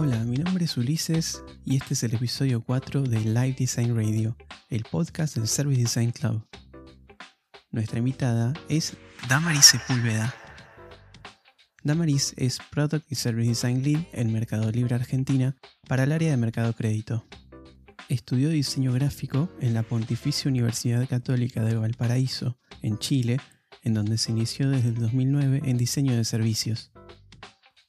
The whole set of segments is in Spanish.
Hola, mi nombre es Ulises y este es el episodio 4 de Live Design Radio, el podcast del Service Design Club. Nuestra invitada es Damaris Sepúlveda. Damaris es Product y Service Design Lead en Mercado Libre Argentina para el área de Mercado Crédito. Estudió diseño gráfico en la Pontificia Universidad Católica de Valparaíso, en Chile, en donde se inició desde el 2009 en diseño de servicios.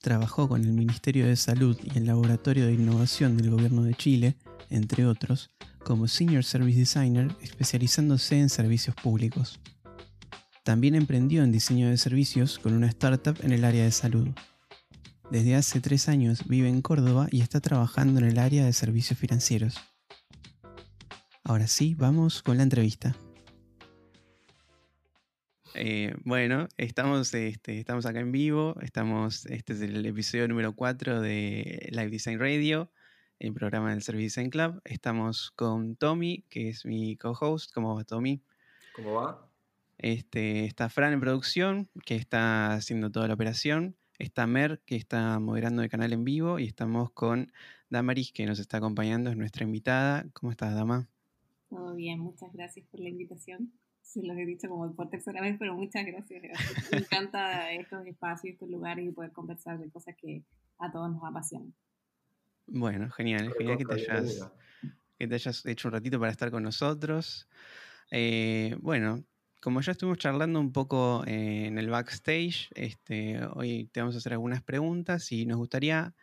Trabajó con el Ministerio de Salud y el Laboratorio de Innovación del Gobierno de Chile, entre otros, como Senior Service Designer especializándose en servicios públicos. También emprendió en diseño de servicios con una startup en el área de salud. Desde hace tres años vive en Córdoba y está trabajando en el área de servicios financieros. Ahora sí, vamos con la entrevista. Eh, bueno, estamos, este, estamos acá en vivo, estamos, este es el episodio número 4 de Live Design Radio, el programa del Service Design Club. Estamos con Tommy, que es mi co-host. ¿Cómo va, Tommy? ¿Cómo va? Este, está Fran en producción, que está haciendo toda la operación. Está Mer, que está moderando el canal en vivo. Y estamos con Damaris, que nos está acompañando, es nuestra invitada. ¿Cómo estás, Dama? Todo bien, muchas gracias por la invitación se los he dicho como por tercera vez, pero muchas gracias. Me encanta estos espacios, estos lugares y poder conversar de cosas que a todos nos apasionan. Bueno, genial, genial que te, hayas, que te hayas hecho un ratito para estar con nosotros. Eh, bueno, como ya estuvimos charlando un poco eh, en el backstage, este, hoy te vamos a hacer algunas preguntas y nos gustaría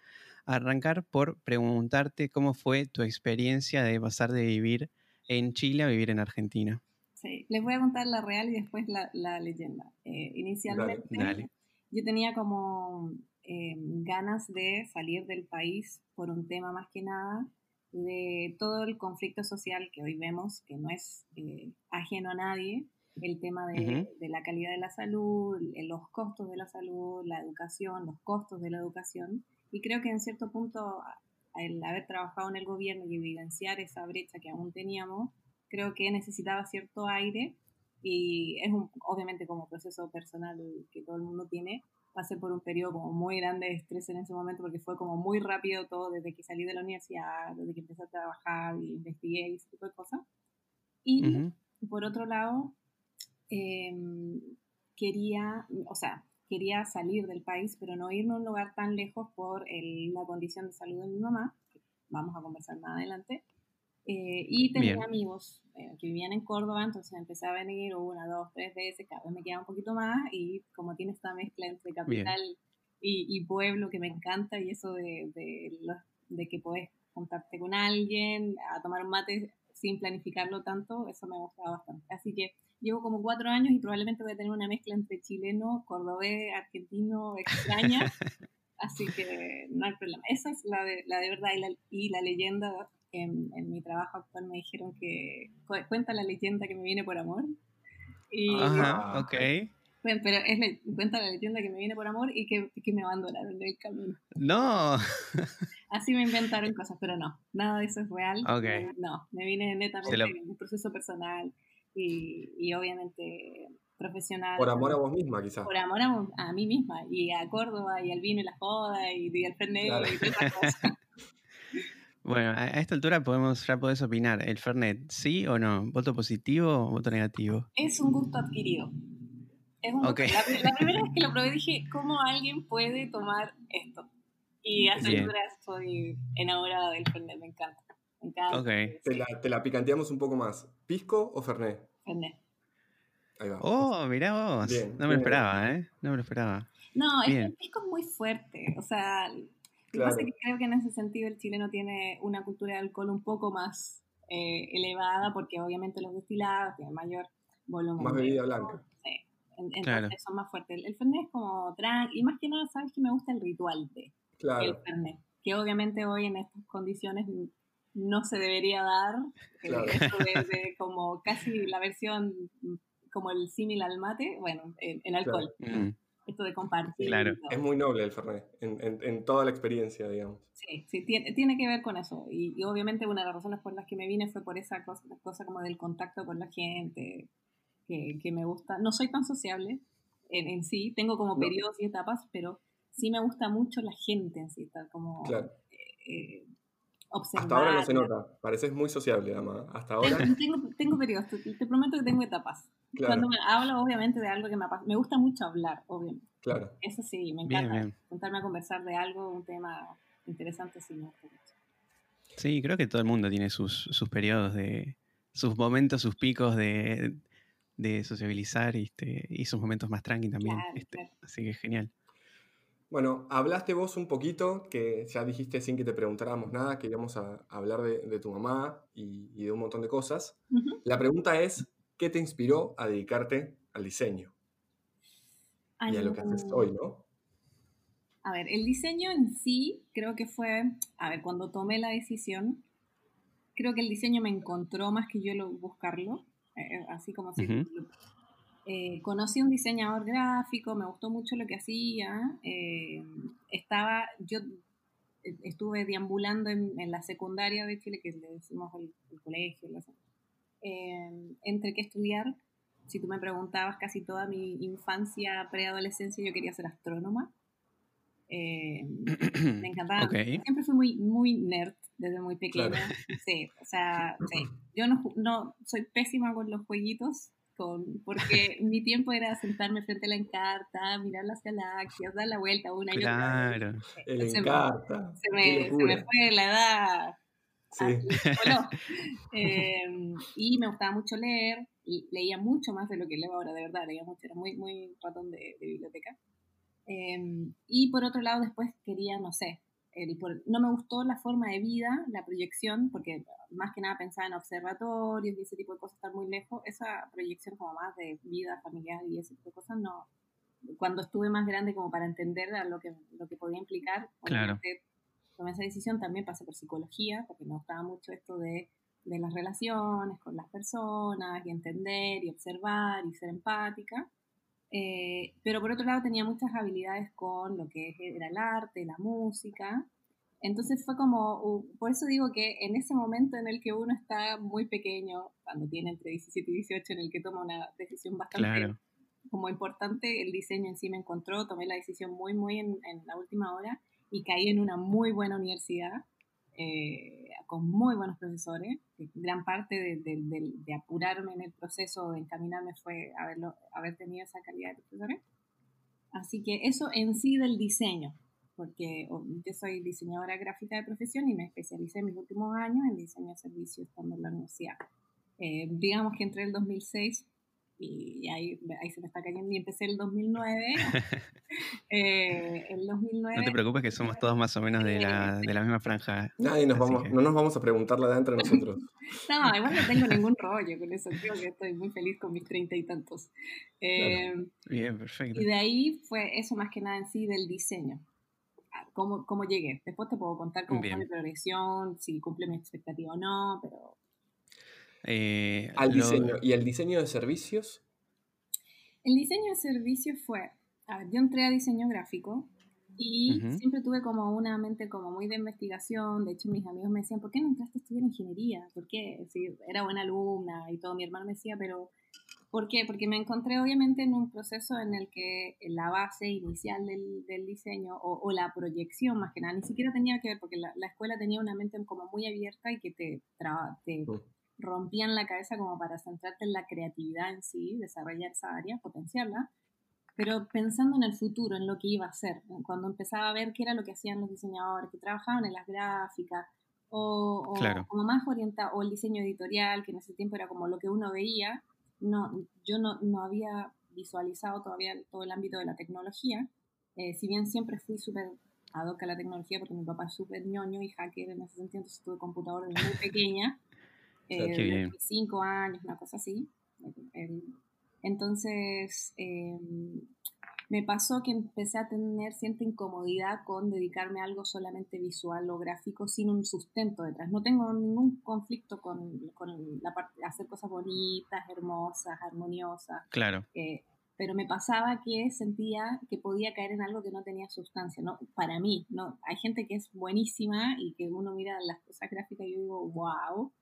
arrancar por preguntarte cómo fue tu experiencia de pasar de vivir en Chile a vivir en Argentina. Sí, les voy a contar la real y después la, la leyenda. Eh, inicialmente yo tenía como eh, ganas de salir del país por un tema más que nada de todo el conflicto social que hoy vemos, que no es eh, ajeno a nadie, el tema de, de, la calidad de la salud, los costos de la salud, la educación, los costos de la educación. Y creo que en cierto punto, el haber trabajado en el gobierno y evidenciar esa brecha que aún teníamos, creo que necesitaba cierto aire y es un, obviamente como proceso personal que todo el mundo tiene, pasé por un periodo como muy grande de estrés en ese momento porque fue como muy rápido todo desde que salí de la universidad, desde que empecé a trabajar y investigué y ese tipo de cosas. Y por otro lado, em, quería, o sea, quería salir del país, pero no irme a un lugar tan lejos por la condición de salud de mi mamá, que vamos a conversar más adelante, eh, y tenía amigos eh, que vivían en Córdoba, entonces empecé a venir una, dos, tres veces, cada vez me quedaba un poquito más y como tiene esta mezcla entre capital y, pueblo que me encanta y eso de, de, de que puedes juntarte con alguien, a tomar un mate sin planificarlo tanto, eso me ha gustado bastante. Así que llevo como cuatro años y probablemente voy a tener una mezcla entre chileno, cordobés, argentino, extraña. Así que no hay problema. Esa es la de, la de verdad y la, y la leyenda en, en, mi trabajo actual me dijeron que cuenta la leyenda que me viene por amor. Y, Ajá, ok. pero es cuenta la leyenda que me viene por amor y que, que me abandonaron en el camino. No. Así me inventaron cosas, pero no, nada de eso es real. Okay. No, me vine netamente en un proceso personal y, y, obviamente profesional. Por amor a vos misma, quizás. Por amor a, a, mí misma y a Córdoba y al vino y la joda y, y al Fernet y todas esas cosas. Bueno, a esta altura podemos, ya podés opinar. ¿El Fernet, sí o no? ¿Voto positivo o voto negativo? Es un gusto adquirido. Es un la, primera vez que lo probé dije, ¿cómo alguien puede tomar esto? Y a esta altura estoy enamorada del Fernet, me encanta. Me encanta. Okay. Te, la, te la picanteamos un poco más. ¿Pisco o Fernet? Fernet. Ahí va. Oh, mirá vos. no me lo esperaba, ¿eh? No me lo esperaba. No, es que el pisco es muy fuerte. O sea, Claro. Que creo que en ese sentido el chileno tiene una cultura de alcohol un poco más eh, elevada porque obviamente los destilados tienen mayor volumen. Más bebida blanca. Sí, entonces son más fuertes. El Fernet es como tranqui, y más que nada sabes que me gusta el ritual de claro. el Fernet, que obviamente hoy en estas condiciones no se debería dar, eh, claro. eso de, como casi la versión como el símil al mate, bueno, en, en alcohol. Claro. Mm esto de compartir. Claro. Es muy noble el Fernet, en, en, en, toda la experiencia, digamos. Sí, sí, tiene, tiene que ver con eso. Y, y, obviamente una de las razones por las que me vine fue por esa cosa, cosa como del contacto con la gente, que, que me gusta. No soy tan sociable en, en sí, tengo como no. periodos y etapas, pero sí me gusta mucho la gente en sí, tal como claro. Observar. Hasta ahora no se nota, pareces muy sociable, dama. Hasta ahora. Tengo, tengo, periodos, te, prometo que tengo etapas. Cuando me hablo, obviamente, de algo que me Me gusta mucho hablar, obviamente. Claro. Eso sí, me encanta. Contarme a conversar de algo, un tema interesante, sí, me gusta mucho. Sí, creo que todo el mundo tiene sus, sus periodos de. sus momentos, sus picos de, de sociabilizar este, y sus momentos más tranqui también. este, Así que genial. Bueno, hablaste vos un poquito, que ya dijiste sin que te preguntáramos nada, que íbamos a, hablar de, tu mamá y, de un montón de cosas. La pregunta es, ¿qué te inspiró a dedicarte al diseño? y a lo que haces hoy, ¿no? A ver, el diseño en sí creo que fue, a ver, cuando tomé la decisión, creo que el diseño me encontró más que yo lo buscarlo, eh, así como si eh, conocí un diseñador gráfico, me gustó mucho lo que hacía. Eh, estaba, yo estuve deambulando en, la secundaria de Chile, que le decimos el, colegio, eh, entre qué estudiar. Si tú me preguntabas casi toda mi infancia, preadolescencia, yo quería ser astrónoma. me encantaba. Siempre fui muy, muy nerd desde muy pequeña. Sí, o sea, sí. Yo no, no soy pésima con los jueguitos, porque mi tiempo era sentarme frente a la encarta, mirar las galaxias, dar la vuelta una y otra. Claro. El se encarta. Se me, se me, fue la edad. Sí. Em, y me gustaba mucho leer, y leía mucho más de lo que leo ahora, de verdad, leía mucho, era muy, muy ratón de, biblioteca. Em, y por otro lado, después quería, no sé, no me gustó la forma de vida, la proyección, porque más que nada pensaba en observatorios y ese tipo de cosas, estar muy lejos. Esa proyección como más de vida familiar y ese tipo de cosas, no. Cuando estuve más grande como para entender lo que, lo que podía implicar, claro. tomé esa decisión, también pasé por psicología, porque me gustaba mucho esto de, de las relaciones con las personas y entender y observar y ser empática. Eh, pero por otro lado tenía muchas habilidades con lo que era el arte, la música. Entonces fue como, por eso digo que en ese momento en el que uno está muy pequeño, cuando tiene entre 17 y 18, en el que toma una decisión bastante como importante, el diseño en sí me encontró, tomé la decisión muy, muy en, en la última hora y caí en una muy buena universidad eh, con muy buenos profesores. Gran parte de, apurarme en el proceso de encaminarme fue haberlo, haber tenido esa calidad de profesores. Así que eso en sí del diseño, porque yo soy diseñadora gráfica de profesión y me especialicé en mis últimos años en diseño de servicios estando en la universidad. Eh, digamos que entre el 2006 y ahí, ahí se me está cayendo y empecé el 2009. eh, el 2009. No te preocupes que somos todos más o menos de la, de la misma franja. Nadie nos vamos, no nos vamos a preguntar la de entre nosotros. no, igual no tengo ningún rollo con eso, creo que estoy muy feliz con mis treinta y tantos. Eh, Bien, perfecto. Y de ahí fue eso más que nada en sí del diseño. Ah, ¿Cómo, cómo llegué? Después te puedo contar cómo fue mi progresión, si cumple mi expectativa o no, pero eh, al diseño. ¿Y el diseño de servicios? El diseño de servicios fue, yo entré a diseño gráfico y siempre tuve como una mente como muy de investigación. De hecho, mis amigos me decían, ¿por qué no entraste a estudiar ingeniería? ¿Por qué? era buena alumna y todo. Mi hermano me decía, pero ¿por qué? Porque me encontré obviamente en un proceso en el que la base inicial del, diseño o, la proyección más que nada, ni siquiera tenía que ver, porque la, escuela tenía una mente como muy abierta y que te, te, mm rompían la cabeza como para centrarte en la creatividad en sí, desarrollar esa área, potenciarla, pero pensando en el futuro, en lo que iba a ser, cuando empezaba a ver qué era lo que hacían los diseñadores, que trabajaban en las gráficas, o, como más orientado, o el diseño editorial, que en ese tiempo era como lo que uno veía, no, yo no, no había visualizado todavía todo el ámbito de la tecnología, eh, si bien siempre fui súper ad hoc a la tecnología, porque mi papá es súper ñoño y hacker en ese sentido, entonces tuve computadora muy pequeña, eh, cinco años, una cosa así. Entonces, em, me pasó que empecé a tener cierta incomodidad con dedicarme a algo solamente visual o gráfico sin un sustento detrás. No tengo ningún conflicto con, con la parte de hacer cosas bonitas, hermosas, armoniosas. Claro. Eh, pero me pasaba que sentía que podía caer en algo que no tenía sustancia, ¿no? Para mí, ¿no? Hay gente que es buenísima y que uno mira las cosas gráficas y yo digo, wow,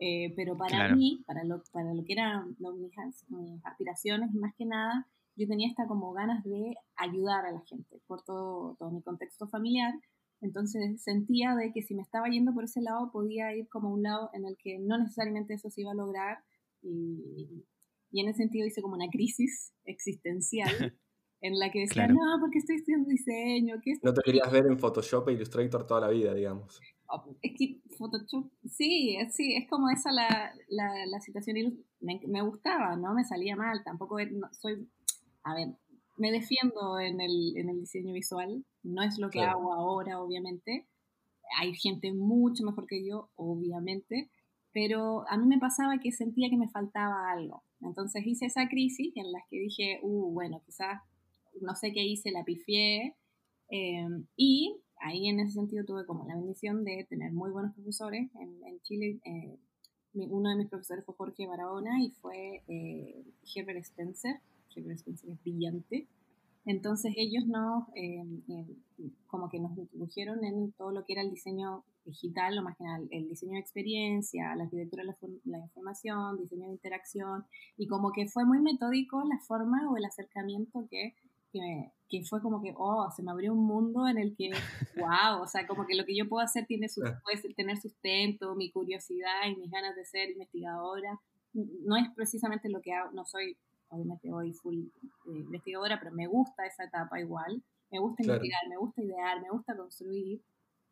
eh, pero para mí, para lo, para lo que eran mis, aspiraciones, más que nada, yo tenía esta como ganas de ayudar a la gente por todo, todo mi contexto familiar. Entonces sentía de que si me estaba yendo por ese lado podía ir como a un lado en el que no necesariamente eso se iba a lograr y, y en ese sentido hice como una crisis existencial en la que decía, no, porque estoy estudiando diseño. no te querías ver en Photoshop e Illustrator toda la vida, digamos. Oh, es que Photoshop, sí, sí, es como esa la, la, la situación. Me, me, gustaba, no me salía mal, tampoco soy, a ver, me defiendo en el, en el diseño visual, no es lo que hago ahora, obviamente. Hay gente mucho mejor que yo, obviamente, pero a mí me pasaba que sentía que me faltaba algo. Entonces hice esa crisis en la que dije, uh, bueno, quizás no sé qué hice, la pifié. Em, y ahí en ese sentido tuve como la bendición de tener muy buenos profesores. En, Chile, eh, uno de mis profesores fue Jorge Barahona y fue eh, Herbert Spencer. Herbert Spencer es brillante. Entonces ellos nos, em, em, como que nos introdujeron en todo lo que era el diseño digital, lo más general, el diseño de experiencia, la arquitectura de la, información, diseño de interacción, y como que fue muy metódico la forma o el acercamiento que que, que, fue como que, oh, se me abrió un mundo en el que, wow, o sea, como que lo que yo puedo hacer tiene su, puede tener sustento, mi curiosidad y mis ganas de ser investigadora. No es precisamente lo que hago, no soy, obviamente hoy full eh, investigadora, pero me gusta esa etapa igual. Me gusta investigar, me gusta idear, me gusta construir.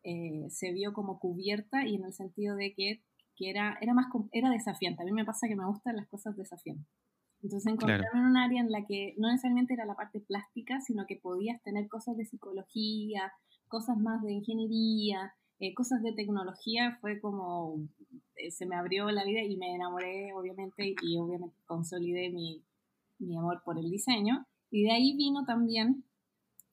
Eh, se vio como cubierta y en el sentido de que, que era, era, más, era desafiante. A mí me pasa que me gustan las cosas desafiantes. Entonces encontrarme en un área en la que no necesariamente era la parte plástica, sino que podías tener cosas de psicología, cosas más de ingeniería, eh, cosas de tecnología, fue como, eh, se me abrió la vida y me enamoré, obviamente, y obviamente consolidé mi, mi amor por el diseño. Y de ahí vino también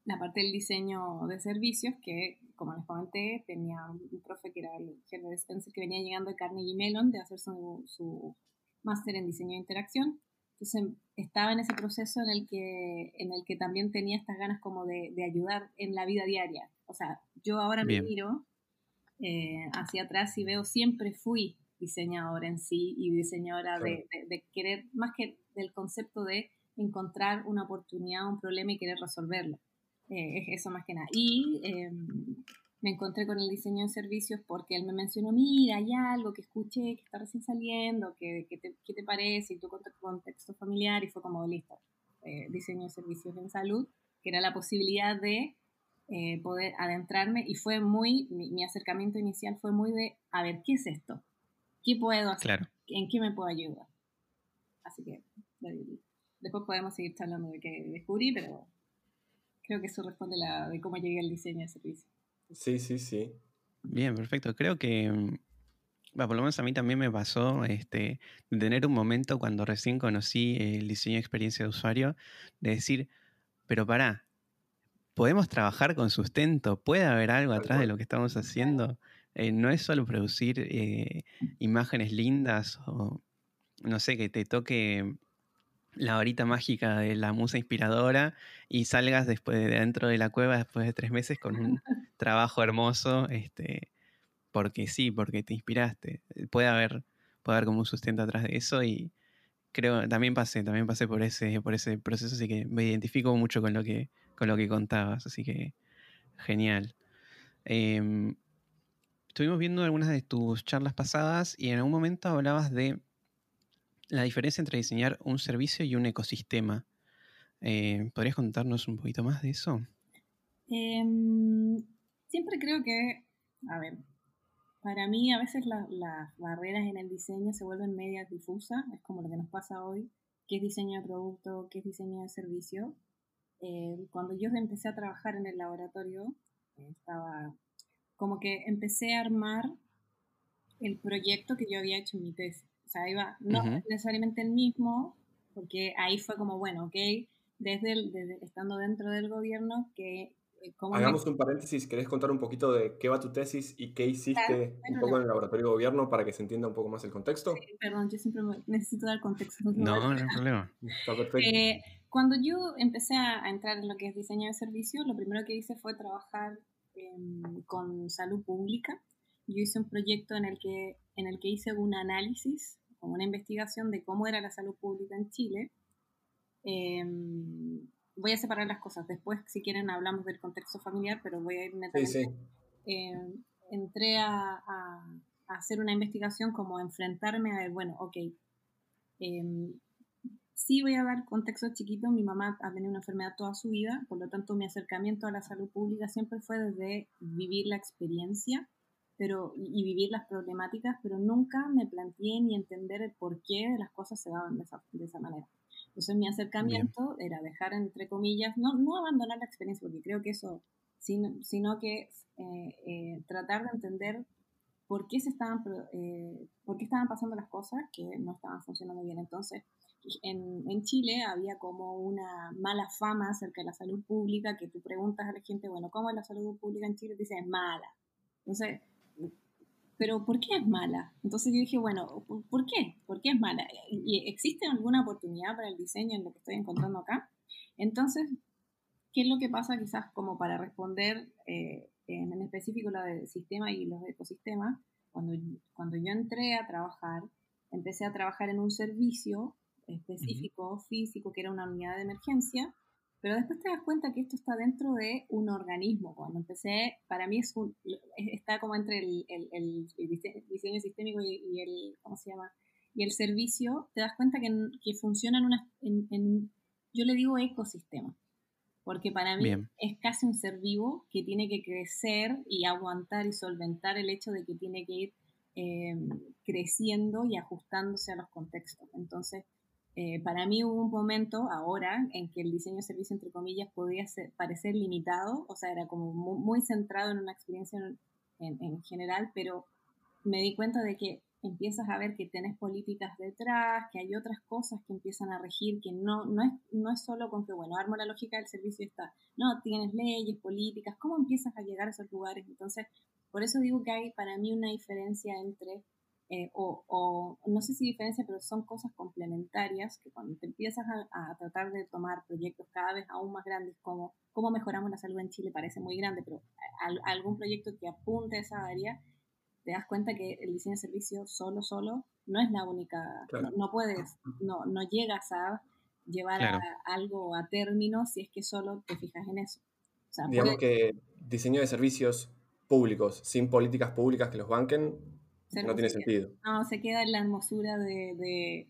la parte del diseño de servicios, que como les comenté, tenía un profe que era el de Spencer que venía llegando de Carnegie Mellon de hacer su, su máster en diseño de interacción. Entonces estaba en ese proceso en el que, en el que también tenía estas ganas como de, de ayudar en la vida diaria. O sea, yo ahora me miro eh, hacia atrás y veo siempre fui diseñadora en sí y diseñadora de, de, querer, más que del concepto de encontrar una oportunidad, un problema y querer resolverlo. Eh, es eso más que nada. Y em, me encontré con el diseño de servicios porque él me mencionó, mira, hay algo que escuché que está recién saliendo, que, te, ¿qué te parece? Y tú con tu contexto familiar y fue como, listo, eh, diseño de servicios en salud, que era la posibilidad de eh, poder adentrarme y fue muy, mi, acercamiento inicial fue muy de, a ver, ¿qué es esto? ¿Qué puedo hacer? ¿En qué me puedo ayudar? Así que después podemos seguir charlando de qué descubrí, pero creo que eso responde la, de cómo llegué al diseño de servicios. Sí, sí, sí. Bien, perfecto. Creo que, mm, bueno, por lo menos a mí también me pasó este, de tener un momento cuando recién conocí el diseño de experiencia de usuario, de decir, pero pará, podemos trabajar con sustento, puede haber algo atrás de lo que estamos haciendo. Eh, no es solo producir eh, imágenes lindas o, no sé, que te toque la varita mágica de la musa inspiradora y salgas después de dentro de la cueva después de tres meses con un trabajo hermoso, este, porque sí, porque te inspiraste. Puede haber, puede haber como un sustento atrás de eso y creo, también pasé, también pasé por ese, por ese proceso, así que me identifico mucho con lo que, con lo que contabas, así que genial. Em, estuvimos viendo algunas de tus charlas pasadas y en algún momento hablabas de la diferencia entre diseñar un servicio y un ecosistema. Eh, ¿Podrías contarnos un poquito más de eso? Em, siempre creo que, a ver, para mí a veces las barreras en el diseño se vuelven medias difusas, es como lo que nos pasa hoy, qué es diseño de producto, qué es diseño de servicio. Eh, cuando yo empecé a trabajar en el laboratorio, estaba como que empecé a armar el proyecto que yo había hecho en mi tesis. O sea, iba, no necesariamente el mismo, porque ahí fue como, bueno, ok, desde, desde estando dentro del gobierno, que... Eh, Hagamos un paréntesis, ¿querés contar un poquito de qué va tu tesis y qué hiciste un poco en el laboratorio de gobierno para que se entienda un poco más el contexto? perdón, yo siempre necesito dar contexto. No, no hay problema. Está perfecto. Eh, cuando yo empecé a, entrar en lo que es diseño de servicios, lo primero que hice fue trabajar em, con salud pública. Yo hice un proyecto en el que en el que hice un análisis, como una investigación de cómo era la salud pública en Chile. Em, voy a separar las cosas. Después, si quieren, hablamos del contexto familiar, pero voy a ir netamente eh, entré a, hacer una investigación como enfrentarme a ver, bueno, ok, eh, sí voy a dar contexto chiquito, mi mamá ha tenido una enfermedad toda su vida, por lo tanto mi acercamiento a la salud pública siempre fue desde vivir la experiencia pero, y, vivir las problemáticas, pero nunca me planteé ni entender el por qué de las cosas se daban de esa, de esa manera. Entonces mi acercamiento era dejar, entre comillas, no, no abandonar la experiencia, porque creo que eso, sino, sino que eh, eh, tratar de entender por qué, se estaban, eh, por qué estaban pasando las cosas que no estaban funcionando bien. Entonces, en, en, Chile había como una mala fama acerca de la salud pública, que tú preguntas a la gente, bueno, ¿cómo es la salud pública en Chile? Y dice, es mala. Entonces, pero ¿por qué es mala? Entonces yo dije, bueno, ¿por qué? ¿Por qué es mala? ¿Y existe alguna oportunidad para el diseño en lo que estoy encontrando acá? Entonces, ¿qué es lo que pasa quizás como para responder eh, en, específico lo del sistema y los ecosistemas? Cuando, cuando yo entré a trabajar, empecé a trabajar en un servicio específico, físico, que era una unidad de emergencia, pero después te das cuenta que esto está dentro de un organismo. Cuando empecé, para mí es un, está como entre el, el, diseño sistémico y, el, ¿cómo se llama? Y el servicio, te das cuenta que, que funciona en, en, yo le digo ecosistema, porque para mí es casi un ser vivo que tiene que crecer y aguantar y solventar el hecho de que tiene que ir eh, creciendo y ajustándose a los contextos. Entonces, eh, para mí hubo un momento ahora en que el diseño de servicio, entre comillas, podía parecer limitado, o sea, era como muy, centrado en una experiencia en, general, pero me di cuenta de que empiezas a ver que tienes políticas detrás, que hay otras cosas que empiezan a regir, que no, no, es, no es solo con que, bueno, armo la lógica del servicio y está, no, tienes leyes, políticas, ¿cómo empiezas a llegar a esos lugares? Entonces, por eso digo que hay para mí una diferencia entre eh, o, no sé si diferencia, pero son cosas complementarias que cuando te empiezas a, tratar de tomar proyectos cada vez aún más grandes como cómo mejoramos la salud en Chile parece muy grande, pero algún proyecto que apunte a esa área, te das cuenta que el diseño de servicios solo, solo no es la única, no, puedes, no, no llegas a llevar algo a término si es que solo te fijas en eso. Digamos que diseño de servicios públicos, sin políticas públicas que los banquen, no tiene sentido. No, se queda en la hermosura de,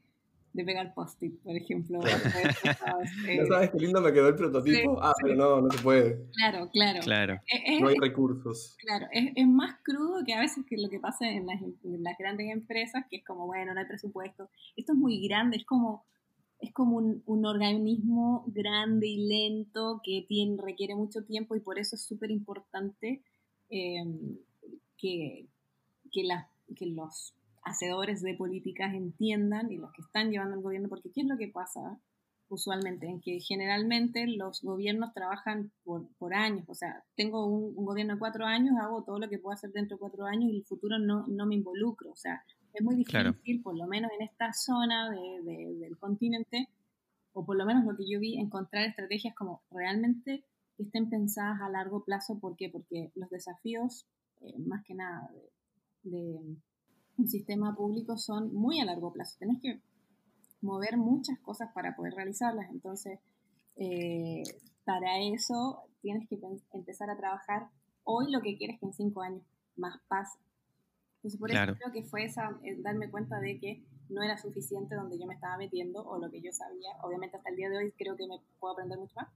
de, pegar post-it, por ejemplo. no sabes qué lindo me quedó el prototipo. ah, pero no, no se puede. Claro, claro. claro. no hay recursos. Claro, es, es, más crudo que a veces que lo que pasa en las, las, grandes empresas, que es como, bueno, no hay presupuesto. Esto es muy grande, es como es como un, un, organismo grande y lento que tiene, requiere mucho tiempo y por eso es súper importante eh, que, que las que los hacedores de políticas entiendan y los que están llevando el gobierno, porque ¿qué es lo que pasa usualmente? En que generalmente los gobiernos trabajan por, por años, o sea, tengo un, gobierno de cuatro años, hago todo lo que puedo hacer dentro de cuatro años y el futuro no, no me involucro, o sea, es muy difícil, por lo menos en esta zona de, del continente, o por lo menos lo que yo vi, encontrar estrategias como realmente que estén pensadas a largo plazo, ¿por qué? Porque los desafíos, eh, más que nada, de un sistema público son muy a largo plazo. Tenés que mover muchas cosas para poder realizarlas. Entonces, eh, para eso tienes que empezar a trabajar hoy lo que quieres que en cinco años más pase. Entonces, por eso creo que fue esa, darme cuenta de que no era suficiente donde yo me estaba metiendo o lo que yo sabía. Obviamente hasta el día de hoy creo que me puedo aprender mucho más,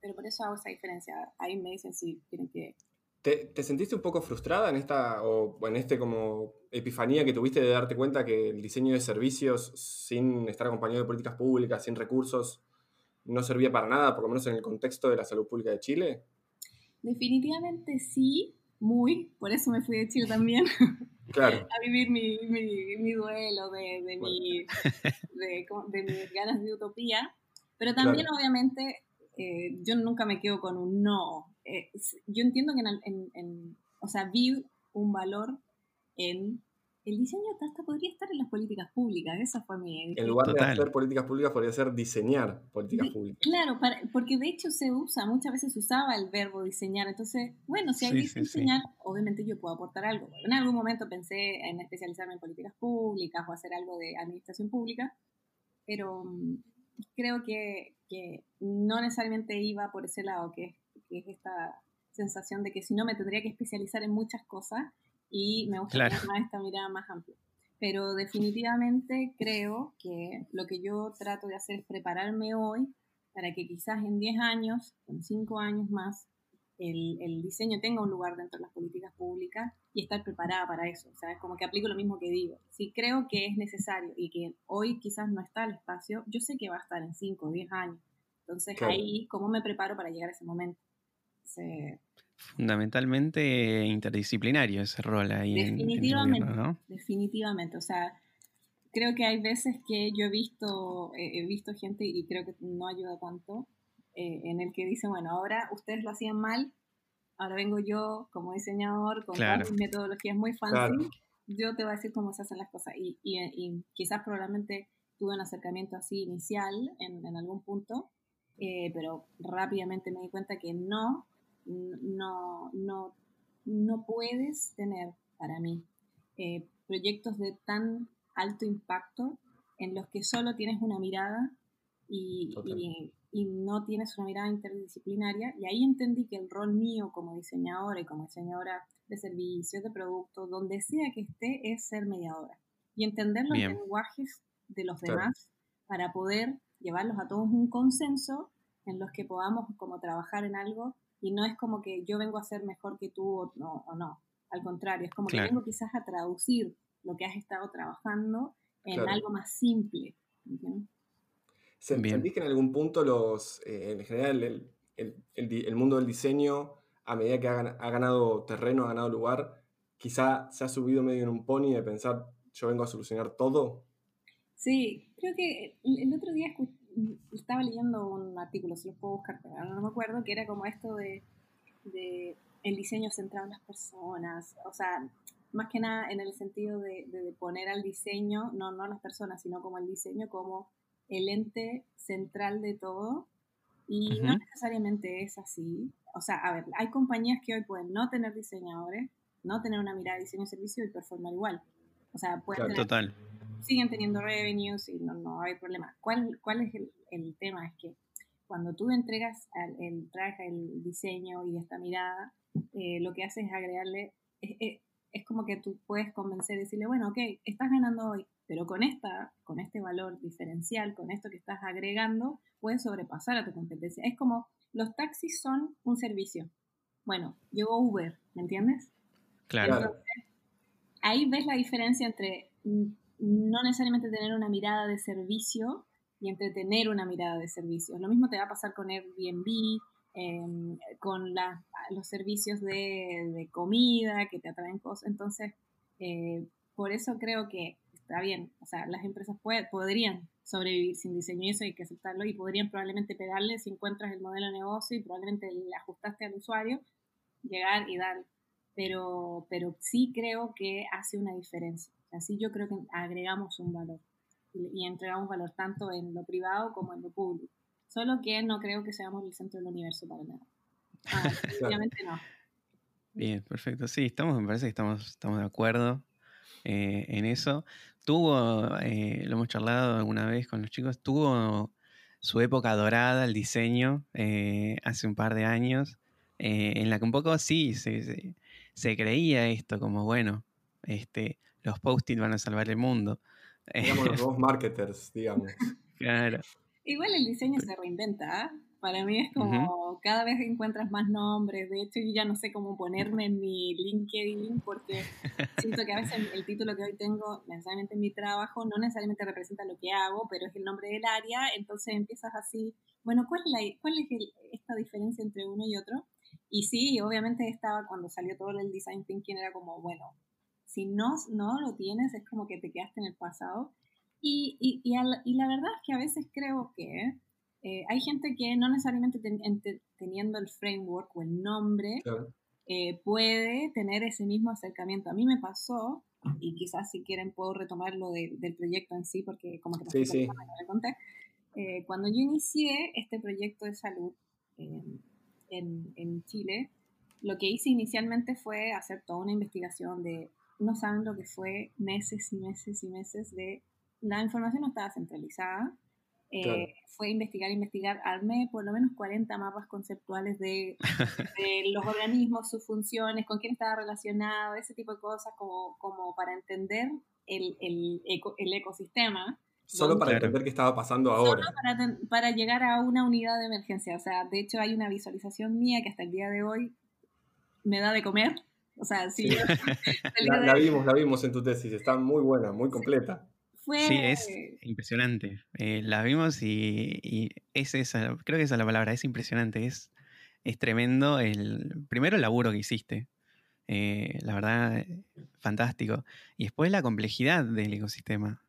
pero por eso hago esa diferencia. Ahí me dicen si quieren que ¿Te, sentiste un poco frustrada en esta, o en este como epifanía que tuviste de darte cuenta que el diseño de servicios sin estar acompañado de políticas públicas, sin recursos, no servía para nada, por lo menos en el contexto de la salud pública de Chile? Definitivamente sí, muy, por eso me fui de Chile también. Claro. a vivir mi, mi, duelo de, de, mi, de, mis ganas de utopía. Pero también, obviamente, eh, yo nunca me quedo con un no. Eh, yo entiendo que en, en, o sea, vi un valor en el diseño hasta podría estar en las políticas públicas, esa fue mi... En lugar de hacer políticas públicas, podría ser diseñar políticas públicas. Claro, porque de hecho se usa, muchas veces se usaba el verbo diseñar, entonces, bueno, si hay que diseñar, obviamente yo puedo aportar algo. En algún momento pensé en especializarme en políticas públicas o hacer algo de administración pública, pero mm, creo que, que no necesariamente iba por ese lado, que que es esta sensación de que si no me tendría que especializar en muchas cosas y me gusta más esta mirada más amplia. Pero definitivamente creo que lo que yo trato de hacer es prepararme hoy para que quizás en 10 años, en 5 años más, el, el, diseño tenga un lugar dentro de las políticas públicas y estar preparada para eso. O sea, es como que aplico lo mismo que digo. Si creo que es necesario y que hoy quizás no está el espacio, yo sé que va a estar en 5 o 10 años. Entonces ahí, ¿cómo me preparo para llegar a ese momento? Fundamentalmente interdisciplinario ese rol ahí. Definitivamente, ¿no? definitivamente. O sea, creo que hay veces que yo he visto, he visto gente y creo que no ayuda tanto, eh, en el que dice, bueno, ahora ustedes lo hacían mal, ahora vengo yo como diseñador con claro. mis metodologías muy fancy, yo te voy a decir cómo se hacen las cosas. Y, y, quizás probablemente tuve un acercamiento así inicial en, en algún punto, eh, pero rápidamente me di cuenta que no, no, no, no puedes tener para mí eh, proyectos de tan alto impacto en los que solo tienes una mirada y, y, no tienes una mirada interdisciplinaria. Y ahí entendí que el rol mío como diseñadora y como diseñadora de servicios, de productos, donde sea que esté, es ser mediadora y entender los lenguajes de los demás para poder llevarlos a todos un consenso en los que podamos como trabajar en algo y no es como que yo vengo a ser mejor que tú o no, o no. al contrario, es como que vengo quizás a traducir lo que has estado trabajando en algo más simple. ¿Sentís que en algún punto los, eh, en general el, el, el, mundo del diseño, a medida que ha, ha, ganado terreno, ha ganado lugar, quizá se ha subido medio en un pony de pensar, yo vengo a solucionar todo? Sí, creo que el otro día estaba leyendo un artículo, si lo puedo buscar, pero no me acuerdo, que era como esto de, de el diseño centrado en las personas, o sea, más que nada en el sentido de, de, poner al diseño, no, no a las personas, sino como el diseño como el ente central de todo. Y no necesariamente es así. O sea, a ver, hay compañías que hoy pueden no tener diseñadores, no tener una mirada de diseño y servicio y performar igual. O sea, pueden Total. Siguen teniendo revenues y no, no hay problema. ¿Cuál, cuál es el, el tema? Es que cuando tú entregas el, el traje, el diseño y esta mirada, eh, lo que haces es agregarle, es, es, como que tú puedes convencer y decirle, bueno, ok, estás ganando hoy, pero con, esta, con este valor diferencial, con esto que estás agregando, puedes sobrepasar a tu competencia. Es como los taxis son un servicio. Bueno, llegó Uber, ¿me entiendes? Claro. ahí ves la diferencia entre no necesariamente tener una mirada de servicio y entre tener una mirada de servicio. Lo mismo te va a pasar con Airbnb, em, con los servicios de, comida que te atraen cosas. Entonces, eh, por eso creo que está bien, o sea, las empresas podrían sobrevivir sin diseño y eso hay que aceptarlo y podrían probablemente pegarle si encuentras el modelo de negocio y probablemente le ajustaste al usuario, llegar y dar. Pero, pero sí creo que hace una diferencia. Así yo creo que agregamos un valor y, entregamos valor tanto en lo privado como en lo público. Solo que no creo que seamos el centro del universo para nada. Ah, obviamente no. Bien, perfecto. Sí, estamos, me parece que estamos, estamos de acuerdo eh, en eso. Tuvo, eh, lo hemos charlado alguna vez con los chicos, tuvo su época dorada el diseño eh, hace un par de años, en la que un poco sí se, se, creía esto, como bueno, este, los post-it van a salvar el mundo. Digamos los nuevos marketers, digamos. Claro. Igual el diseño se reinventa, ¿ah? Para mí es como cada vez encuentras más nombres. De hecho, yo ya no sé cómo ponerme en mi LinkedIn porque siento que a veces el título que hoy tengo necesariamente en mi trabajo no necesariamente representa lo que hago, pero es el nombre del área. Entonces empiezas así, bueno, ¿cuál es, la, cuál es esta diferencia entre uno y otro? Y sí, obviamente estaba cuando salió todo el design thinking, era como, bueno, si no, no lo tienes, es como que te quedaste en el pasado. Y, y, y, y la verdad es que a veces creo que eh, hay gente que no necesariamente teniendo el framework o el nombre eh, puede tener ese mismo acercamiento. A mí me pasó, y quizás si quieren puedo retomar lo del proyecto en sí, porque como que sí, sí. me conté. Eh, cuando yo inicié este proyecto de salud en, en Chile, lo que hice inicialmente fue hacer toda una investigación de, no saben lo que fue meses y meses y meses de, la información no estaba centralizada, Eh, fue investigar, investigar. Armé por lo menos 40 mapas conceptuales de, los organismos, sus funciones, con quién estaba relacionado, ese tipo de cosas, como, como para entender el, el, el ecosistema. Solo para entender qué estaba pasando ahora. Solo para, para, llegar a una unidad de emergencia. O sea, de hecho hay una visualización mía que hasta el día de hoy me da de comer. O sea, sí. la, vimos, la vimos en tu tesis. Está muy buena, muy completa. Sí, es impresionante. Eh, la vimos y, es esa, creo que esa es la palabra, es impresionante. Es, es tremendo el primero el laburo que hiciste. Eh, la verdad, fantástico. Y después la complejidad del ecosistema.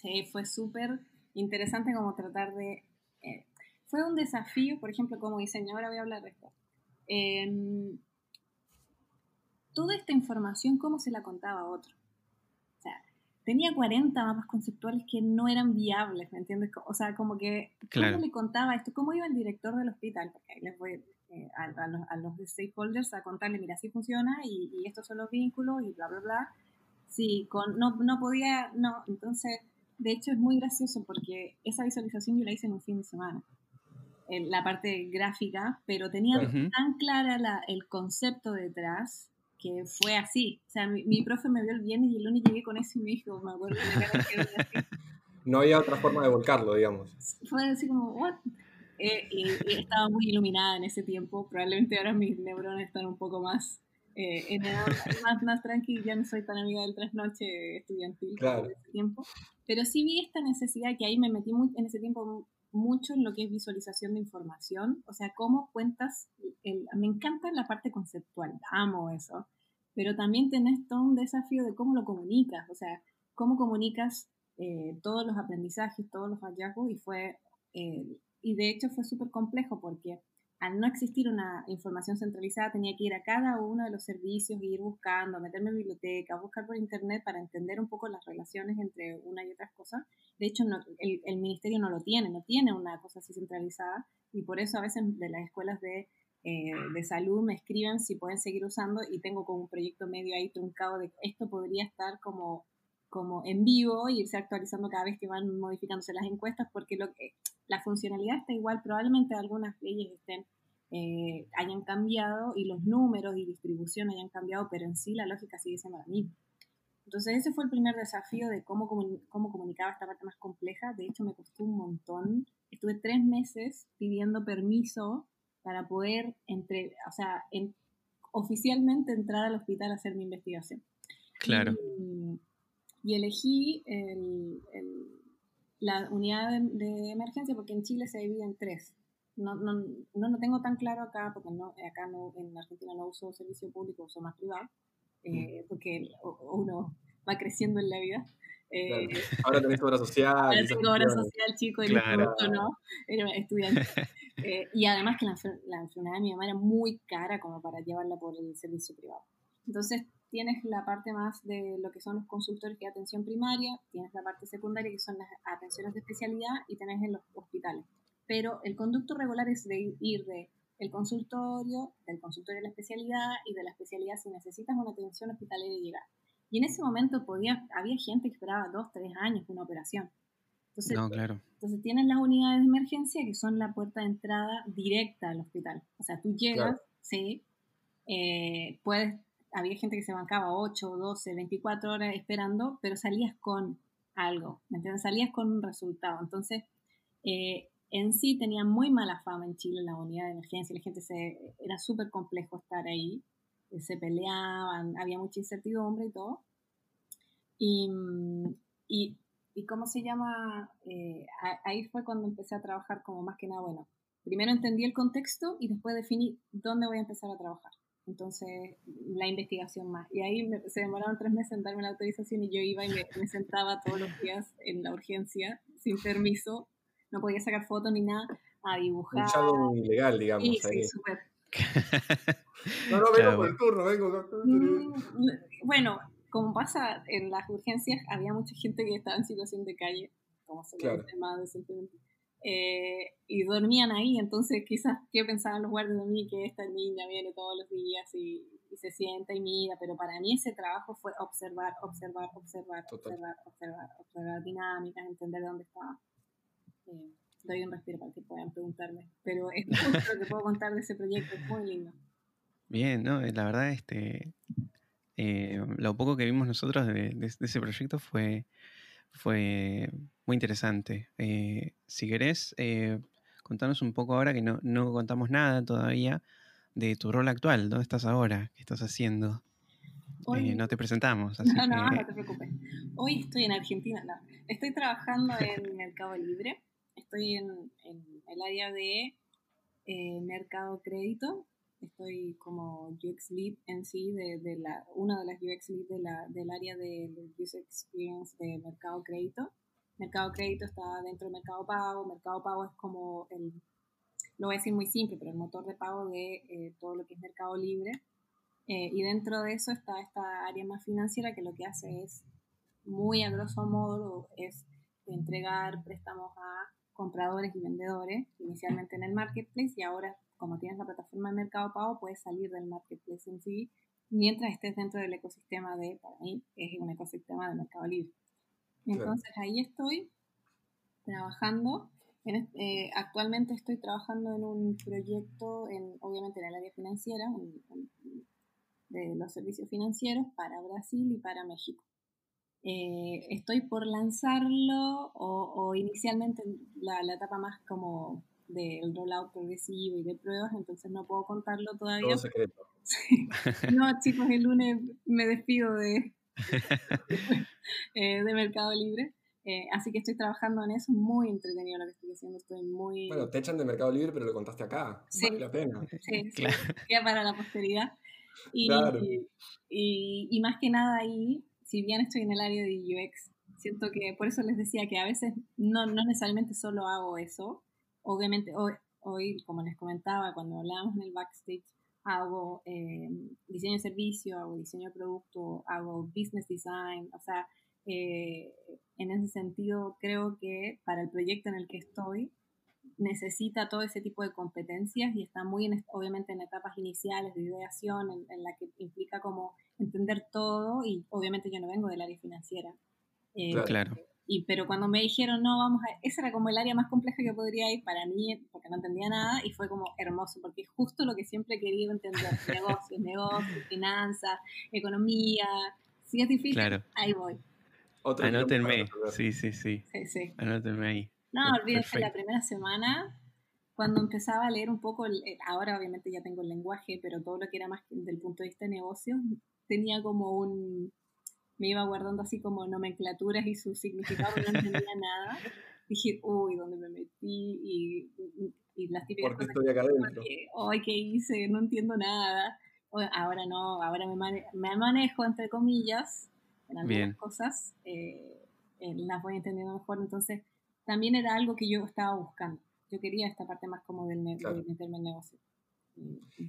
Sí, fue súper interesante como tratar de... Eh, fue un desafío, por ejemplo, como diseñadora, voy a hablar de esto. Em, toda esta información, ¿cómo se la contaba a otro? O sea, tenía 40 mapas conceptuales que no eran viables, ¿me entiendes? O sea, como que, ¿cómo le contaba esto? ¿Cómo iba el director del hospital? Porque ahí les voy eh, a, los, a, los, stakeholders a contarle, mira, así funciona y, y, estos son los vínculos y bla, bla, bla. Sí, con, no, no podía, no, entonces de hecho, es muy gracioso porque esa visualización yo la hice en un fin de semana, en la parte gráfica, pero tenía tan clara la, el concepto detrás que fue así. O sea, mi, profe me vio el viernes y el lunes llegué con eso y me dijo, me acuerdo que No había otra forma de volcarlo, digamos. Fue así como, ¿what? Eh, y, estaba muy iluminada en ese tiempo. Probablemente ahora mis neuronas están un poco más eh, en edad más, más tranquila, ya no soy tan amiga del trasnoche estudiantil claro. en ese tiempo. Pero sí vi esta necesidad que ahí me metí en ese tiempo mucho en lo que es visualización de información, o sea, cómo cuentas, me encanta la parte conceptual, amo eso, pero también tenés todo un desafío de cómo lo comunicas, o sea, cómo comunicas eh, todos los aprendizajes, todos los hallazgos, y fue, eh, y de hecho fue súper complejo porque al no existir una información centralizada, tenía que ir a cada uno de los servicios, ir buscando, meterme en biblioteca, buscar por internet para entender un poco las relaciones entre una y otras cosas. De hecho, el, ministerio no lo tiene, no tiene una cosa así centralizada y por eso a veces de las escuelas de, eh, de salud me escriben si pueden seguir usando y tengo como un proyecto medio ahí truncado de esto podría estar como como en vivo y irse actualizando cada vez que van modificándose las encuestas porque lo que la funcionalidad está igual, probablemente algunas leyes estén, eh, hayan cambiado y los números y distribución hayan cambiado, pero en sí la lógica sigue siendo la misma. Entonces ese fue el primer desafío de cómo, cómo comunicaba esta parte más compleja. De hecho me costó un montón. Estuve tres meses pidiendo permiso para poder, entre, o sea, oficialmente entrar al hospital a hacer mi investigación. Claro. Y, elegí el la unidad de, emergencia, porque en Chile se divide en tres. No, no, no, no tengo tan claro acá, porque no, acá no, en Argentina no uso servicio público, uso más privado, eh, mm. porque uno va creciendo en la vida. Eh, Ahora tenés obra social. Ahora tengo obra social, chico, y claro. ¿no? Era estudiante. Eh, y además que la, la enfermedad de mi mamá era muy cara como para llevarla por el servicio privado. Entonces, tienes la parte más de lo que son los consultores de atención primaria, tienes la parte secundaria que son las atenciones de especialidad y tenés en los hospitales. Pero el conducto regular es de ir de el consultorio, del consultorio a la especialidad y de la especialidad si necesitas una atención hospitalaria y llegar. Y en ese momento podía, había gente que esperaba dos, tres años una operación. Entonces, no, claro. entonces tienes las unidades de emergencia que son la puerta de entrada directa al hospital. O sea, tú llegas, sí, eh, puedes había gente que se bancaba 8, 12, 24 horas esperando, pero salías con algo, ¿me entiendes? Salías con un resultado. Entonces, eh, en sí tenía muy mala fama en Chile la unidad de emergencia, la gente se, era súper complejo estar ahí, eh, se peleaban, había mucha incertidumbre y todo. Y, y, y ¿cómo se llama? Eh, ahí fue cuando empecé a trabajar como más que nada, bueno, primero entendí el contexto y después definí dónde voy a empezar a trabajar. Entonces, la investigación más. Y ahí se demoraron tres meses en darme la autorización y yo iba y me, sentaba todos los días en la urgencia, sin permiso. No podía sacar fotos ni nada, a dibujar. Un shadow ilegal, digamos. Sí, sí, súper. no, no, vengo por el turno, vengo. Mm, bueno, como pasa en las urgencias, había mucha gente que estaba en situación de calle, como se claro. dice más decentemente. Eh, y dormían ahí, entonces quizás qué pensaban los guardias de mí, que esta niña viene todos los días y, se sienta y mira, pero para mí ese trabajo fue observar, observar, observar, observar, observar, observar dinámicas, entender dónde estaba. eh, doy un respiro para que puedan preguntarme. Pero es lo que puedo contar de ese proyecto, es muy lindo. Bien, ¿no? La verdad, este, eh, lo poco que vimos nosotros de, ese proyecto fue, fue muy interesante. Eh, si querés, eh, contanos un poco ahora que no, no, contamos nada todavía de tu rol actual. ¿Dónde estás ahora? ¿Qué estás haciendo? no te presentamos. no, no, no te preocupes. Hoy estoy en Argentina. No. Estoy trabajando en Mercado Libre. Estoy en, en el área de mercado crédito estoy como UX Lead en sí, de, de la, una de las UX Lead de la, del área de, User Experience de Mercado Crédito. Mercado Crédito está dentro de Mercado Pago. Mercado Pago es como el, lo voy a decir muy simple, pero el motor de pago de eh, todo lo que es Mercado Libre. Eh, y dentro de eso está esta área más financiera que lo que hace es, muy a grosso modo, es entregar préstamos a compradores y vendedores, inicialmente en el marketplace y ahora como tienes la plataforma de Mercado Pago, puedes salir del marketplace en sí mientras estés dentro del ecosistema de, para mí, es un ecosistema de Mercado Libre. Entonces ahí estoy trabajando. Eh, actualmente estoy trabajando en un proyecto, en, obviamente en el área financiera, de los servicios financieros para Brasil y para México. Eh, estoy por lanzarlo o, inicialmente la, la etapa más como del rollout progresivo y de pruebas, entonces no puedo contarlo todavía. Todo secreto. No, chicos, el lunes me despido de, eh, de Mercado Libre. Eh, así que estoy trabajando en eso, muy entretenido lo que estoy haciendo, estoy muy... Bueno, te echan de Mercado Libre, pero lo contaste acá, sí, vale la pena. Sí, claro. queda para la posteridad. Y, claro. y, y, más que nada ahí, si bien estoy en el área de UX, siento que por eso les decía que a veces no, no necesariamente solo hago eso, obviamente hoy, hoy, como les comentaba, cuando hablábamos en el backstage, hago eh, diseño de servicio, hago diseño de producto, hago business design, o sea, eh, en ese sentido creo que para el proyecto en el que estoy necesita todo ese tipo de competencias y está muy obviamente en etapas iniciales de ideación en, la que implica como entender todo y obviamente yo no vengo del área financiera. Eh, claro. Y, pero cuando me dijeron, no, vamos a... Esa era como el área más compleja que podría ir para mí, porque no entendía nada, y fue como hermoso, porque es justo lo que siempre he querido entender. negocios, negocios, finanzas, economía. Si es difícil, ahí voy. Anótenme, sí, sí, sí. Sí, sí. Anótenme ahí. No, olvídense, la primera semana, cuando empezaba a leer un poco, ahora obviamente ya tengo el lenguaje, pero todo lo que era más del punto de vista de negocios, tenía como un me iba guardando así como nomenclaturas y su significado, no entendía nada. Dije, uy, ¿dónde me metí? Y, y, las típicas ¿Por qué estoy acá adentro? Ay, ¿qué hice? No entiendo nada. Ahora no, ahora me, me manejo, entre comillas, en algunas cosas. Eh, eh, las voy entendiendo mejor. Entonces, también era algo que yo estaba buscando. Yo quería esta parte más como del de meterme en negocio.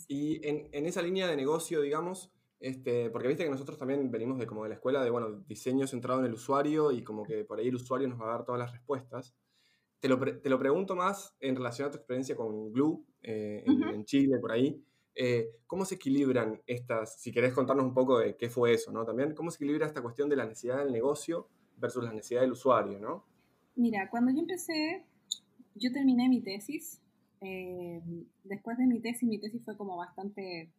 Y en, en esa línea de negocio, digamos, este, porque viste que nosotros también venimos de como de la escuela de, bueno, diseño centrado en el usuario y como que por ahí el usuario nos va a dar todas las respuestas. Te lo, te lo pregunto más en relación a tu experiencia con Glue eh, en, Chile, por ahí. Eh, ¿Cómo se equilibran estas, si querés contarnos un poco de qué fue eso, ¿no? También, ¿cómo se equilibra esta cuestión de la necesidad del negocio versus la necesidad del usuario, ¿no? Mira, cuando yo empecé, yo terminé mi tesis. Eh, después de mi tesis, mi tesis fue como bastante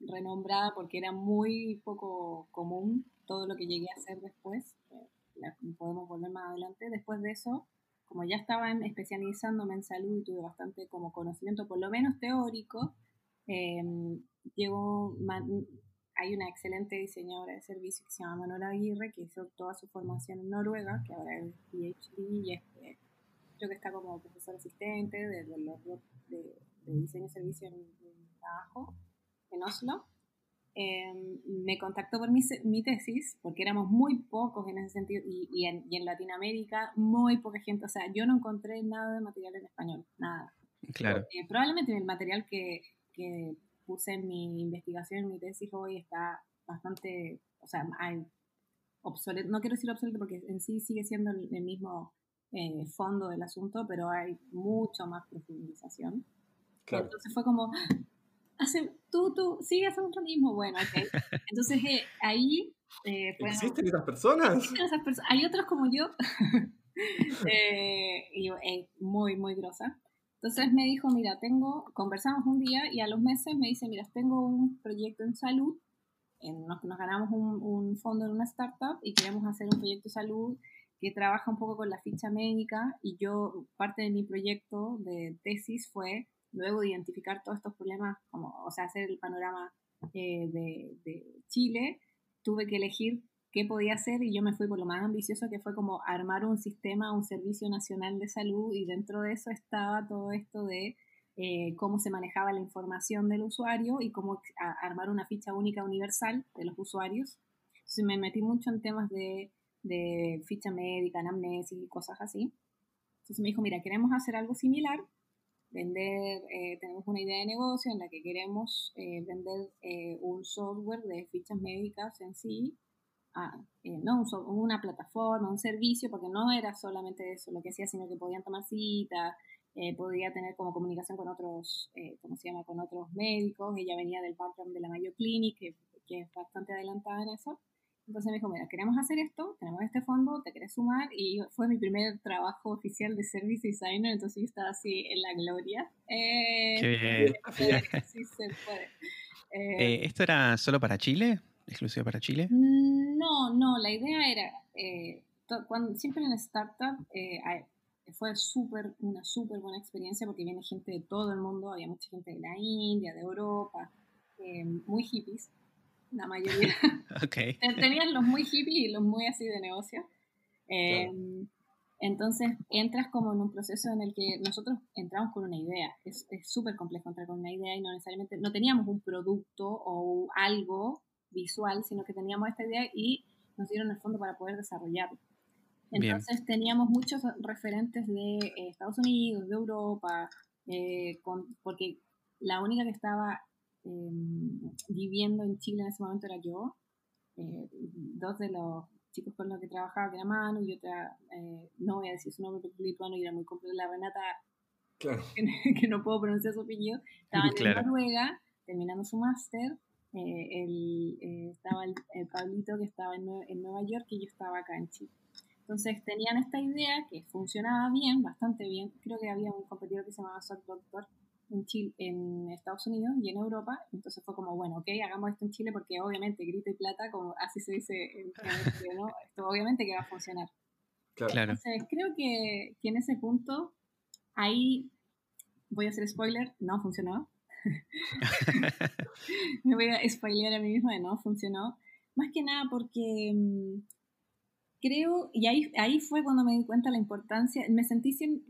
renombrada porque era muy poco común todo lo que llegué a hacer después. Eh, podemos volver más adelante. Después de eso, como ya estaba especializándome en salud y tuve bastante como conocimiento, por lo menos teórico, eh, hay una excelente diseñadora de servicios que se llama Manuela Aguirre, que hizo toda su formación en Noruega, que ahora es PhD y es, eh, creo que está como profesor asistente de, de, diseño de servicio en, en trabajo en Oslo, em, me contactó por mi, mi, tesis, porque éramos muy pocos en ese sentido, y, y, en, y, en, Latinoamérica muy poca gente, o sea, yo no encontré nada de material en español, nada. Claro. Eh, probablemente el material que, que, puse en mi investigación, en mi tesis hoy está bastante, o sea, hay obsoleto, no quiero decir obsoleto porque en sí sigue siendo el, mismo eh, fondo del asunto, pero hay mucho más profundización. Claro. Entonces fue como, hace, tú, tú, sigue haciendo lo mismo. Bueno, ok. Entonces eh, ahí... Eh, ¿Existen esas personas? Existen esas personas. Hay otros como yo eh, y muy, muy grosa. Entonces me dijo, mira, tengo, conversamos un día y a los meses me dice, mira, tengo un proyecto en salud, en, nos, nos ganamos un, un, fondo en una startup y queremos hacer un proyecto de salud que trabaja un poco con la ficha médica y yo, parte de mi proyecto de tesis fue luego de identificar todos estos problemas, como, o sea, hacer el panorama eh, de, de Chile, tuve que elegir qué podía hacer y yo me fui por lo más ambicioso que fue como armar un sistema, un servicio nacional de salud y dentro de eso estaba todo esto de eh, cómo se manejaba la información del usuario y cómo armar una ficha única universal de los usuarios. Entonces me metí mucho en temas de, de ficha médica, anamnesis y cosas así. Entonces me dijo, mira, queremos hacer algo similar, vender, eh, tenemos una idea de negocio en la que queremos eh, vender un software de fichas médicas en sí eh, no una plataforma, un servicio, porque no era solamente eso lo que hacía, sino que podían tomar citas, eh, podía tener como comunicación con otros, eh, ¿cómo se llama?, con otros médicos. Ella venía del background de la Mayo Clinic, que, es bastante adelantada en eso. Entonces me dijo, mira, queremos hacer esto, tenemos este fondo, te querés sumar. Y fue mi primer trabajo oficial de Service Designer, entonces yo estaba así en la gloria. Qué bien. Sí se puede. ¿Esto era solo para Chile? exclusiva para Chile? No, no, la idea era, eh, cuando, siempre en startup eh, fue súper, una súper buena experiencia porque viene gente de todo el mundo, había mucha gente de la India, de Europa, eh, muy hippies, la mayoría. okay. Tenían los muy hippies y los muy así de negocio. Entonces entras como en un proceso en el que nosotros entramos con una idea. Es súper complejo entrar con una idea y no necesariamente, no teníamos un producto o algo visual, sino que teníamos esta idea y nos dieron el fondo para poder desarrollarlo. Entonces teníamos muchos referentes de eh, Estados Unidos, de Europa, eh, porque la única que estaba em, viviendo en Chile en ese momento era yo. Eh, dos de los chicos con los que trabajaba, que era Manu, y otra, no voy a decir su nombre porque lituano y era muy complejo, la Renata, que, no puedo pronunciar su opinión, estaba en Noruega terminando su máster eh, el, eh, estaba el, Pablito que estaba en, en, Nueva York y yo estaba acá en Chile. Entonces tenían esta idea que funcionaba bien, bastante bien. Creo que había un competidor que se llamaba Sock Doctor en, Chile, en Estados Unidos y en Europa. Entonces fue como, bueno, ok, hagamos esto en Chile porque obviamente grito y plata, como así se dice en ¿no? Esto obviamente que va a funcionar. Claro. Entonces creo que, que en ese punto, ahí voy a hacer spoiler, no funcionó. me voy a spoilear a mí misma de no funcionó. Más que nada porque mm, creo, y ahí, ahí fue cuando me di cuenta la importancia, me sentí eh,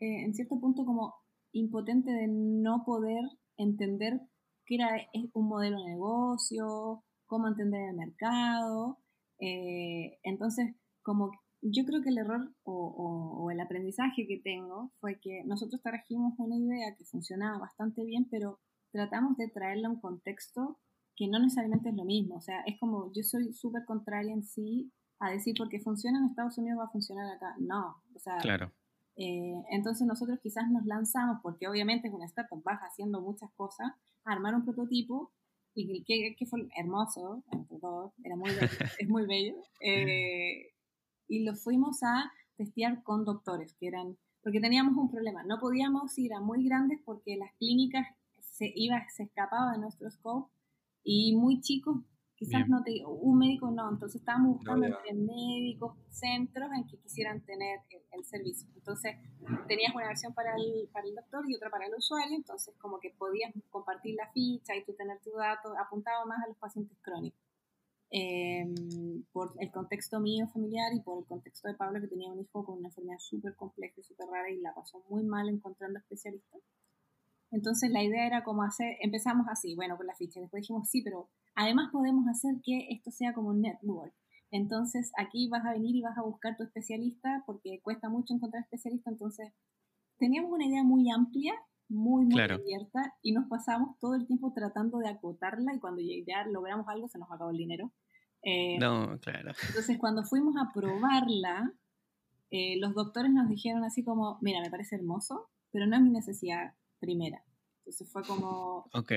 en cierto punto como impotente de no poder entender qué era un modelo de negocio, cómo entender el mercado. Eh, entonces, como yo creo que el error o, el aprendizaje que tengo fue que nosotros trajimos una idea que funcionaba bastante bien, pero tratamos de traerla a un contexto que no necesariamente es lo mismo. O sea, es como yo soy súper contraria en sí a decir porque funciona en Estados Unidos va a funcionar acá. No, o sea, claro. Eh, entonces nosotros quizás nos lanzamos, porque obviamente es una startup, vas haciendo muchas cosas, a armar un prototipo y que, que fue hermoso, entre todos, era muy es muy bello. Eh, y lo fuimos a testear con doctores, que eran, porque teníamos un problema, no podíamos ir a muy grandes porque las clínicas se, iba, se escapaban de nuestro scope y muy chicos, quizás no te, un médico no, entonces estábamos buscando entre médicos, centros en que quisieran tener el, servicio. Entonces tenías una versión para el, para el doctor y otra para el usuario, entonces como que podías compartir la ficha y tú tener tu dato, apuntaba más a los pacientes crónicos. Em, por el contexto mío familiar y por el contexto de Pablo que tenía un hijo con una enfermedad súper compleja y súper rara y la pasó muy mal encontrando especialistas. Entonces la idea era como hacer, empezamos así, bueno, con la ficha, después dijimos, sí, pero además podemos hacer que esto sea como un network. Entonces aquí vas a venir y vas a buscar tu especialista porque cuesta mucho encontrar especialista, entonces teníamos una idea muy amplia muy, muy abierta y nos pasamos todo el tiempo tratando de acotarla y cuando ya logramos algo se nos acabó el dinero. Eh, no, claro. Entonces cuando fuimos a probarla, eh, los doctores nos dijeron así como, mira, me parece hermoso, pero no es mi necesidad primera. Entonces fue como... Ok.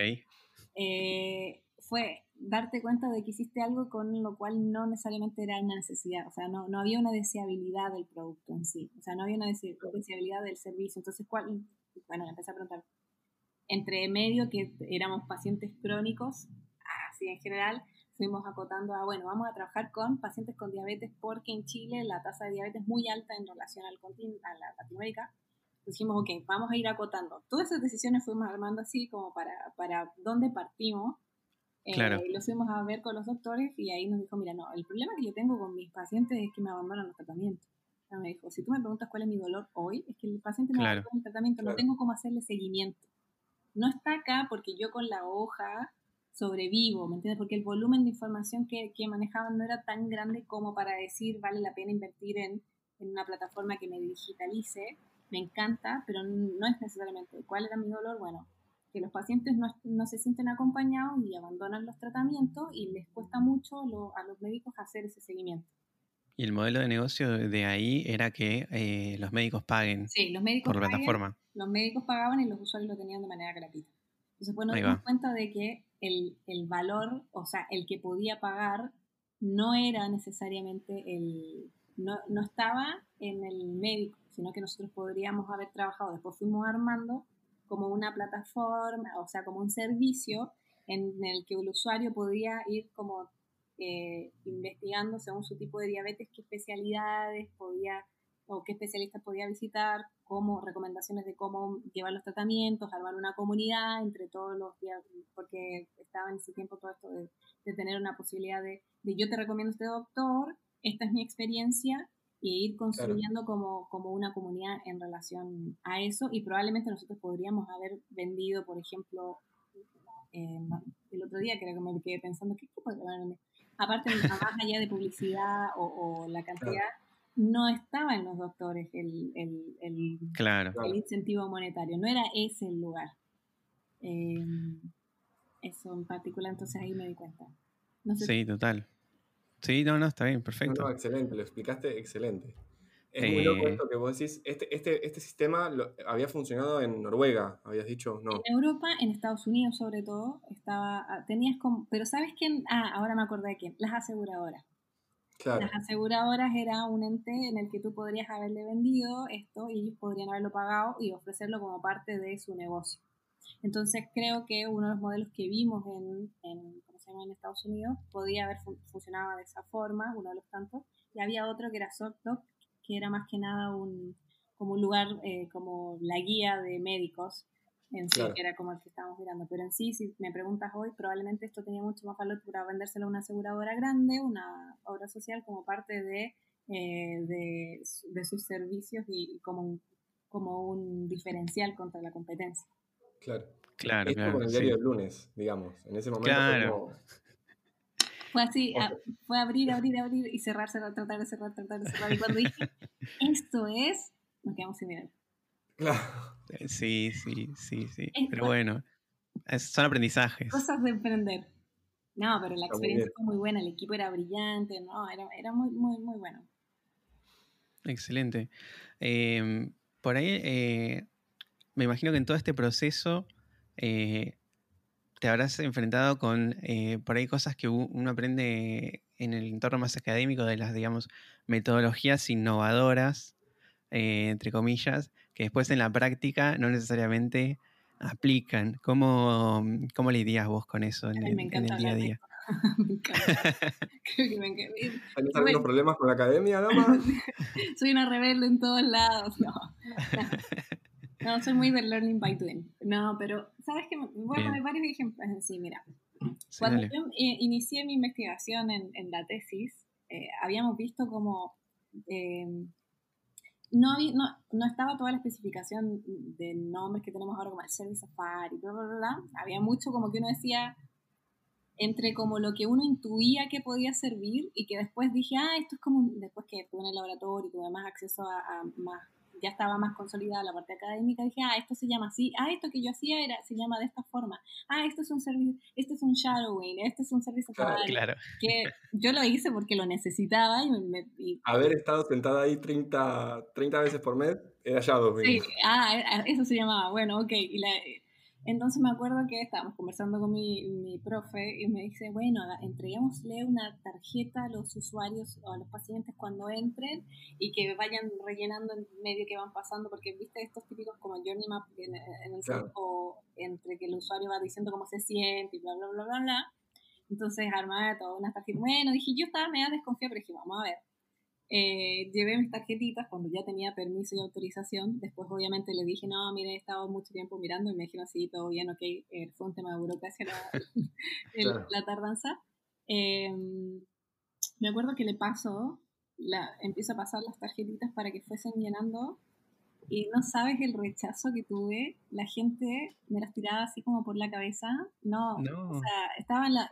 Eh, fue, darte cuenta de que hiciste algo con lo cual no necesariamente era una necesidad, o sea, no, no había una deseabilidad del producto en sí, o sea, no había una deseabilidad del servicio. Entonces, ¿cuál? Bueno, empecé a preguntar. Entre medio, que éramos pacientes crónicos, así en general, fuimos acotando a, bueno, vamos a trabajar con pacientes con diabetes porque en Chile la tasa de diabetes es muy alta en relación al a la Latinoamérica. Dijimos, ok, vamos a ir acotando. Todas esas decisiones fuimos armando así como para, para dónde partimos. Eh, claro. los fuimos a ver con los doctores y ahí nos dijo, mira, no, el problema que yo tengo con mis pacientes es que me abandonan los tratamientos. me dijo, si tú me preguntas cuál es mi dolor hoy, es que el paciente me abandona el tratamiento, no tengo cómo hacerle seguimiento. No está acá porque yo con la hoja sobrevivo, ¿me entiendes? Porque el volumen de información que, que, manejaban no era tan grande como para decir vale la pena invertir en, en, una plataforma que me digitalice. Me encanta, pero no es necesariamente. ¿Cuál era mi dolor? Bueno, que los pacientes no, no se sienten acompañados y abandonan los tratamientos y les cuesta mucho a los médicos hacer ese seguimiento. Y el modelo de negocio de ahí era que eh, los médicos paguen sí, los médicos por plataforma. Los médicos pagaban y los usuarios lo tenían de manera gratuita. Entonces, bueno, nos dimos cuenta de que el, el, valor, o sea, el que podía pagar no era necesariamente el, no, no, estaba en el médico, sino que nosotros podríamos haber trabajado, después fuimos armando como una plataforma, o sea, como un servicio en el que el usuario podía ir como eh, investigando según su tipo de diabetes, qué especialidades podía o qué especialistas podía visitar, como recomendaciones de cómo llevar los tratamientos, armar una comunidad entre todos los días, porque estaba en ese tiempo todo esto de, tener una posibilidad de, de, yo te recomiendo este doctor, esta es mi experiencia, y ir construyendo como, como una comunidad en relación a eso, y probablemente nosotros podríamos haber vendido, por ejemplo, eh, el otro día creo que me quedé pensando, ¿qué, qué podría vender? Aparte, más allá de publicidad o, la cantidad no estaba en los doctores el, el, el, el incentivo monetario, no era ese el lugar. Em, eso en particular, entonces ahí me di cuenta. sí, total. Sí, no, no, está bien, perfecto. No, excelente, lo explicaste excelente. Es muy loco eh, esto que vos decís. Este, este, este sistema había funcionado en Noruega, habías dicho, ¿no? En Europa, en Estados Unidos sobre todo, estaba, ah, tenías como, pero ¿sabes quién? Ah, ahora me acordé de quién, las aseguradoras. Las aseguradoras era un ente en el que tú podrías haberle vendido esto y ellos podrían haberlo pagado y ofrecerlo como parte de su negocio. Entonces creo que uno de los modelos que vimos en, en, ¿cómo se llama? en Estados Unidos podía haber funcionado de esa forma, uno de los tantos, y había otro que era SocDoc, que era más que nada un, como un lugar, eh, como la guía de médicos en sí, que era como el que estábamos mirando. Pero en sí, si me preguntas hoy, probablemente esto tenía mucho más valor para vendérselo a una aseguradora grande, una obra social, como parte de, eh, de, de, sus servicios y, como, un, como un diferencial contra la competencia. Claro. Claro, Esto con el diario del lunes, digamos. En ese momento claro. fue así, fue abrir, abrir, abrir y cerrar, cerrar, tratar de cerrar, tratar de cerrar. Y cuando dije, esto es, nos quedamos sin dinero. Claro. Eh, sí, sí, sí, sí. pero bueno, son aprendizajes. Cosas de emprender. No, pero la experiencia fue muy buena, el equipo era brillante, no, era, era muy, muy, muy bueno. Excelente. Em, por ahí, eh, me imagino que en todo este proceso eh, te habrás enfrentado con por ahí cosas que uno aprende en el entorno más académico de las, digamos, metodologías innovadoras, entre comillas, que después en la práctica no necesariamente aplican. ¿Cómo, cómo lidias vos con eso en, el, día a día? me encanta. Creo que me encanta. ¿Tienes algunos problemas con la academia, dama? soy una rebelde en todos lados. No, no. Soy muy del learning by doing. No, pero, ¿sabes qué? Voy a poner varios ejemplos en sí, mira. Cuando yo eh, inicié mi investigación en, en la tesis, eh, habíamos visto como eh, no, no, no, estaba toda la especificación de nombres que tenemos ahora como el Service Safari, bla, bla, bla, Había mucho como que uno decía entre como lo que uno intuía que podía servir y que después dije, ah, esto es como, después que tuve en el laboratorio y tuve más acceso a, a más ya estaba más consolidada la parte académica, dije, ah, esto se llama así, ah, esto que yo hacía era, se llama de esta forma, ah, esto es un servicio, este es un shadowing, este es un servicio claro, que yo lo hice porque lo necesitaba y, me, Haber estado sentada ahí 30, 30 veces por mes era shadowing. Sí, ah, eso se llamaba, bueno, ok, y la, Entonces me acuerdo que estábamos conversando con mi, mi profe y me dice, bueno, entreguémosle una tarjeta a los usuarios o a los pacientes cuando entren y que vayan rellenando en medio que van pasando, porque viste estos típicos como Journey Map en, el tiempo entre que el usuario va diciendo cómo se siente y bla, bla, bla, bla, bla. Entonces armaba toda una tarjeta. Bueno, dije, yo estaba medio desconfiada, pero dije, vamos a ver eh, llevé mis tarjetitas cuando ya tenía permiso y autorización. Después, obviamente, le dije, no, mire, he estado mucho tiempo mirando y me dijeron, sí, todo bien, ok. Eh, fue un tema de burocracia la, tardanza. Em, me acuerdo que le paso, la, empiezo a pasar las tarjetitas para que fuesen llenando y no sabes el rechazo que tuve. La gente me las tiraba así como por la cabeza. No, no. o sea, estaba en la,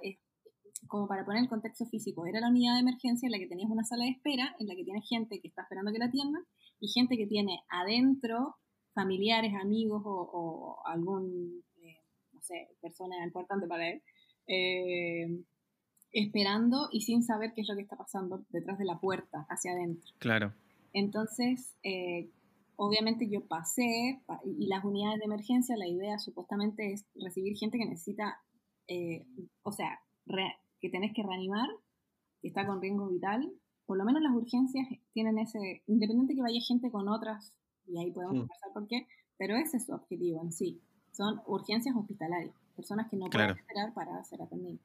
como para poner el contexto físico, era la unidad de emergencia en la que tenías una sala de espera, en la que tienes gente que está esperando que la atiendan y gente que tiene adentro familiares, amigos o, algún, eh, no sé, persona importante para él, eh, esperando y sin saber qué es lo que está pasando detrás de la puerta, hacia adentro. Claro. Entonces, eh, obviamente yo pasé y las unidades de emergencia, la idea supuestamente es recibir gente que necesita, o sea, que tenés que reanimar, que está con riesgo vital, por lo menos las urgencias tienen ese, independiente que vaya gente con otras, y ahí podemos conversar por qué, pero ese es su objetivo en sí. Son urgencias hospitalarias, personas que no pueden esperar para ser atendidas.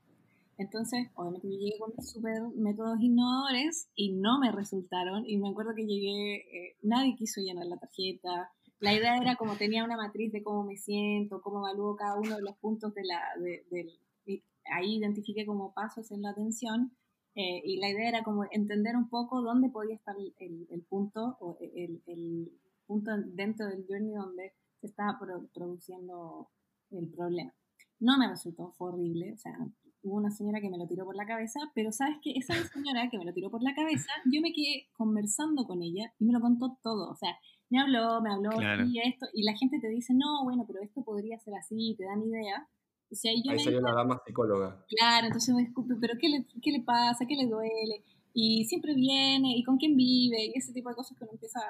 Entonces, obviamente yo llegué con super métodos innovadores y no me resultaron. Y me acuerdo que llegué, eh, nadie quiso llenar la tarjeta. La idea era como tenía una matriz de cómo me siento, cómo evalúo cada uno de los puntos de la, de, del, ahí identifiqué como pasos en la atención eh, y la idea era como entender un poco dónde podía estar el, el punto o el, el, punto dentro del journey donde se estaba produciendo el problema. No me resultó, fue horrible, o sea, hubo una señora que me lo tiró por la cabeza, pero sabes que esa señora que me lo tiró por la cabeza, yo me quedé conversando con ella y me lo contó todo, o sea, me habló, me habló y esto, y la gente te dice, no, bueno, pero esto podría ser así, te dan idea, ahí, salió la dama psicóloga. Claro, entonces me disculpe, pero qué le, ¿qué le pasa? ¿Qué le duele? Y siempre viene, ¿y con quién vive? Y ese tipo de cosas que uno empieza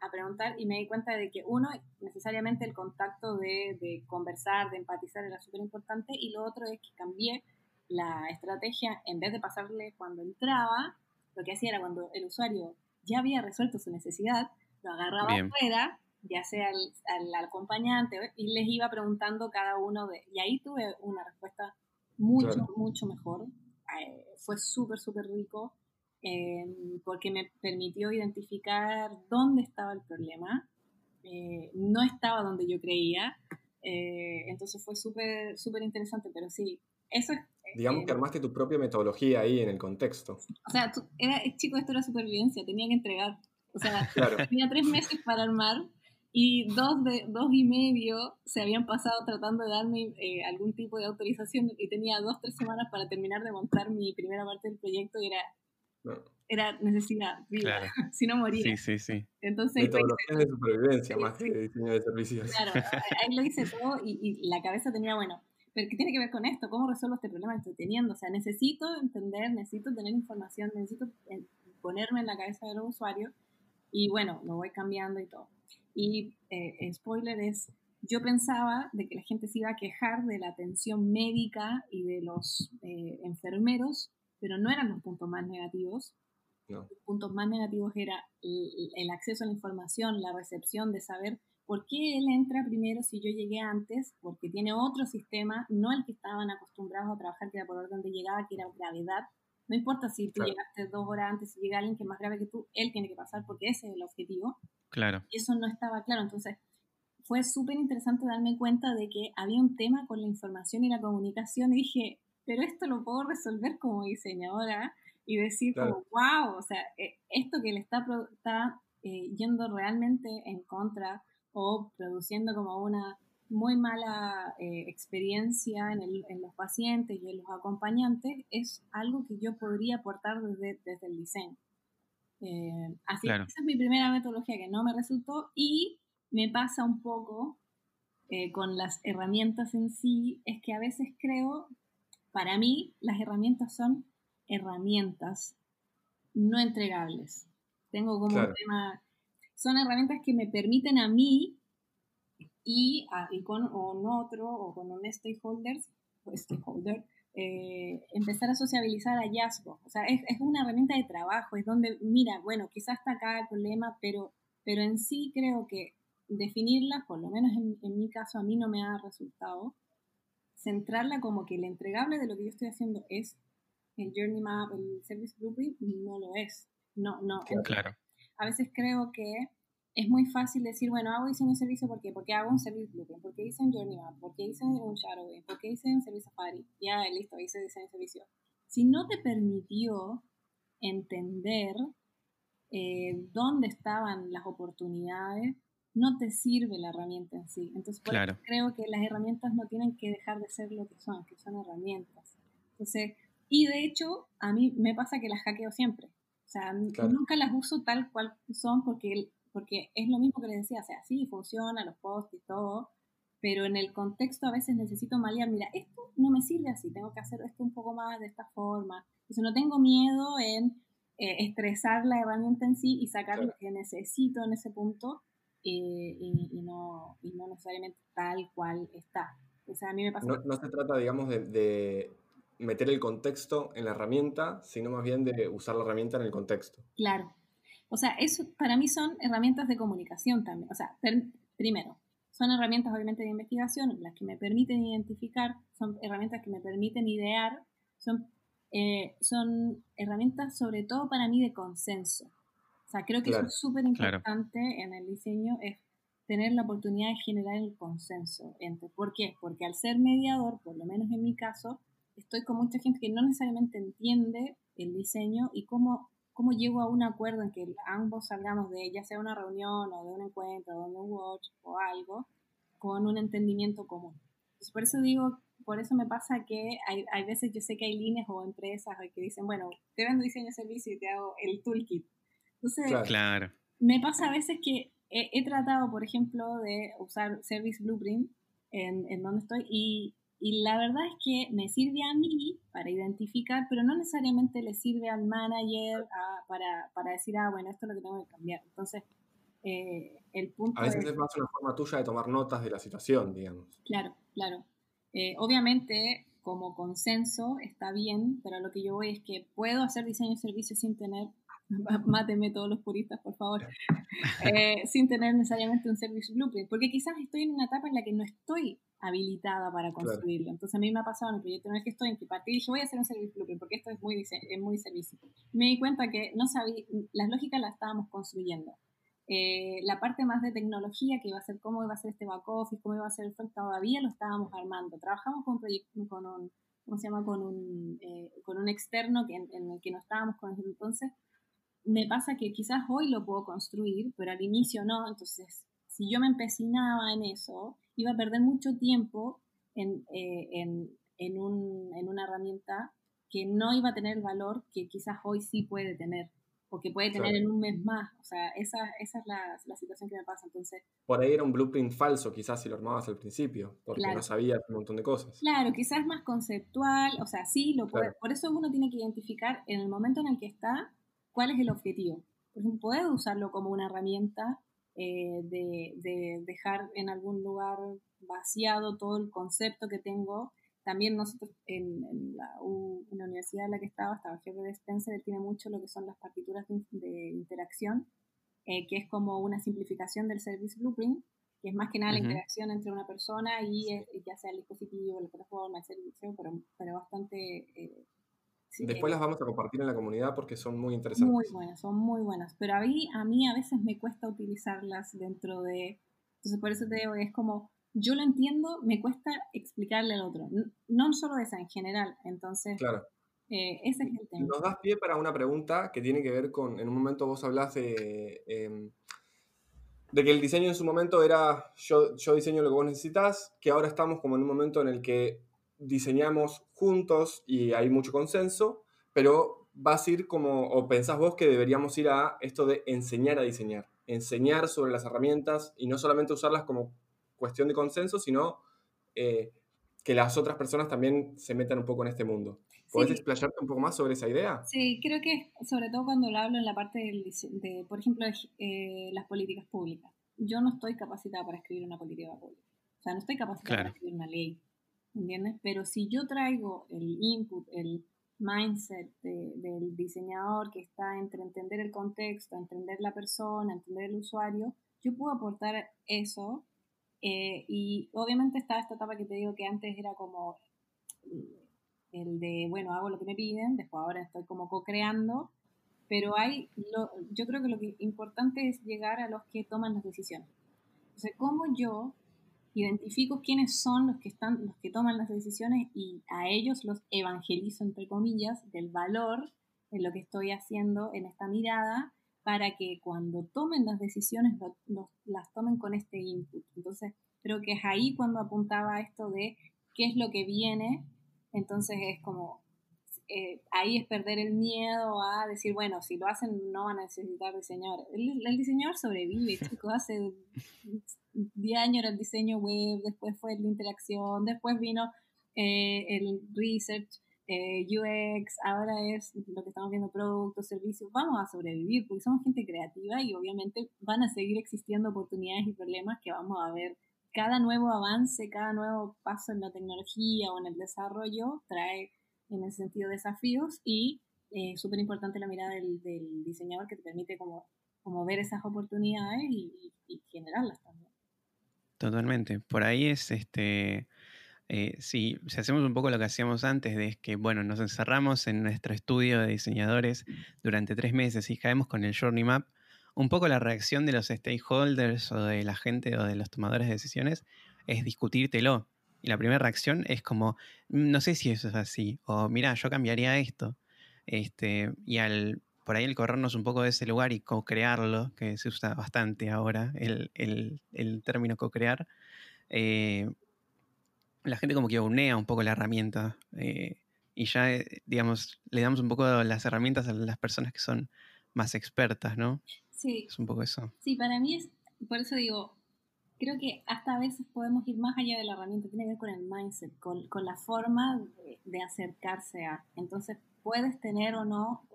a preguntar y me di cuenta de que uno, necesariamente el contacto de, de conversar, de empatizar era súper importante y lo otro es que cambié la estrategia, en vez de pasarle cuando entraba, lo que hacía era cuando el usuario ya había resuelto su necesidad, lo agarraba afuera ya sea al, acompañante, y les iba preguntando cada uno de... Y ahí tuve una respuesta mucho, mucho mejor. Eh, fue súper, súper rico em, porque me permitió identificar dónde estaba el problema. Eh, no estaba donde yo creía. Eh, entonces fue súper, súper interesante, pero sí, eso es... Digamos que armaste tu propia metodología ahí en el contexto. O sea, era, chico, esto era supervivencia, tenía que entregar. O sea, tenía tres meses para armar y dos, de, dos y medio se habían pasado tratando de darme eh, algún tipo de autorización y tenía dos, tres semanas para terminar de montar mi primera parte del proyecto y era, era necesidad, si no moría. Sí, sí, sí. Entonces, Metodología de supervivencia más que diseño de servicios. Claro, ahí lo hice todo y, y, la cabeza tenía, bueno, pero ¿qué tiene que ver con esto? ¿Cómo resuelvo este problema que estoy teniendo? O sea, necesito entender, necesito tener información, necesito eh, ponerme en la cabeza de los usuarios y bueno, lo voy cambiando y todo. Y eh, spoiler es, yo pensaba de que la gente se iba a quejar de la atención médica y de los eh, enfermeros, pero no eran los puntos más negativos. Los puntos más negativos era el, acceso a la información, la recepción de saber por qué él entra primero si yo llegué antes, porque tiene otro sistema, no el que estaban acostumbrados a trabajar, que era por orden de llegada, que era gravedad. No importa si tú llegaste dos horas antes y llega alguien que es más grave que tú, él tiene que pasar porque ese es el objetivo. Claro. Y eso no estaba claro. Entonces, fue súper interesante darme cuenta de que había un tema con la información y la comunicación y dije, pero esto lo puedo resolver como diseñadora y decir como, wow, o sea, eh, esto que le está, está eh, yendo realmente en contra o produciendo como una muy mala eh, experiencia en, el, en, los pacientes y en los acompañantes es algo que yo podría aportar desde, desde el diseño. Eh, así que esa es mi primera metodología que no me resultó y me pasa un poco eh, con las herramientas en sí, es que a veces creo, para mí, las herramientas son herramientas no entregables. Tengo como un tema, son herramientas que me permiten a mí y, ah, y con otro o con un stakeholder, stakeholder eh, empezar a sociabilizar hallazgos. O sea, es, es, una herramienta de trabajo, es donde, mira, bueno, quizás está acá el problema, pero, pero en sí creo que definirla, por lo menos en, en mi caso, a mí no me ha resultado, centrarla como que el entregable de lo que yo estoy haciendo es el Journey Map, el Service Blueprint, no lo es. No, no. Claro. A veces creo que es muy fácil decir, bueno, hago diseño de servicio ¿por qué? porque hago un Service Blueprint, porque hice un Journey Map, porque hice un Shadowing, porque hice un Service Safari. Ya, listo, hice diseño de servicio. Si no te permitió entender eh, dónde estaban las oportunidades, no te sirve la herramienta en sí. Entonces, creo que las herramientas no tienen que dejar de ser lo que son, que son herramientas. Entonces, y de hecho, a mí me pasa que las hackeo siempre. O sea, nunca las uso tal cual son porque, porque es lo mismo que les decía. O sea, sí, funciona, los posts y todo, pero en el contexto a veces necesito malear. Mira, esto no me sirve así, tengo que hacer esto un poco más de esta forma. Entonces, no tengo miedo en eh, estresar la herramienta en sí y sacar lo que necesito en ese punto eh, y, no, y, no, necesariamente tal cual está. O sea, a mí me pasa... No, se trata, digamos, de, meter el contexto en la herramienta, sino más bien de usar la herramienta en el contexto. Claro. O sea, eso para mí son herramientas de comunicación también. O sea, primero, son herramientas obviamente de investigación, las que me permiten identificar, son herramientas que me permiten idear, son, eh, son herramientas sobre todo para mí de consenso. O sea, creo que eso es súper importante en el diseño, es tener la oportunidad de generar el consenso. Entre, ¿Por qué? Porque al ser mediador, por lo menos en mi caso, estoy con mucha gente que no necesariamente entiende el diseño y cómo, cómo llego a un acuerdo en que ambos salgamos de ya sea una reunión o de un encuentro o de un watch o algo, con un entendimiento común. por eso digo, por eso me pasa que hay, hay veces yo sé que hay líneas o empresas que dicen, bueno, te vendo diseño de servicio y te hago el toolkit entonces, claro. me pasa a veces que he, tratado, por ejemplo, de usar Service Blueprint en, en donde estoy y, y, la verdad es que me sirve a mí para identificar, pero no necesariamente le sirve al manager para, para, decir, ah, bueno, esto es lo que tengo que cambiar. Entonces, eh, el punto A veces es, más una forma tuya de tomar notas de la situación, digamos. Claro, claro. Eh, obviamente, como consenso está bien, pero lo que yo voy es que puedo hacer diseño de servicio sin tener máteme todos los puristas, por favor, eh, sin tener necesariamente un service blueprint, porque quizás estoy en una etapa en la que no estoy habilitada para construirlo. Entonces a mí me ha pasado en el proyecto en el que estoy, en que partí y dije, voy a hacer un service blueprint, porque esto es muy, es muy servicio. Me di cuenta que no sabía, las lógicas las estábamos construyendo. Eh, la parte más de tecnología, que iba a ser cómo iba a ser este back office, cómo iba a ser el front, todavía lo estábamos armando. Trabajamos con un proyecto, con un, ¿cómo se llama? Con un, eh, con un externo que, en, en, el que no estábamos con entonces me pasa que quizás hoy lo puedo construir, pero al inicio no, entonces si yo me empecinaba en eso, iba a perder mucho tiempo en, eh, en, en, un, en, una herramienta que no iba a tener el valor que quizás hoy sí puede tener, o que puede tener en un mes más. O sea, esa, esa es la, la, situación que me pasa. Entonces, Por ahí era un blueprint falso, quizás si lo armabas al principio, porque no sabías un montón de cosas. Claro, quizás más conceptual, o sea, sí, lo puede, por eso uno tiene que identificar en el momento en el que está ¿Cuál es el objetivo? Por ejemplo, puedo usarlo como una herramienta eh, de, dejar en algún lugar vaciado todo el concepto que tengo. También nosotros en, la, universidad en la que estaba, estaba jefe de Spencer, él tiene mucho lo que son las partituras de, interacción, eh, que es como una simplificación del Service Blueprint, que es más que nada la interacción entre una persona y eh, ya sea el dispositivo, la plataforma, el servicio, pero, pero bastante Después las vamos a compartir en la comunidad porque son muy interesantes. Muy buenas, son muy buenas. Pero a mí, a mí a veces me cuesta utilizarlas dentro de... Entonces por eso te digo, es como, yo lo entiendo, me cuesta explicarle al otro. No solo esa, en general. Entonces, claro. Eh, ese es el tema. Nos das pie para una pregunta que tiene que ver con, en un momento vos hablas de, em, de que el diseño en su momento era yo, yo diseño lo que vos necesitas, que ahora estamos como en un momento en el que diseñamos juntos y hay mucho consenso, pero vas a ir como, o pensás vos que deberíamos ir a esto de enseñar a diseñar, enseñar sobre las herramientas y no solamente usarlas como cuestión de consenso, sino eh, que las otras personas también se metan un poco en este mundo. ¿Puedes explayarte un poco más sobre esa idea? Sí, creo que sobre todo cuando lo hablo en la parte de, por ejemplo, eh, las políticas públicas. yo no estoy capacitada para escribir una política pública. O sea, no estoy capacitada para escribir una ley. ¿Entiendes? Pero si yo traigo el input, el mindset del diseñador que está entre entender el contexto, entender la persona, entender el usuario, yo puedo aportar eso. Eh, y obviamente está esta etapa que te digo que antes era como el de, bueno, hago lo que me piden, después ahora estoy como co-creando, pero hay, yo creo que lo que importante es llegar a los que toman las decisiones. Entonces, ¿cómo yo identifico quiénes son los que están, los que toman las decisiones y a ellos los evangelizo, entre comillas, del valor de lo que estoy haciendo en esta mirada para que cuando tomen las decisiones las tomen con este input. Entonces, creo que es ahí cuando apuntaba esto de qué es lo que viene. Entonces es como, eh, ahí es perder el miedo a decir, bueno, si lo hacen no van a necesitar diseñador. El, el diseñador sobrevive, chicos, hace 10 años era el diseño web, después fue la interacción, después vino eh, el research, eh, UX, ahora es lo que estamos viendo, productos, servicios. Vamos a sobrevivir porque somos gente creativa y obviamente van a seguir existiendo oportunidades y problemas que vamos a ver. Cada nuevo avance, cada nuevo paso en la tecnología o en el desarrollo trae en el sentido desafíos y eh, súper importante la mirada del, diseñador que te permite como, como ver esas oportunidades y generarlas también. Totalmente. Por ahí es este. Eh, si, hacemos un poco lo que hacíamos antes, de que, bueno, nos encerramos en nuestro estudio de diseñadores durante tres meses y caemos con el Journey Map, un poco la reacción de los stakeholders o de la gente o de los tomadores de decisiones es discutírtelo. Y la primera reacción es como, mm, no sé si eso es así, o mira, yo cambiaría esto. Este, y al por ahí el corrernos un poco de ese lugar y co-crearlo, que se usa bastante ahora, el, término co-crear, eh, la gente como que unea un poco la herramienta eh, y ya, eh, digamos, le damos un poco las herramientas a las personas que son más expertas, ¿no? Sí. Es un poco eso. Sí, para mí es, por eso digo, creo que hasta a veces podemos ir más allá de la herramienta, tiene que ver con el mindset, con, la forma de, de, acercarse a. Entonces, puedes tener o no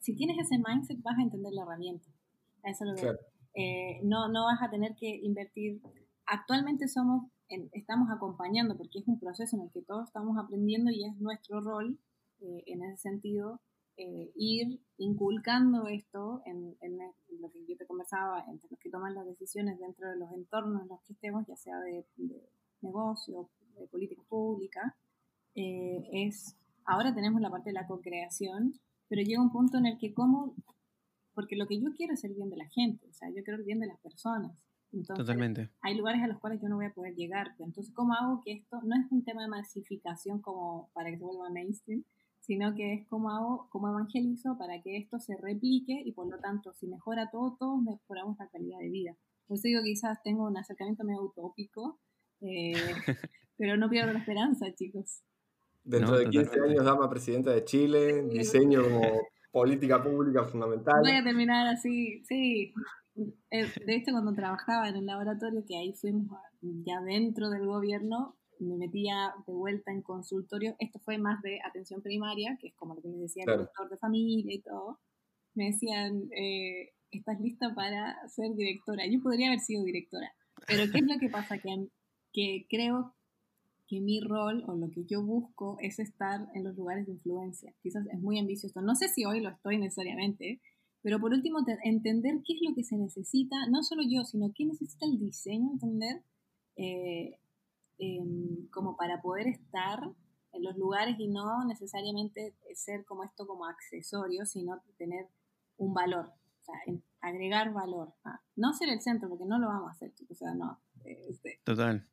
si tienes ese mindset vas a entender la herramienta. Eso lo eh, no, no vas a tener que invertir. Actualmente somos, estamos acompañando porque es un proceso en el que todos estamos aprendiendo y es nuestro rol eh, en ese sentido eh, ir inculcando esto en, lo que yo te conversaba, entre los que toman las decisiones dentro de los entornos en los que estemos, ya sea de, de negocio, de política pública, es ahora tenemos la parte de la co-creación pero llega un punto en el que como, porque lo que yo quiero es el bien de la gente, o sea, yo quiero el bien de las personas. Entonces, Totalmente. Hay lugares a los cuales yo no voy a poder llegar. Entonces, ¿cómo hago que esto no es un tema de masificación como para que se vuelva mainstream, sino que es cómo hago, cómo evangelizo para que esto se replique y por lo tanto, si mejora todo, todos mejoramos la calidad de vida. Por eso digo que quizás tengo un acercamiento medio utópico, eh, pero no pierdo la esperanza, chicos. Dentro de 15 años, dama presidenta de Chile, diseño como política pública fundamental. Voy a terminar así, sí. Eh, de hecho, cuando trabajaba en el laboratorio, que ahí fuimos ya dentro del gobierno, me metía de vuelta en consultorio. Esto fue más de atención primaria, que es como lo que les decía el doctor de familia y todo. Me decían, eh, ¿estás lista para ser directora? Yo podría haber sido directora. Pero ¿qué es lo que pasa? Que, que creo que mi rol o lo que yo busco es estar en los lugares de influencia. Quizás es muy ambicioso. No sé si hoy lo estoy necesariamente, pero por último, entender qué es lo que se necesita, no solo yo, sino qué necesita el diseño, entender, eh, em, como para poder estar en los lugares y no necesariamente ser como esto como accesorio, sino tener un valor, o sea, agregar valor. Ah, no ser el centro, porque no lo vamos a hacer, chicos, o sea, no. Este, Total.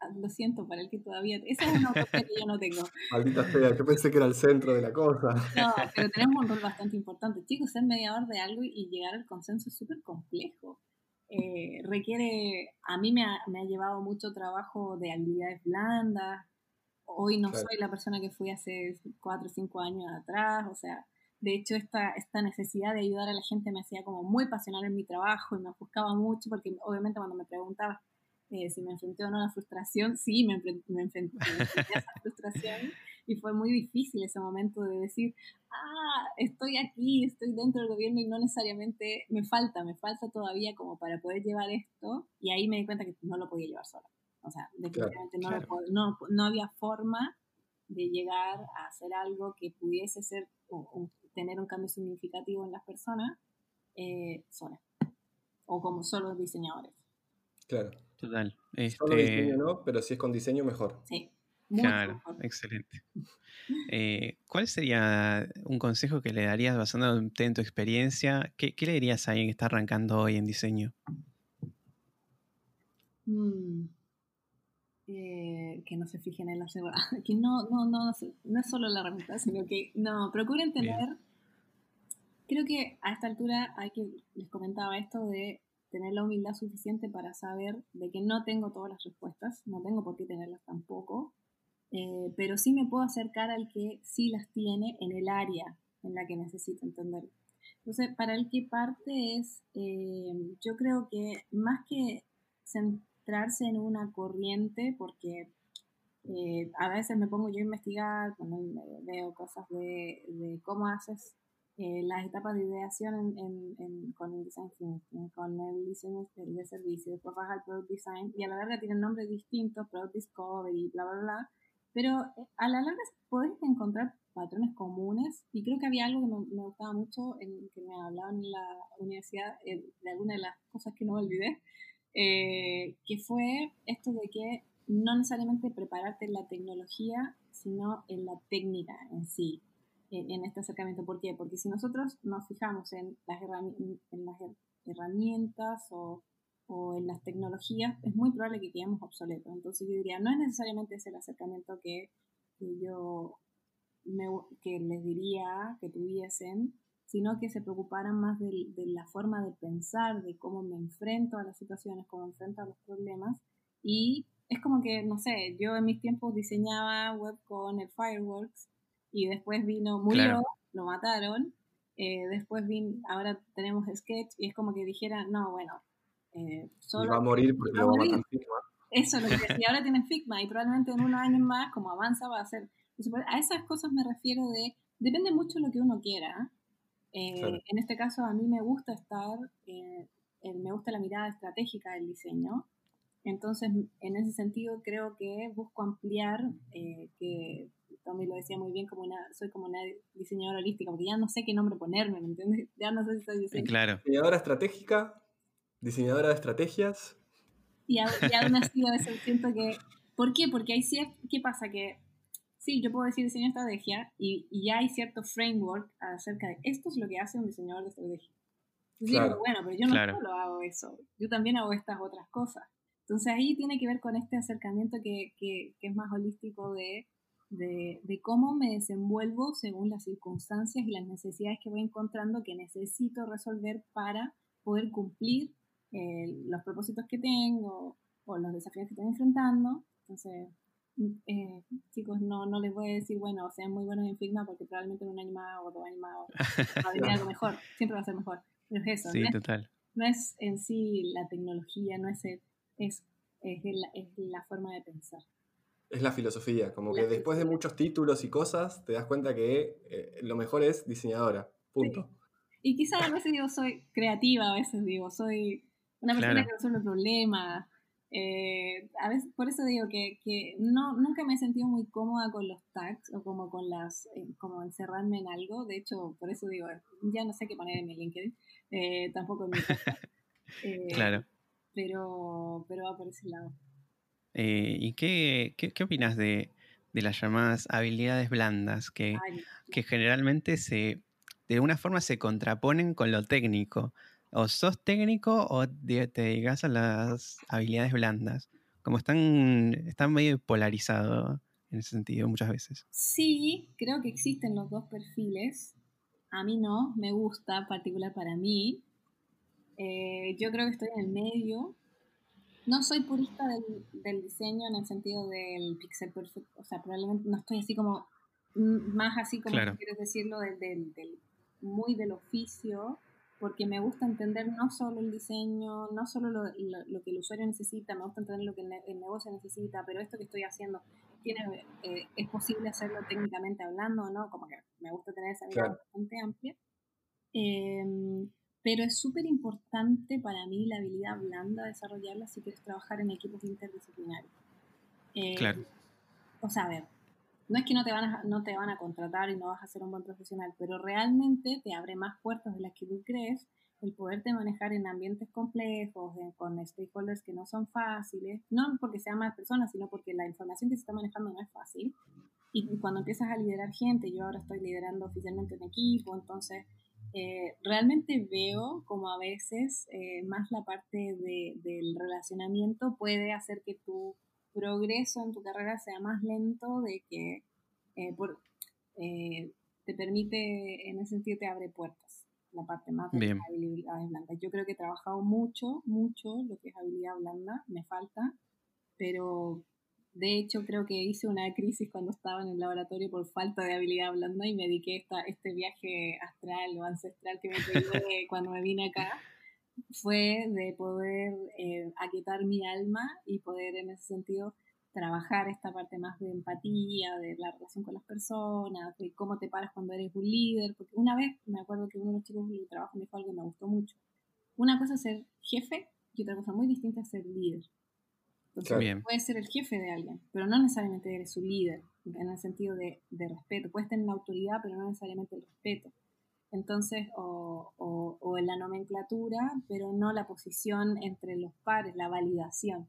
Ah, lo siento para el que todavía. Esa es una utopía que yo no tengo. Maldita sea, yo pensé que era el centro de la cosa. No, pero tenemos un rol bastante importante. Chicos, ser mediador de algo y llegar al consenso es súper complejo. Eh, requiere, a mí me ha, me ha, llevado mucho trabajo de habilidades blandas. Hoy no soy la persona que fui hace cuatro o cinco años atrás. O sea, de hecho, esta, esta necesidad de ayudar a la gente me hacía como muy pasional en mi trabajo y me buscaba mucho porque obviamente cuando me preguntaba eh, si me enfrenté o no a la frustración, sí, me, enfrenté, a esa frustración, y fue muy difícil ese momento de decir, ah, estoy aquí, estoy dentro del gobierno y no necesariamente me falta, me falta todavía como para poder llevar esto y ahí me di cuenta que no lo podía llevar sola. O sea, definitivamente no, no, había forma de llegar a hacer algo que pudiese ser o, tener un cambio significativo en las personas eh, sola o como solo diseñadores. Claro. Total. Solo este diseño no, pero si es con diseño mejor. Sí. Claro, excelente. Eh, ¿Cuál sería un consejo que le darías basándote en tu experiencia? ¿Qué, le dirías a alguien que está arrancando hoy en diseño? Mm. Eh, que no se fijen en la segunda. Que no, no, no, no es solo la herramienta, sino que no, procuren tener. Creo que a esta altura hay que, les comentaba esto de tener la humildad suficiente para saber de que no tengo todas las respuestas, no tengo por qué tenerlas tampoco, eh, pero sí me puedo acercar al que sí las tiene en el área en la que necesito entender. Entonces, para el que parte es, eh, yo creo que más que centrarse en una corriente, porque eh, a veces me pongo yo a investigar, cuando veo cosas de, de cómo haces eh, las etapas de ideación en, con el design thinking, con el diseño de servicio, después vas al product design y a la larga tienen nombres distintos, product discovery, bla, bla, bla. Pero eh, a la larga podés encontrar patrones comunes y creo que había algo que me, gustaba mucho en que me hablaban en la universidad eh, de alguna de las cosas que no olvidé, que fue esto de que no necesariamente prepararte en la tecnología, sino en la técnica en sí en, este acercamiento. ¿Por qué? Porque si nosotros nos fijamos en las, en las herramientas o, o, en las tecnologías, es muy probable que quedemos obsoletos. Entonces yo diría, no es necesariamente ese el acercamiento que, que yo me, que les diría que tuviesen, sino que se preocuparan más de, de, la forma de pensar, de cómo me enfrento a las situaciones, cómo enfrento a los problemas. Y es como que, no sé, yo en mis tiempos diseñaba web con el Fireworks y después vino, murió, lo mataron, eh, después vino, ahora tenemos Sketch y es como que dijera, no, bueno, eh, solo... va a morir porque lo va a matar Figma. Eso lo que y ahora tienen Figma y probablemente en unos años más, como avanza, va a ser... A esas cosas me refiero de, depende mucho de lo que uno quiera. Eh, en este caso a mí me gusta estar, me gusta la mirada estratégica del diseño. Entonces, en ese sentido, creo que busco ampliar que Tommy lo decía muy bien, como una, soy como una diseñadora holística, porque ya no sé qué nombre ponerme, ¿me entiendes? Ya no sé si soy diseñadora. Claro. Diseñadora estratégica, diseñadora de estrategias. Y, aún así a veces siento que... ¿Por qué? Porque hay cierto... ¿Qué pasa? Que sí, yo puedo decir diseño de estrategia y, y, ya hay cierto framework acerca de esto es lo que hace un diseñador de estrategia. Claro. bueno, pero yo no solo hago eso, yo también hago estas otras cosas. Entonces ahí tiene que ver con este acercamiento que, que, que es más holístico de de, de, cómo me desenvuelvo según las circunstancias y las necesidades que voy encontrando que necesito resolver para poder cumplir eh, los propósitos que tengo o los desafíos que estoy enfrentando. Entonces, eh, chicos, no, no les voy a decir, bueno, sean muy buenos en Figma porque probablemente en un año más o dos años más va a venir algo mejor, siempre va a ser mejor. Pero es eso, sí, no, total. Es, no es en sí la tecnología, no es, es, es, la, es la forma de pensar. Es la filosofía, como que después de muchos títulos y cosas, te das cuenta que eh, lo mejor es diseñadora, punto. Y quizás a veces digo, soy creativa, a veces digo, soy una persona que resuelve problemas. Eh, a veces, por eso digo que, que, no, nunca me he sentido muy cómoda con los tags o como con las, eh, como encerrarme en algo. De hecho, por eso digo, ya no sé qué poner en mi LinkedIn, tampoco en mi casa. claro. Pero, pero va por ese lado. Eh, ¿Y qué, qué, opinas de, las llamadas habilidades blandas que, que generalmente se, de alguna forma se contraponen con lo técnico? O sos técnico o te dedicas a las habilidades blandas. Como están, están medio polarizados en ese sentido muchas veces. Sí, creo que existen los dos perfiles. A mí no, me gusta, particular para mí. Eh, yo creo que estoy en el medio no soy purista del, diseño en el sentido del pixel perfecto, o sea, probablemente no estoy así como, más así como quieres decirlo, del, del, muy del oficio, porque me gusta entender no solo el diseño, no solo lo, que el usuario necesita, me gusta entender lo que el, negocio necesita, pero esto que estoy haciendo, tiene, eh, es posible hacerlo técnicamente hablando, ¿no? Como que me gusta tener esa mirada bastante amplia. Em, pero es súper importante para mí la habilidad blanda desarrollarla si quieres trabajar en equipos interdisciplinarios. Eh, claro. O sea, a ver, no es que no te, van a, no te van a contratar y no vas a ser un buen profesional, pero realmente te abre más puertas de las que tú crees el poderte manejar en ambientes complejos, con stakeholders que no son fáciles, no porque sean más personas, sino porque la información que se está manejando no es fácil. Y cuando empiezas a liderar gente, yo ahora estoy liderando oficialmente un equipo, entonces eh, realmente veo como a veces eh, más la parte del relacionamiento puede hacer que tu progreso en tu carrera sea más lento de que eh, por, te permite, en ese sentido te abre puertas la parte más de habilidades blandas. Yo creo que he trabajado mucho, mucho lo que es habilidad blanda, me falta, pero de hecho creo que hice una crisis cuando estaba en el laboratorio por falta de habilidad blanda y me dediqué a este viaje astral o ancestral que me pegué cuando me vine acá fue de poder eh, aquietar mi alma y poder en ese sentido trabajar esta parte más de empatía, de la relación con las personas, de cómo te paras cuando eres un líder, porque una vez me acuerdo que uno de los chicos de trabajo me dijo algo que me gustó mucho. Una cosa es ser jefe y otra cosa muy distinta es ser líder. Entonces, puedes ser el jefe de alguien, pero no necesariamente eres su líder, en el sentido de, de respeto. Puedes tener la autoridad, pero no necesariamente el respeto. Entonces, o, o, o en la nomenclatura, pero no la posición entre los pares, la validación.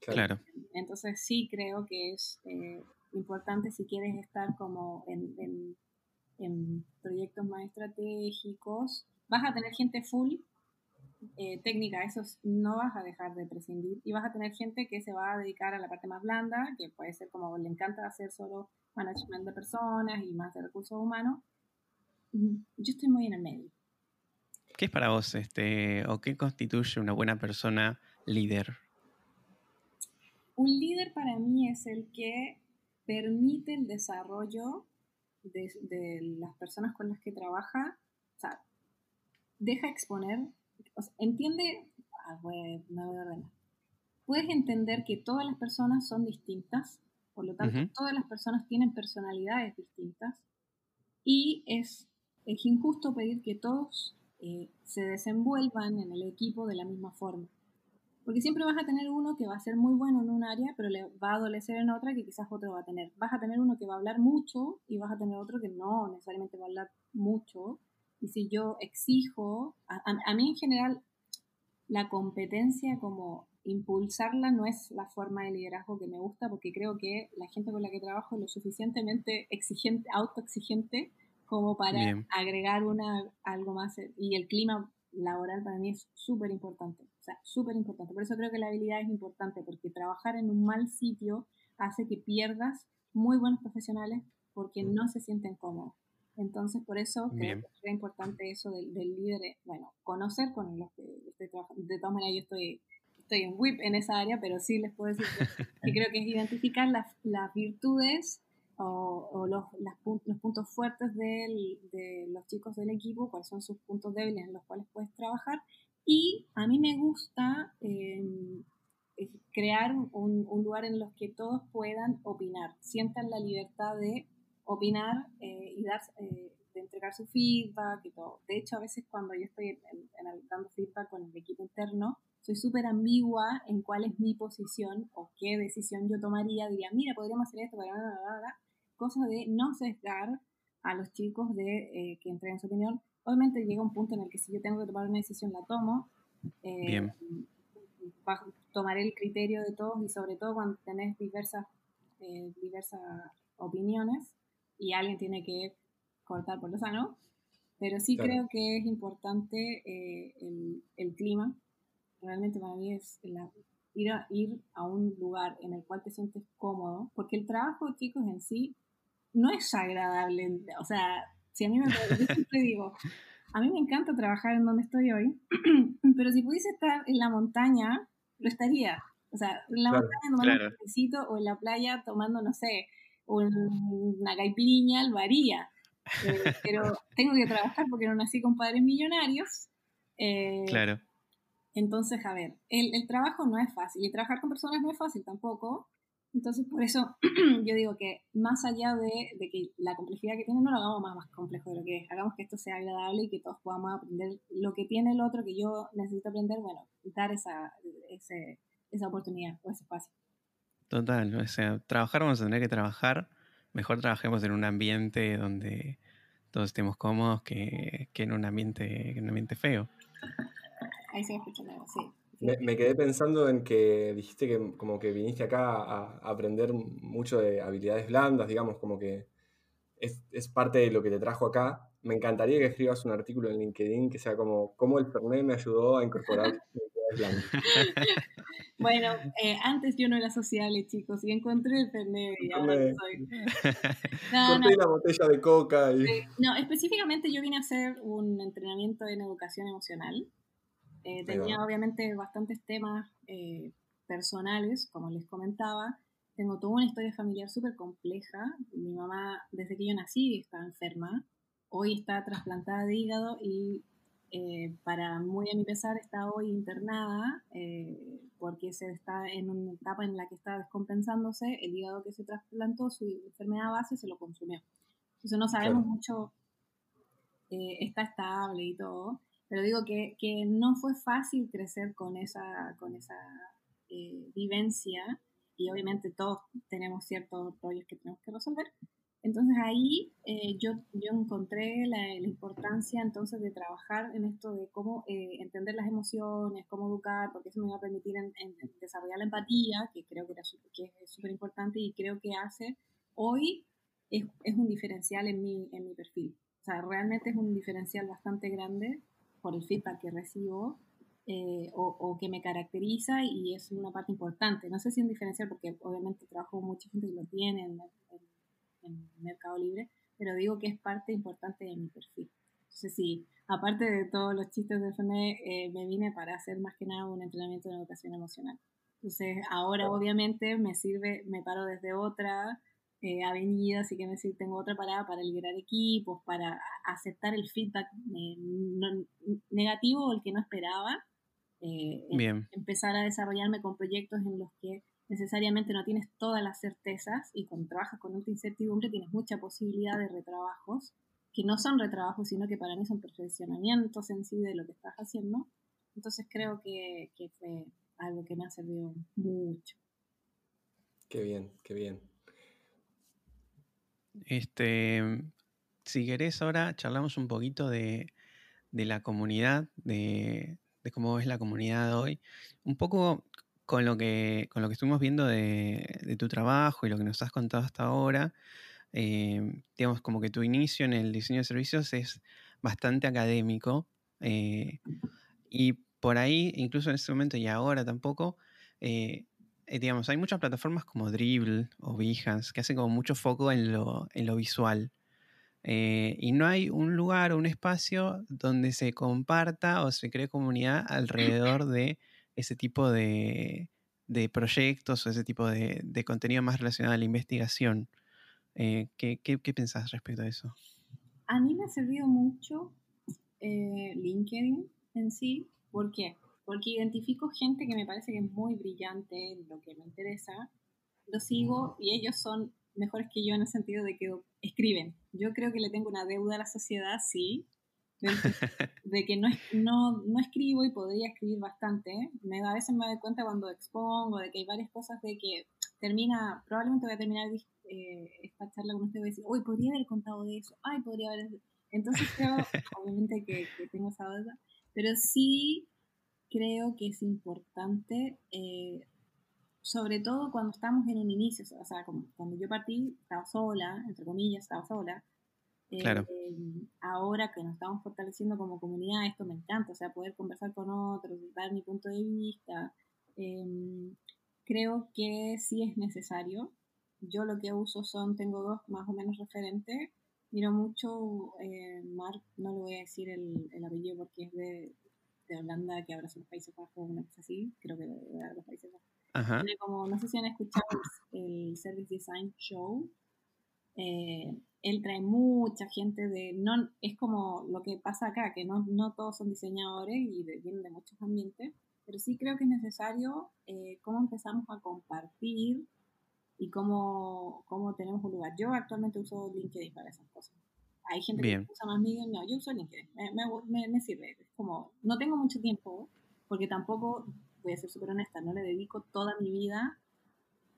Claro. Entonces sí creo que es eh, importante si quieres estar como en, en, proyectos más estratégicos. Vas a tener gente full eh, técnica, eso no vas a dejar de prescindir. Y vas a tener gente que se va a dedicar a la parte más blanda, que puede ser como le encanta hacer solo management de personas y más de recursos humanos. Yo estoy muy en el medio. ¿Qué es para vos este, o qué constituye una buena persona líder? Un líder para mí es el que permite el desarrollo de, las personas con las que trabaja, o sea, deja exponer, entiende, ah, voy, me voy a ordenar. Puedes entender que todas las personas son distintas, por lo tanto, todas las personas tienen personalidades distintas y es, es injusto pedir que todos eh, se desenvuelvan en el equipo de la misma forma. Porque siempre vas a tener uno que va a ser muy bueno en un área, pero le va a adolecer en otra que quizás otro va a tener. Vas a tener uno que va a hablar mucho y vas a tener otro que no necesariamente va a hablar mucho. Y si yo exijo, a, mí en general, la competencia como impulsarla no es la forma de liderazgo que me gusta, porque creo que la gente con la que trabajo es lo suficientemente exigente, autoexigente, como para agregar una, algo más. Y el clima laboral para mí es súper importante, o sea, súper importante. Por eso creo que la habilidad es importante, porque trabajar en un mal sitio hace que pierdas muy buenos profesionales porque no se sienten cómodos. Entonces, por eso creo que es importante eso del, líder, eh, bueno, conocer con los que estoy trabajando. De todas maneras, yo estoy, estoy en WIP en esa área, pero sí les puedo decir que, creo que es identificar las, las virtudes o, los, los, puntos fuertes de los chicos del equipo, cuáles son sus puntos débiles en los cuales puedes trabajar. Y a mí me gusta em, eh, crear un, lugar en los que todos puedan opinar, sientan la libertad de opinar eh, y dar, eh, de entregar su feedback y todo. De hecho, a veces cuando yo estoy dando feedback con el equipo interno, soy súper ambigua en cuál es mi posición o qué decisión yo tomaría. Diría, mira, podríamos hacer esto, bla, bla, cosa de no sesgar a los chicos de eh, que entreguen su opinión. Obviamente llega un punto en el que si yo tengo que tomar una decisión, la tomo. Eh, tomaré el criterio de todos y sobre todo cuando tenés diversas, eh, diversas opiniones y alguien tiene que cortar por lo sano. Pero sí creo que es importante eh, el, el, clima. Realmente para mí es la, ir, a, ir a un lugar en el cual te sientes cómodo, porque el trabajo, chicos, en sí no es agradable. O sea, si a mí me yo siempre digo, a mí me encanta trabajar en donde estoy hoy, pero si pudiese estar en la montaña, lo estaría. O sea, en la montaña tomando un cafecito o en la playa tomando, no sé, una caipiriña, lo haría. Eh, pero tengo que trabajar porque no nací con padres millonarios. Eh, claro. Entonces, a ver, el, el, trabajo no es fácil y trabajar con personas no es fácil tampoco. Entonces, por eso yo digo que más allá de, que la complejidad que tiene, no lo hagamos más, más complejo de lo que es. Hagamos que esto sea agradable y que todos podamos aprender lo que tiene el otro que yo necesito aprender, bueno, dar esa, esa oportunidad o ese espacio. Total, o sea, trabajar vamos a tener que trabajar. Mejor trabajemos en un ambiente donde todos estemos cómodos que, en un ambiente, en un ambiente feo. Ahí se escucha algo, sí. Me, quedé pensando en que dijiste que como que viniste acá a, aprender mucho de habilidades blandas, digamos, como que es, parte de lo que te trajo acá. Me encantaría que escribas un artículo en LinkedIn que sea como cómo el Fernet me ayudó a incorporar habilidades blandas. Bueno, eh, antes yo no era sociable, chicos, y encontré el Fernet y ahora no soy. No, no. la botella de coca. Y... No, específicamente yo vine a hacer un entrenamiento en educación emocional. Eh, tenía obviamente bastantes temas eh, personales, como les comentaba. Tengo toda una historia familiar súper compleja. Mi mamá, desde que yo nací, está enferma. Hoy está trasplantada de hígado y eh, para muy a mi pesar está hoy internada porque se está en una etapa en la que está descompensándose. El hígado que se trasplantó, su enfermedad base, se lo consumió. Entonces no sabemos mucho, está estable y todo. Pero digo que, que no fue fácil crecer con esa, con esa eh, vivencia y obviamente todos tenemos ciertos rollos que tenemos que resolver. Entonces ahí eh, yo, yo encontré la, la, importancia entonces de trabajar en esto de cómo eh, entender las emociones, cómo educar, porque eso me va a permitir en, desarrollar la empatía, que creo que, era que es súper importante y creo que hace hoy es, es, un diferencial en mi, en mi perfil. O sea, realmente es un diferencial bastante grande por el feedback que recibo eh, o, que me caracteriza y es una parte importante. No sé si en diferencial porque obviamente trabajo con mucha gente que lo tiene en, en, Mercado Libre, pero digo que es parte importante de mi perfil. Entonces sí, aparte de todos los chistes de FME, eh, me vine para hacer más que nada un entrenamiento de educación emocional. Entonces ahora obviamente me sirve, me paro desde otra eh, avenidas y que me decir, tengo otra parada para liberar equipos, para aceptar el feedback eh, negativo o el que no esperaba. Eh, em, empezar a desarrollarme con proyectos en los que necesariamente no tienes todas las certezas y cuando trabajas con mucha incertidumbre tienes mucha posibilidad de retrabajos, que no son retrabajos, sino que para mí son perfeccionamientos en sí de lo que estás haciendo. Entonces creo que, que fue algo que me ha servido mucho. Qué bien, qué bien. Este, si querés, ahora charlamos un poquito de, la comunidad, de, cómo es la comunidad hoy. Un poco con lo que, con lo que estuvimos viendo de, tu trabajo y lo que nos has contado hasta ahora. Eh, digamos, como que tu inicio en el diseño de servicios es bastante académico. Eh, y por ahí, incluso en ese momento y ahora tampoco, eh, eh, digamos, hay muchas plataformas como Dribble o Behance que hacen como mucho foco en lo, en lo visual. Eh, y no hay un lugar o un espacio donde se comparta o se cree comunidad alrededor de ese tipo de, de proyectos o ese tipo de, de, contenido más relacionado a la investigación. Eh, ¿qué, qué, qué, pensás respecto a eso? A mí me ha servido mucho LinkedIn en sí. ¿Por qué? Porque identifico gente que me parece que es muy brillante en lo que me interesa, lo sigo y ellos son mejores que yo en el sentido de que escriben. Yo creo que le tengo una deuda a la sociedad, sí, de, que no, no, no, escribo y podría escribir bastante. Me, a veces me doy cuenta cuando expongo de que hay varias cosas de que termina, probablemente voy a terminar eh, esta charla con usted y voy a decir, uy, podría haber contado de eso, ay, podría haber... Entonces creo, obviamente, que, que tengo esa deuda, pero sí creo que es importante, eh, sobre todo cuando estamos en un inicio, o sea, como cuando yo partí, estaba sola, entre comillas, estaba sola. claro. Eh, ahora que nos estamos fortaleciendo como comunidad, esto me encanta, o sea, poder conversar con otros, dar mi punto de vista. Em, creo que sí es necesario. Yo lo que uso son, tengo dos más o menos referentes. Miro mucho, eh, Mark, no le voy a decir el, el apellido porque es de, de Holanda que ahora son los Países Bajos, una cosa así, creo que de los Países Bajos. Tiene como, no sé si han escuchado el Service Design Show. Eh, él trae mucha gente de, no, es como lo que pasa acá, que no, no todos son diseñadores y vienen de muchos ambientes, pero sí creo que es necesario eh, cómo empezamos a compartir y cómo, cómo tenemos un lugar. Yo actualmente uso LinkedIn para esas cosas. Hay gente que usa más Medium, no, yo uso LinkedIn, me, me, me, sirve. Es como, no tengo mucho tiempo, porque tampoco, voy a ser súper honesta, no le dedico toda mi vida,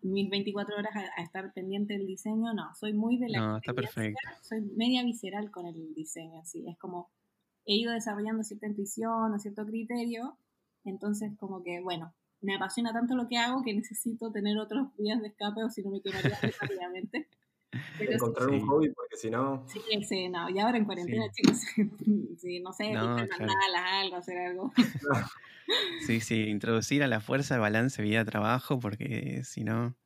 mis 24 horas a, estar pendiente del diseño, no, soy muy de la... No, está perfecto. Soy media visceral con el diseño, así, es como, he ido desarrollando cierta intuición o cierto criterio, entonces como que, bueno, me apasiona tanto lo que hago que necesito tener otros días de escape o si no me quemaría rápidamente. Encontrar un hobby, porque si no. Sí, sí, no. Y ahora en cuarentena, chicos, sí, no sé, no, algo, hacer algo. sí, sí, introducir a la fuerza el balance vida-trabajo, porque si no.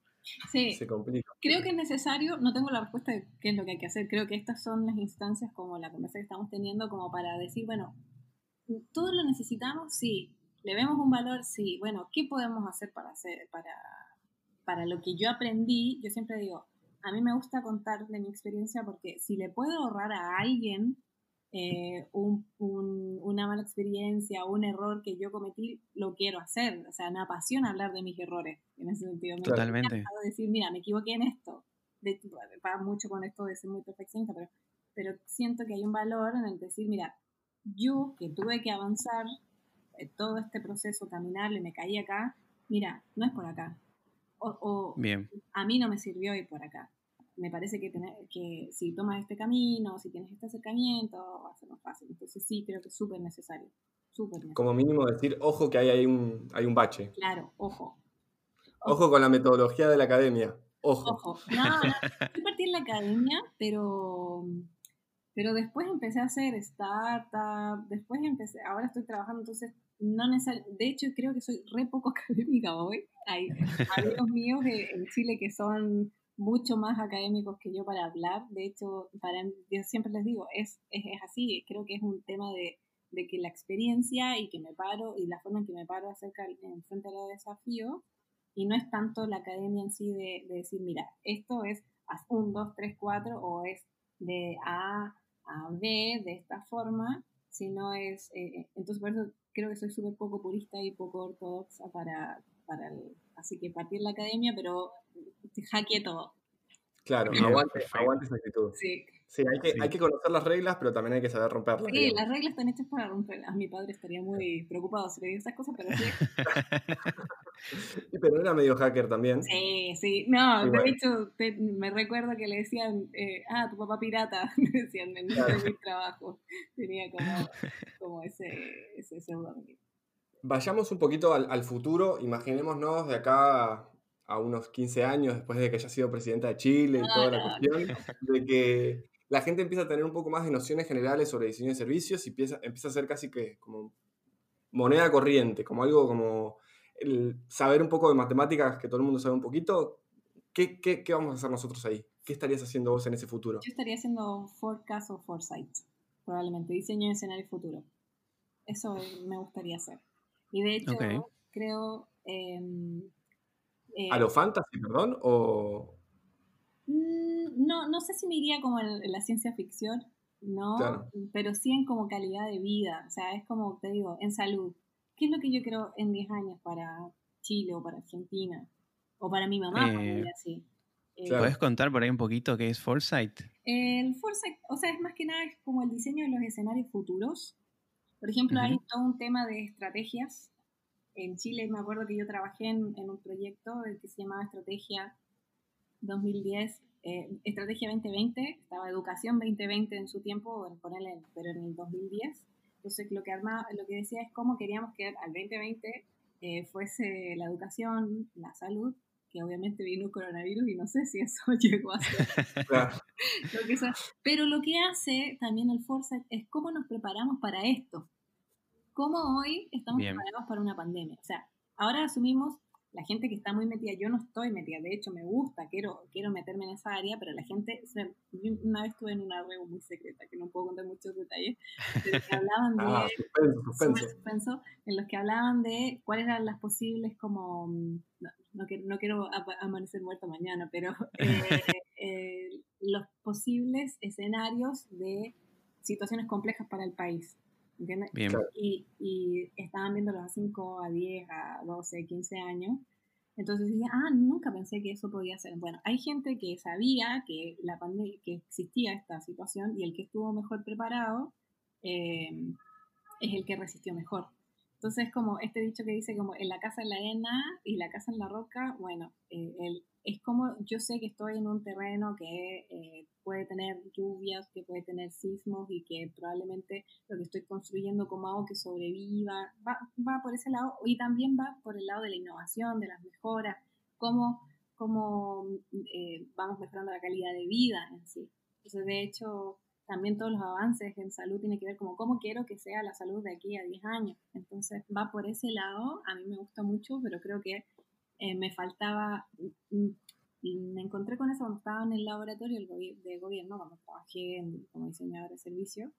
Sí, se complica. Creo que es necesario, no tengo la respuesta de qué es lo que hay que hacer, creo que estas son las instancias como la conversación que estamos teniendo como para decir, bueno, ¿todo lo necesitamos? Sí. ¿Le vemos un valor? Sí. Bueno, ¿qué podemos hacer para hacer, para, para lo que yo aprendí? Yo siempre digo, a mí me gusta contar de mi experiencia porque si le puedo ahorrar a alguien eh, una mala experiencia o un error que yo cometí, lo quiero hacer. O sea, me apasiona hablar de mis errores en ese sentido. Me Totalmente. decir, mira, me equivoqué en esto. De, va mucho con esto de ser muy perfeccionista, pero, pero siento que hay un valor en el decir, mira, yo que tuve que avanzar eh, todo este proceso, caminar y me caí acá, mira, no es por acá, o, Bien. a mí no me sirvió ir por acá. Me parece que, tener, que si tomas este camino, si tienes este acercamiento, va a ser más fácil. Entonces sí, creo que es súper necesario. Como mínimo decir, ojo que hay, hay, un, hay un bache. Claro, ojo. ojo. con la metodología de la academia. Ojo. Ojo. No, no, yo partí en la academia, pero, pero después empecé a hacer startup, después empecé, ahora estoy trabajando, entonces no de hecho creo que soy re poco académica hoy. Hay amigos míos en Chile que son mucho más académicos que yo para hablar. De hecho, para, yo siempre les digo, es, es, así, creo que es un tema de, de, que la experiencia y que me paro y la forma en que me paro acerca en frente a los desafíos y no es tanto la academia en sí de, de decir, mira, esto es un, dos, tres, cuatro o es de A a B de esta forma, sino es, eh, eh, entonces por eso creo que soy súper poco purista y poco ortodoxa para, para el, así que partir la academia, pero hackeé todo. Claro, aguante, aguante esa actitud. Sí. Sí, hay que, hay que conocer las reglas, pero también hay que saber romperlas. Sí, las reglas están hechas para romperlas. Mi padre estaría muy preocupado si le digo esas cosas, pero sí. pero era medio hacker también. Sí, sí. No, de hecho, me recuerdo que le decían, eh, ah, tu papá pirata, me decían en mi trabajo. Tenía como, como ese, ese Vayamos un poquito al, al futuro. Imaginémonos de acá a unos 15 años después de que haya sido presidenta de Chile y toda la cuestión, de que la gente empieza a tener un poco más de nociones generales sobre diseño de servicios y empieza, empieza a ser casi que como moneda corriente, como algo como el saber un poco de matemáticas, que todo el mundo sabe un poquito. ¿Qué, qué, qué vamos a hacer nosotros ahí? ¿Qué estarías haciendo vos en ese futuro? Yo estaría haciendo forecast o foresight, probablemente, diseño de escenario futuro. Eso me gustaría hacer. Y de hecho, creo... Em, eh, ¿A lo fantasy, perdón? O... Mm, no, no sé si me iría como en, la ciencia ficción, ¿no? Pero sí en como calidad de vida. O sea, es como te digo, en salud. ¿Qué es lo que yo quiero en 10 años para Chile o para Argentina? O para mi mamá, eh, así. Eh, ¿Puedes contar por ahí un poquito qué es Foresight? El Foresight, o sea, es más que nada como el diseño de los escenarios futuros. Por ejemplo, hay todo un tema de estrategias. En Chile me acuerdo que yo trabajé en, en un proyecto que se llamaba Estrategia 2010 eh, Estrategia 2020, estaba Educación 2020 en su tiempo, ponerle, pero en el 2010. Entonces lo que, arma, lo que decía es cómo queríamos que al 2020 eh, fuese la educación, la salud, que obviamente vino el coronavirus y no sé si eso llegó a ser. pero lo que hace también el Foresight es cómo nos preparamos para esto. Cómo hoy estamos preparados para una pandemia. O sea, ahora asumimos la gente que está muy metida, yo no estoy metida, de hecho me gusta, quiero, quiero meterme en esa área, pero la gente, una vez estuve en una reunión muy secreta, que no puedo contar muchos detalles, pero que hablaban de, ah, suspenso, en los que hablaban de cuáles eran las posibles como, no, no, quiero, no quiero amanecer muerto mañana, pero eh, eh, los posibles escenarios de situaciones complejas para el país. ¿Entiendes? Y, y estaban viéndolos a 5, a 10, a 12, 15 años. Entonces decía, ah, nunca pensé que eso podía ser. Bueno, hay gente que sabía que, la que existía esta situación y el que estuvo mejor preparado eh, es el que resistió mejor. Entonces, como este dicho que dice como en la casa en la arena y la casa en la roca, bueno, eh, el, es como yo sé que estoy en un terreno que eh, puede tener lluvias, que puede tener sismos y que probablemente lo que estoy construyendo como hago que sobreviva, va, va por ese lado y también va por el lado de la innovación, de las mejoras, cómo, cómo eh, vamos mejorando la calidad de vida en sí. Entonces, de hecho, también todos los avances en salud tienen que ver como cómo quiero que sea la salud de aquí a 10 años. Entonces va por ese lado, a mí me gusta mucho, pero creo que eh, me faltaba, mm, mm, me encontré con eso cuando estaba en el laboratorio de gobierno, cuando trabajé como diseñadora de servicio,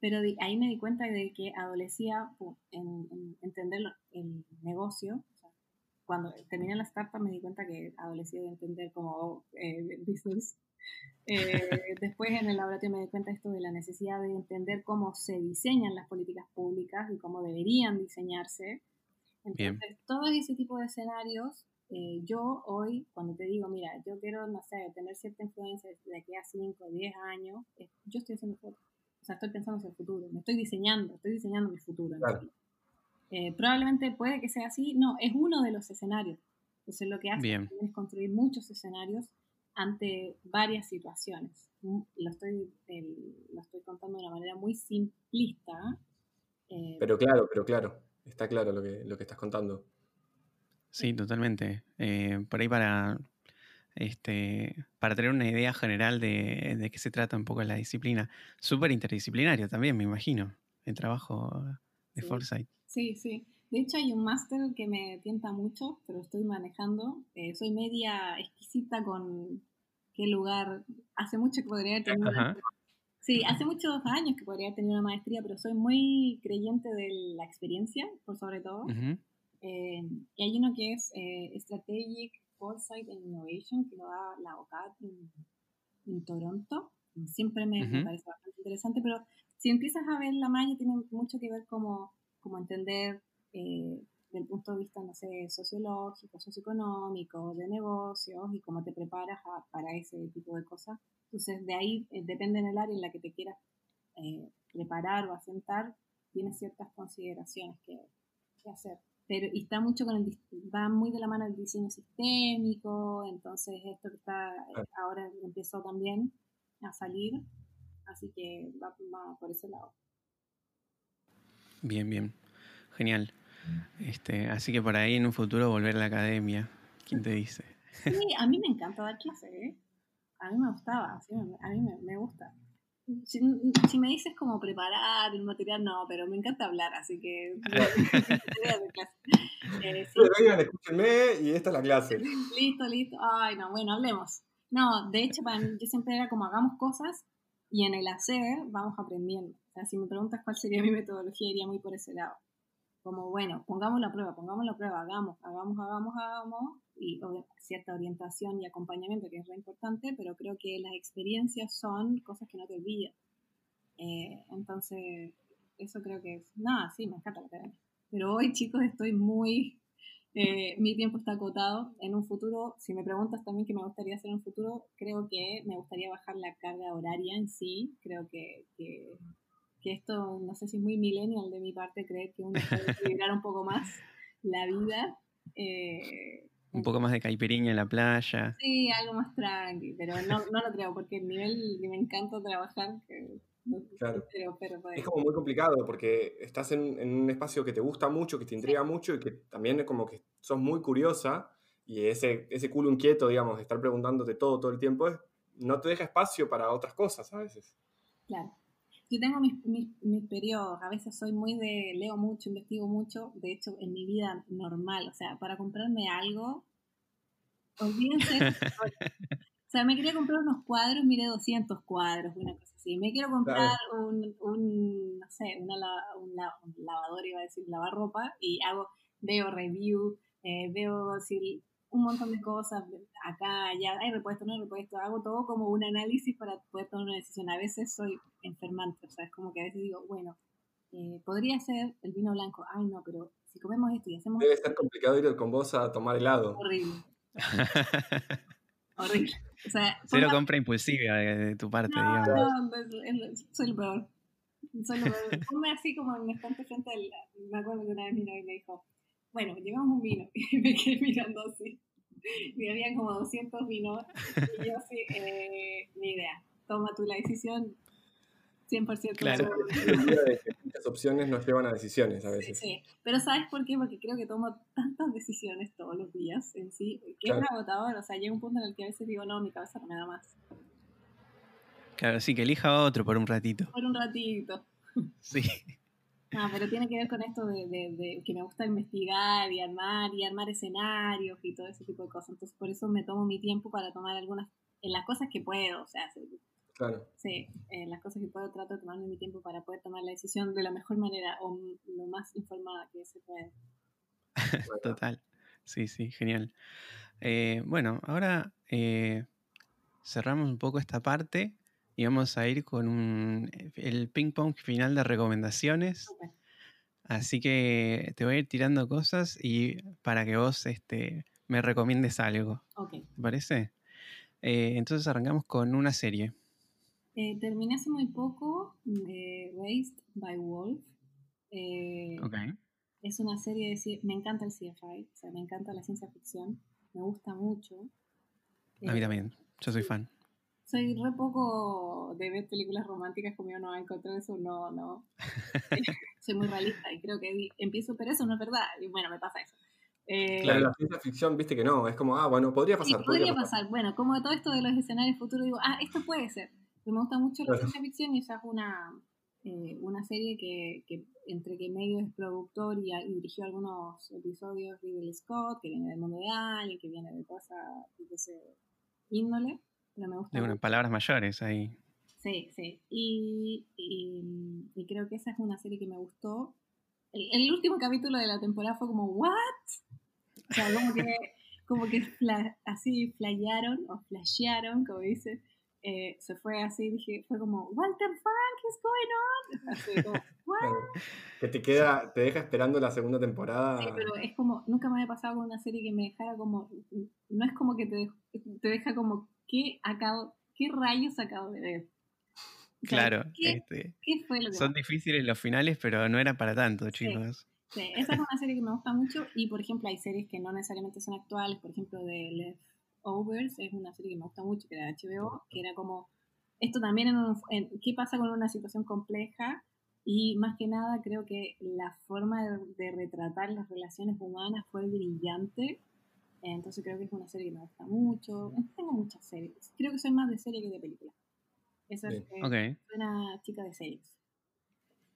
pero ahí me di cuenta de que adolecía en, entender el negocio. cuando terminé la startup me di cuenta que adolecía de entender como eh, business eh, después en el laboratorio me di cuenta esto de la necesidad de entender cómo se diseñan las políticas públicas y cómo deberían diseñarse. Entonces, todo ese tipo de escenarios, eh, yo hoy, cuando te digo, mira, yo quiero, no sé, tener cierta influencia de aquí a 5 o 10 años, yo estoy haciendo fotos. O sea, estoy pensando en el futuro, me estoy diseñando, estoy diseñando mi futuro. Eh, probablemente puede que sea así, no, es uno de los escenarios. Entonces, lo que hace es construir muchos escenarios ante varias situaciones. Mm, lo estoy, lo estoy contando de una manera muy simplista. Eh, pero claro, pero claro, está claro lo que, lo que estás contando. Sí, totalmente. Eh, por ahí para, este, para tener una idea general de, de qué se trata un poco la disciplina. Súper interdisciplinario también, me imagino, el trabajo de Foresight. Sí, sí. De hecho, hay un máster que me tienta mucho, pero estoy manejando. Eh, soy media exquisita con qué lugar. Hace mucho que podría tener. Sí, hace muchos años que podría tener una maestría, pero soy muy creyente de la experiencia, por sobre todo. Eh, y hay uno que es eh, Strategic Foresight and Innovation, que lo da la OCAD en, Toronto. Siempre me, parece bastante interesante, pero si empiezas a ver la malla, tiene mucho que ver como, como entender eh, del punto de vista, no sé, sociológico, socioeconómico, de negocios y cómo te preparas para ese tipo de cosas. Entonces, de ahí, eh, depende en el área en la que te quieras eh, preparar o asentar, tienes ciertas consideraciones que, hacer. Pero, y está mucho con el, va muy de la mano el diseño sistémico, entonces esto que está, ahora empezó también a salir, así que va por ese lado. Bien, bien. Genial. Este, así que por ahí en un futuro volver a la academia. ¿Quién te dice? Sí, a mí me encanta dar clases, ¿eh? A mí me gustaba, a mí me, gusta. Si, me dices cómo preparar el material, no, pero me encanta hablar, así que eh, Vengan, escúchenme y esta es la clase. Listo, listo. Ay, no, bueno, hablemos. No, de hecho, para yo siempre era como hagamos cosas y en el hacer vamos aprendiendo. O sea, si me preguntas cuál sería mi metodología, iría muy por ese lado como, bueno, pongamos la prueba, pongamos la prueba, hagamos, hagamos, hagamos, hagamos, y cierta orientación y acompañamiento que es re importante, pero creo que las experiencias son cosas que no te olvidas. Eh, entonces, eso creo que es, nada, sí, me encanta la academia. Pero hoy, chicos, estoy muy, eh, mi tiempo está acotado. En un futuro, si me preguntas también qué me gustaría hacer en un futuro, creo que me gustaría bajar la carga horaria en sí. Creo que, que que esto no sé si es muy millennial de mi parte creer que uno puede equilibrar un poco más la vida. Eh, un poco más de caipirinha en la playa. Sí, algo más tranqui, pero no, no lo creo, porque el nivel que me encanta trabajar, claro. es como muy complicado, porque estás en, en, un espacio que te gusta mucho, que te intriga mucho y que también es como que sos muy curiosa y ese, ese culo inquieto, digamos, de estar preguntándote todo todo el tiempo, no te deja espacio para otras cosas a veces. Claro. Yo tengo mis, mis, periodos, a veces soy muy de, leo mucho, investigo mucho, de hecho en mi vida normal, o sea, para comprarme algo, olvídense. o sea, me quería comprar unos cuadros, miré 200 cuadros, una cosa así. Me quiero comprar un, un, no sé, una, un, lavador, iba a decir, lavar ropa, y hago, veo review, eh, veo si un montón de cosas, acá, allá, hay repuesto, no hay repuesto, hago todo como un análisis para poder tomar una decisión. A veces soy enfermante, o sea, es como que a veces digo, bueno, eh, podría ser el vino blanco. Ay, no, pero si comemos esto y hacemos... Debe ser complicado ir con vos a tomar helado. Horrible. Horrible. O sea, Cero compra impulsiva de, tu parte, no, digamos. No, soy el peor. Soy el peor. Ponme así como en estante frente al... Me acuerdo que una vez mi novia me dijo, bueno, llevamos un vino. Y me quedé mirando así. Y había como 200 vinos. Y yo así, eh, ni idea. Toma tú la decisión, 100% claro. Las opciones nos llevan a decisiones a veces. Sí, pero ¿sabes por qué? Porque creo que tomo tantas decisiones todos los días en sí, que es agotador. O sea, llega un punto en el que a veces digo, no, mi cabeza no me da más. Claro, sí, que elija otro por un ratito. Por un ratito. Sí. Ah, pero tiene que ver con esto de, de, de, que me gusta investigar y armar y armar escenarios y todo ese tipo de cosas. Entonces, por eso me tomo mi tiempo para tomar algunas, en las cosas que puedo. O sea, Claro. Sí, eh, las cosas que puedo trato de tomarme mi tiempo para poder tomar la decisión de la mejor manera o lo más informada que se puede. Total. Sí, sí, genial. Eh, bueno, ahora eh, cerramos un poco esta parte y vamos a ir con un, el ping pong final de recomendaciones. Okay. Así que te voy a ir tirando cosas y para que vos este, me recomiendes algo. Okay. ¿Te parece? entonces arrancamos con una serie. Eh, terminé hace muy poco eh, Raised by Wolf. Eh, okay. Es una serie de... Me encanta el CFI, o sea, me encanta la ciencia ficción, me gusta mucho. A mí también, yo soy fan. Soy re poco de ver películas románticas como yo no encontrar eso, no, no. soy muy realista y creo que empiezo, pero eso no es verdad, y bueno, me pasa eso. Eh, claro, la ciencia ficción, viste que no, es como, ah, bueno, podría pasar. Sí, podría, podría pasar. pasar. Bueno, como todo esto de los escenarios futuros, digo, ah, esto puede ser me gusta mucho la ciencia ficción y esa es una, eh, una serie que, que, entre que medio es productor y, y, dirigió algunos episodios Ridley Scott, que viene del mundo de Alien, que viene de cosas de ese índole, pero me gusta. De unas palabras mayores ahí. Sí, sí. Y, y, y, creo que esa es una serie que me gustó. El, el último capítulo de la temporada fue como, ¿what? O sea, como que, como que fla, así flayaron o flashearon, como dice eh, se fue así, dije, fue como, Walter Frank is going on. Así como, What? Que te queda, te deja esperando la segunda temporada. Sí, pero es como, nunca me había pasado con una serie que me dejara como, no es como que te, te deja como, ¿qué acabo, qué rayos acabo de ver? Claro, ¿qué, este, ¿qué fue lo que son difíciles los finales, pero no era para tanto, chicos. Sí, sí, esa es una serie que me gusta mucho y, por ejemplo, hay series que no necesariamente son actuales, por ejemplo, de Left Overs es una serie que me gusta mucho, que era de HBO, que era como, esto también en, un, en qué pasa con una situación compleja y más que nada creo que la forma de, de, retratar las relaciones humanas fue brillante, entonces creo que es una serie que me gusta mucho, tengo muchas series, creo que soy más de serie que de película. Esa es eh, okay. una chica de series.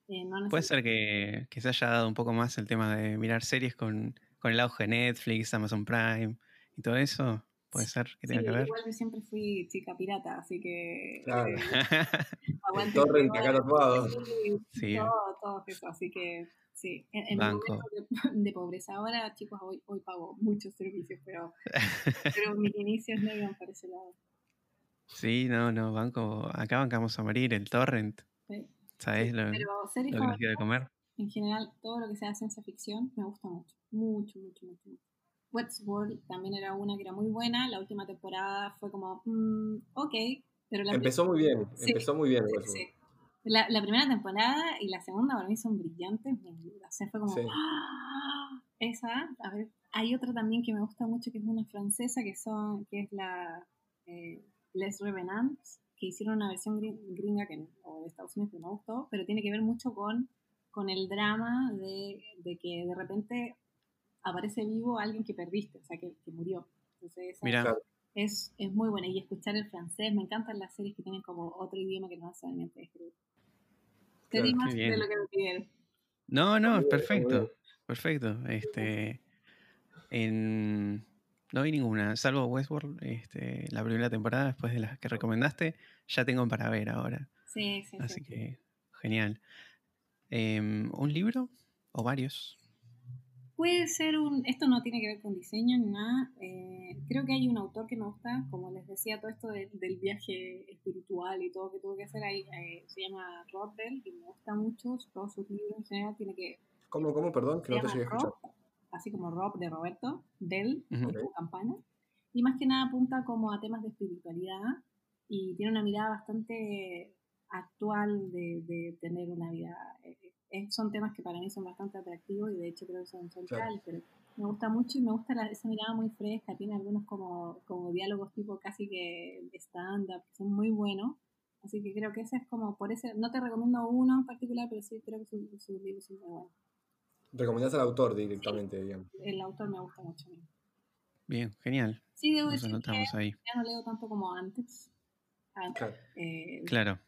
Eh, no Puede ser que, que, se haya dado un poco más el tema de mirar series con, con el auge de Netflix, Amazon Prime y todo eso. Puede ser que tenga sí, que ver. Igual yo siempre fui chica pirata, así que. Claro. Eh, aguante. Torrent acá todo. Sí. Todo, todo eso. Así que, sí. En, en Banco. de, de, pobreza. Ahora, chicos, hoy, hoy pago muchos servicios, pero, pero mis inicios no iban para ese lado. Sí, no, no, banco. Acá bancamos a morir, el torrent. Sí. ¿Sabes lo, pero series lo que nos quiere comer? En general, todo lo que sea ciencia ficción me gusta mucho. Mucho, mucho, mucho. Westworld también era una que era muy buena. La última temporada fue como, mmm, ok. Pero la empezó muy bien, sí, empezó muy bien. Sí, sí. La, la, primera temporada y la segunda para mí son brillantes. O sea, fue como, ¡Ah! esa. A ver, hay otra también que me gusta mucho que es una francesa que son que es la eh, Les Revenants, que hicieron una versión gringa que, o de Estados Unidos que me gustó, pero tiene que ver mucho con, con el drama de, de que de repente aparece vivo alguien que perdiste, o sea, que, que murió. Entonces, Mira. Es, es muy buena. Y escuchar el francés, me encantan las series que tienen como otro idioma que no solamente escribir. Te di qué más bien. de lo que me pidieron. No, no, perfecto. Perfecto. Este. En. No vi ninguna, salvo Westworld, este, la primera temporada, después de las que recomendaste, ya tengo para ver ahora. Sí, sí, Así sí. que, genial. Em, ¿Un libro o varios? Puede ser un, esto no tiene que ver con diseño ni nada, eh, creo que hay un autor que me gusta, como les decía, todo esto del viaje espiritual y todo que tuvo que hacer ahí, eh, se llama Rob Bell y me gusta mucho, todos sus libros en general tiene que... ¿Cómo, cómo, perdón? Que no te llegué Así como Rob de Roberto, Bell, uh campana, y más que nada apunta como a temas de espiritualidad y tiene una mirada bastante actual de, de tener una vida eh, son temas que para mí son bastante atractivos y de hecho creo que son centrales, pero me gusta mucho y me gusta esa mirada muy fresca, tiene algunos como, como diálogos tipo casi que stand-up, que son muy buenos, así que creo que ese es como, por ese, no te recomiendo uno en particular, pero sí creo que sus, libros son muy buenos. ¿Recomendás al autor directamente, digamos? El autor me gusta mucho. Bien, genial. Sí, debo decir que ahí. ya no leo tanto como antes. claro. Eh, claro.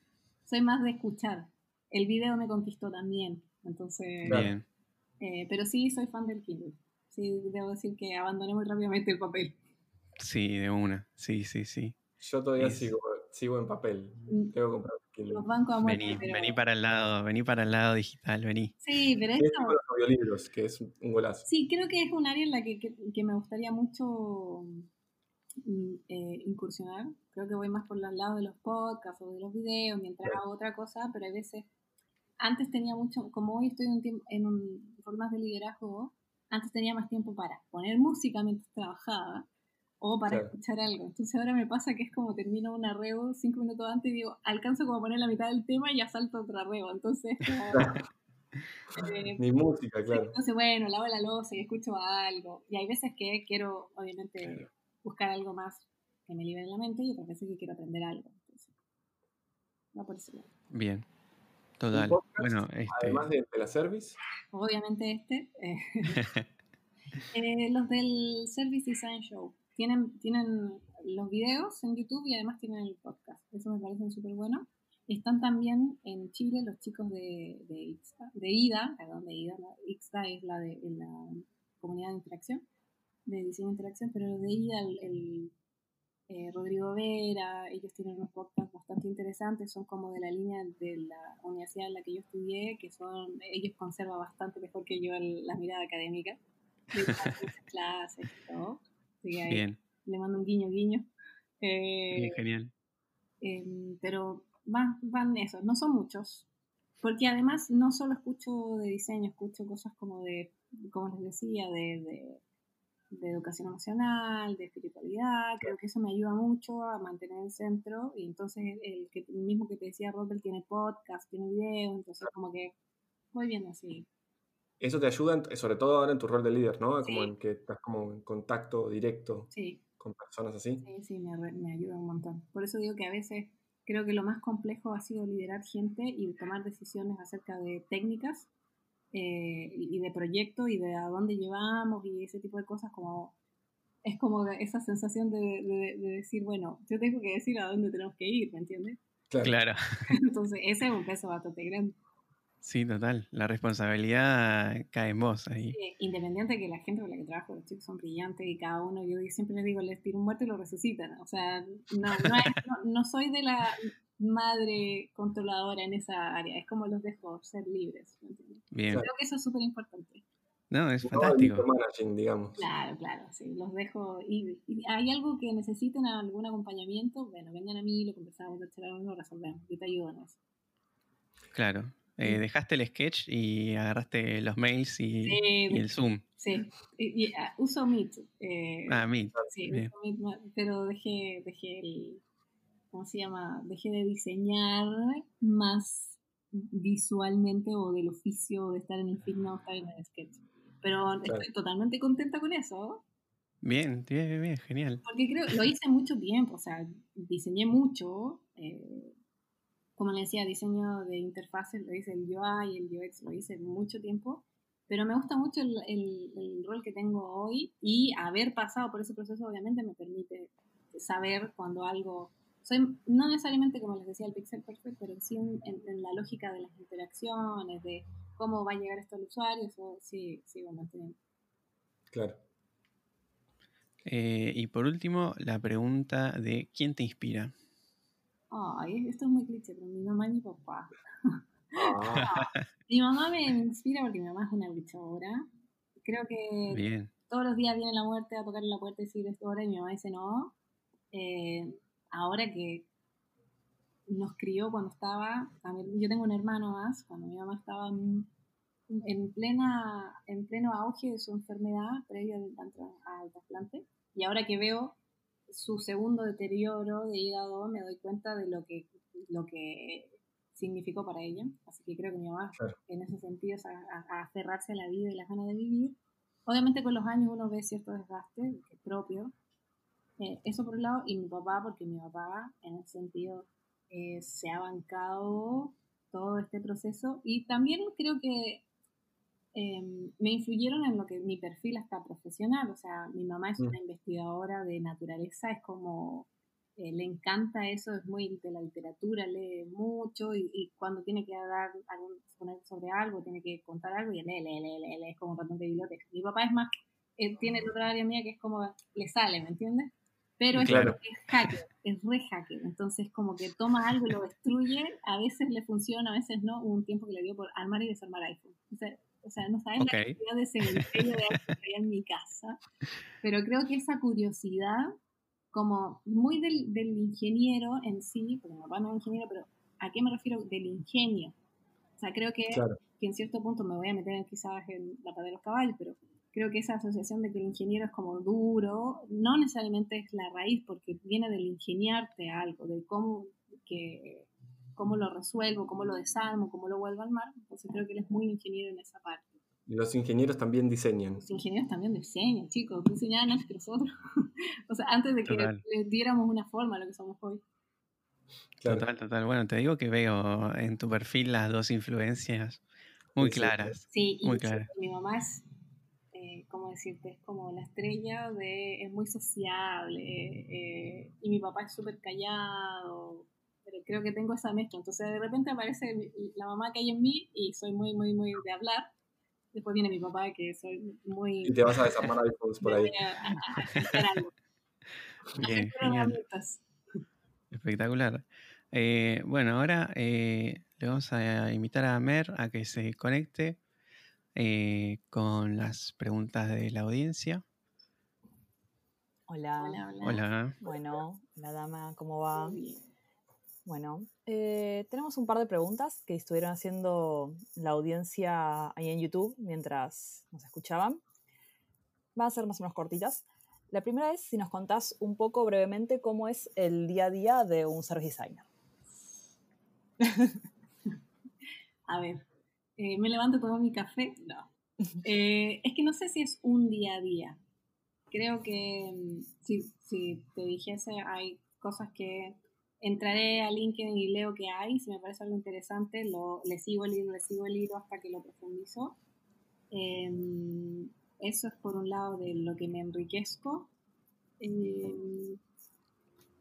Soy más de escuchar el video me conquistó también. Entonces, Bien. Eh, pero sí soy fan del Kindle. Sí, debo decir que abandoné muy rápidamente el papel. Sí, de una. Sí, sí, sí. Yo todavía sigo, sigo en papel. Mm. Tengo que comprar Kindle. Los bancos a muerte, vení, vení para el lado, vení para el lado digital, vení. Sí, pero esto... los audiolibros, que es un golazo. Sí, creo que es un área en la que, que, me gustaría mucho mm, eh, incursionar. Creo que voy más por los lados de los podcasts o de los videos mientras hago otra cosa, pero hay veces antes tenía mucho, como hoy estoy en, en un, formas de liderazgo, antes tenía más tiempo para poner música mientras trabajaba o para escuchar algo. Entonces ahora me pasa que es como termino un arreo cinco minutos antes y digo, alcanzo como a poner la mitad del tema y ya salto otro arreo. Entonces, eh, Mi música, claro. Entonces, bueno, lavo la losa y escucho algo. Y hay veces que quiero, obviamente, buscar algo más que me libere la mente y otras veces que quiero aprender algo. Entonces, va por ese Bien. Total. bueno, este... Además de, la service. Obviamente este. Eh, eh, los del Service Design Show. Tienen, tienen los videos en YouTube y además tienen el podcast. Eso me parece súper bueno. Están también en Chile los chicos de, de, de IDA, perdón, de IDA, IXDA es la de la comunidad de interacción, de diseño de interacción, pero los de IDA, el eh, Rodrigo Vera, ellos tienen unos podcasts bastante interesantes, son como de la línea de la universidad en la que yo estudié, que son, ellos conservan bastante mejor que yo la mirada académica, clases y todo. Bien. Le mando un guiño, guiño. Eh, Bien, genial. Em, pero van, van esos, no son muchos, porque además no solo escucho de diseño, escucho cosas como de, como les decía, de de educación emocional, de espiritualidad, creo que eso me ayuda mucho a mantener el centro y entonces el, que, mismo que te decía Robert tiene podcast, tiene video, entonces como que voy viendo así. Eso te ayuda, sobre todo ahora en tu rol de líder, ¿no? Como en que estás como en contacto directo con personas así. Sí, sí, me, me ayuda un montón. Por eso digo que a veces creo que lo más complejo ha sido liderar gente y tomar decisiones acerca de técnicas eh, y de proyecto y de a dónde llevamos y ese tipo de cosas como es como esa sensación de, de, decir, bueno, yo tengo que decir a dónde tenemos que ir, ¿me entiendes? Claro. Entonces, ese es un peso bastante grande. Sí, total. La responsabilidad cae en vos ahí. independiente de que la gente con la que trabajo, los chicos son brillantes y cada uno, yo siempre les digo, les tiro un muerto y lo resucitan. O sea, no, no, no soy de la madre controladora en esa área. Es como los dejo ser libres. Bien. Creo que eso es súper importante. No, es fantástico. digamos. Claro, claro, sí, los dejo. Y, hay algo que necesiten algún acompañamiento, bueno, vengan a mí, lo conversamos, lo resolvemos. Yo te ayudo en eso. Claro. Eh, dejaste el sketch y agarraste los mails y, el Zoom. Sí, y, ah, uso Meet. Eh, ah, Meet. Sí, uso Meet, pero dejé, dejé el, ¿cómo se llama? Dejé de diseñar más visualmente o del oficio de estar en el film o estar en el sketch. Pero estoy totalmente contenta con eso. Bien, bien, bien, genial. Porque creo, lo hice mucho tiempo, o sea, diseñé mucho. Eh, como le decía, diseño de interfaces, lo hice el UI y el UX, lo hice mucho tiempo. Pero me gusta mucho el, el, el rol que tengo hoy y haber pasado por ese proceso obviamente me permite saber cuando algo soy no necesariamente como les decía el pixel perfect, pero sí en, la lógica de las interacciones, de cómo va a llegar esto al usuario, eso sí, sí bueno, Claro. Eh, y por último, la pregunta de ¿quién te inspira? Ay, esto es muy cliché, pero mi mamá y mi papá. Ah. mi mamá me inspira porque mi mamá es una luchadora, creo que todos los días viene la muerte a tocarle la puerta y decir esto ahora y mi mamá dice no. Eh, ahora que nos crió cuando estaba, yo tengo un hermano más, cuando mi mamá estaba en, plena, en pleno auge de su enfermedad previo al, trasplante, y ahora que veo su segundo deterioro de hígado, me doy cuenta de lo que, lo que significó para ella. Así que creo que mi mamá, en ese sentido, es a, aferrarse a la vida y las ganas de vivir. Obviamente con los años uno ve cierto desgaste propio. Eh, eso por un lado, y mi papá, porque mi papá, en ese sentido, eh, se ha bancado todo este proceso y también creo que em, me influyeron en lo que mi perfil hasta profesional, o sea, mi mamá es mm. una investigadora de naturaleza, es como, eh, le encanta eso, es muy de la literatura, lee mucho y, cuando tiene que dar algún, sobre algo, tiene que contar algo y lee, lee, lee, lee, es como ratón de biblioteca. Mi papá es más, él tiene otra área mía que es como, le sale, ¿me entiendes? Pero es, es hacker, es re hacker. Entonces, como que toma algo y lo destruye. A veces le funciona, a veces no. Hubo un tiempo que le dio por armar y desarmar iPhone. O sea, no saben la cantidad de cementerio de iPhone que hay en mi casa. Pero creo que esa curiosidad, como muy del, del ingeniero en sí, porque mi papá no es ingeniero, pero ¿a qué me refiero? Del ingenio. O sea, creo que, que en cierto punto me voy a meter quizás en la pata de los caballos, pero creo que esa asociación de que el ingeniero es como duro, no necesariamente es la raíz, porque viene del ingeniarte algo, de cómo, que, cómo lo resuelvo, cómo lo desarmo, cómo lo vuelvo al mar. Entonces creo que él es muy ingeniero en esa parte. Los ingenieros también diseñan. Los ingenieros también diseñan, chicos, diseñaban antes que nosotros. o sea, antes de que le diéramos una forma a lo que somos hoy. Total, total. Bueno, te digo que veo en tu perfil las dos influencias muy claras. Sí, muy claras. mi mamá es ¿cómo decirte? Es como la estrella de, es muy sociable, eh, y mi papá es súper callado, pero creo que tengo esa mezcla. Entonces de repente aparece la mamá que hay en mí y soy muy, muy, muy de hablar. Después viene mi papá que soy muy... Y te vas a desarmar iPhones por ahí. Bien, genial. Espectacular. Eh, bueno, ahora eh, le vamos a invitar a Mer a que se conecte eh, con las preguntas de la audiencia. Hola. Hola. Bueno, la dama, ¿cómo va? Bueno, eh, tenemos un par de preguntas que estuvieron haciendo la audiencia ahí en YouTube mientras nos escuchaban. Van a ser más o menos cortitas. La primera es si nos contás un poco brevemente cómo es el día a día de un service designer. a ver, eh, me levanto, tomo mi café. No. Eh, es que no sé si es un día a día. Creo que mm, si, si te dijese, hay cosas que entraré a LinkedIn y leo que hay, si me parece algo interesante, lo, le sigo el hilo, le sigo el hilo hasta que lo profundizo. Em, eso es por un lado de lo que me enriquezco.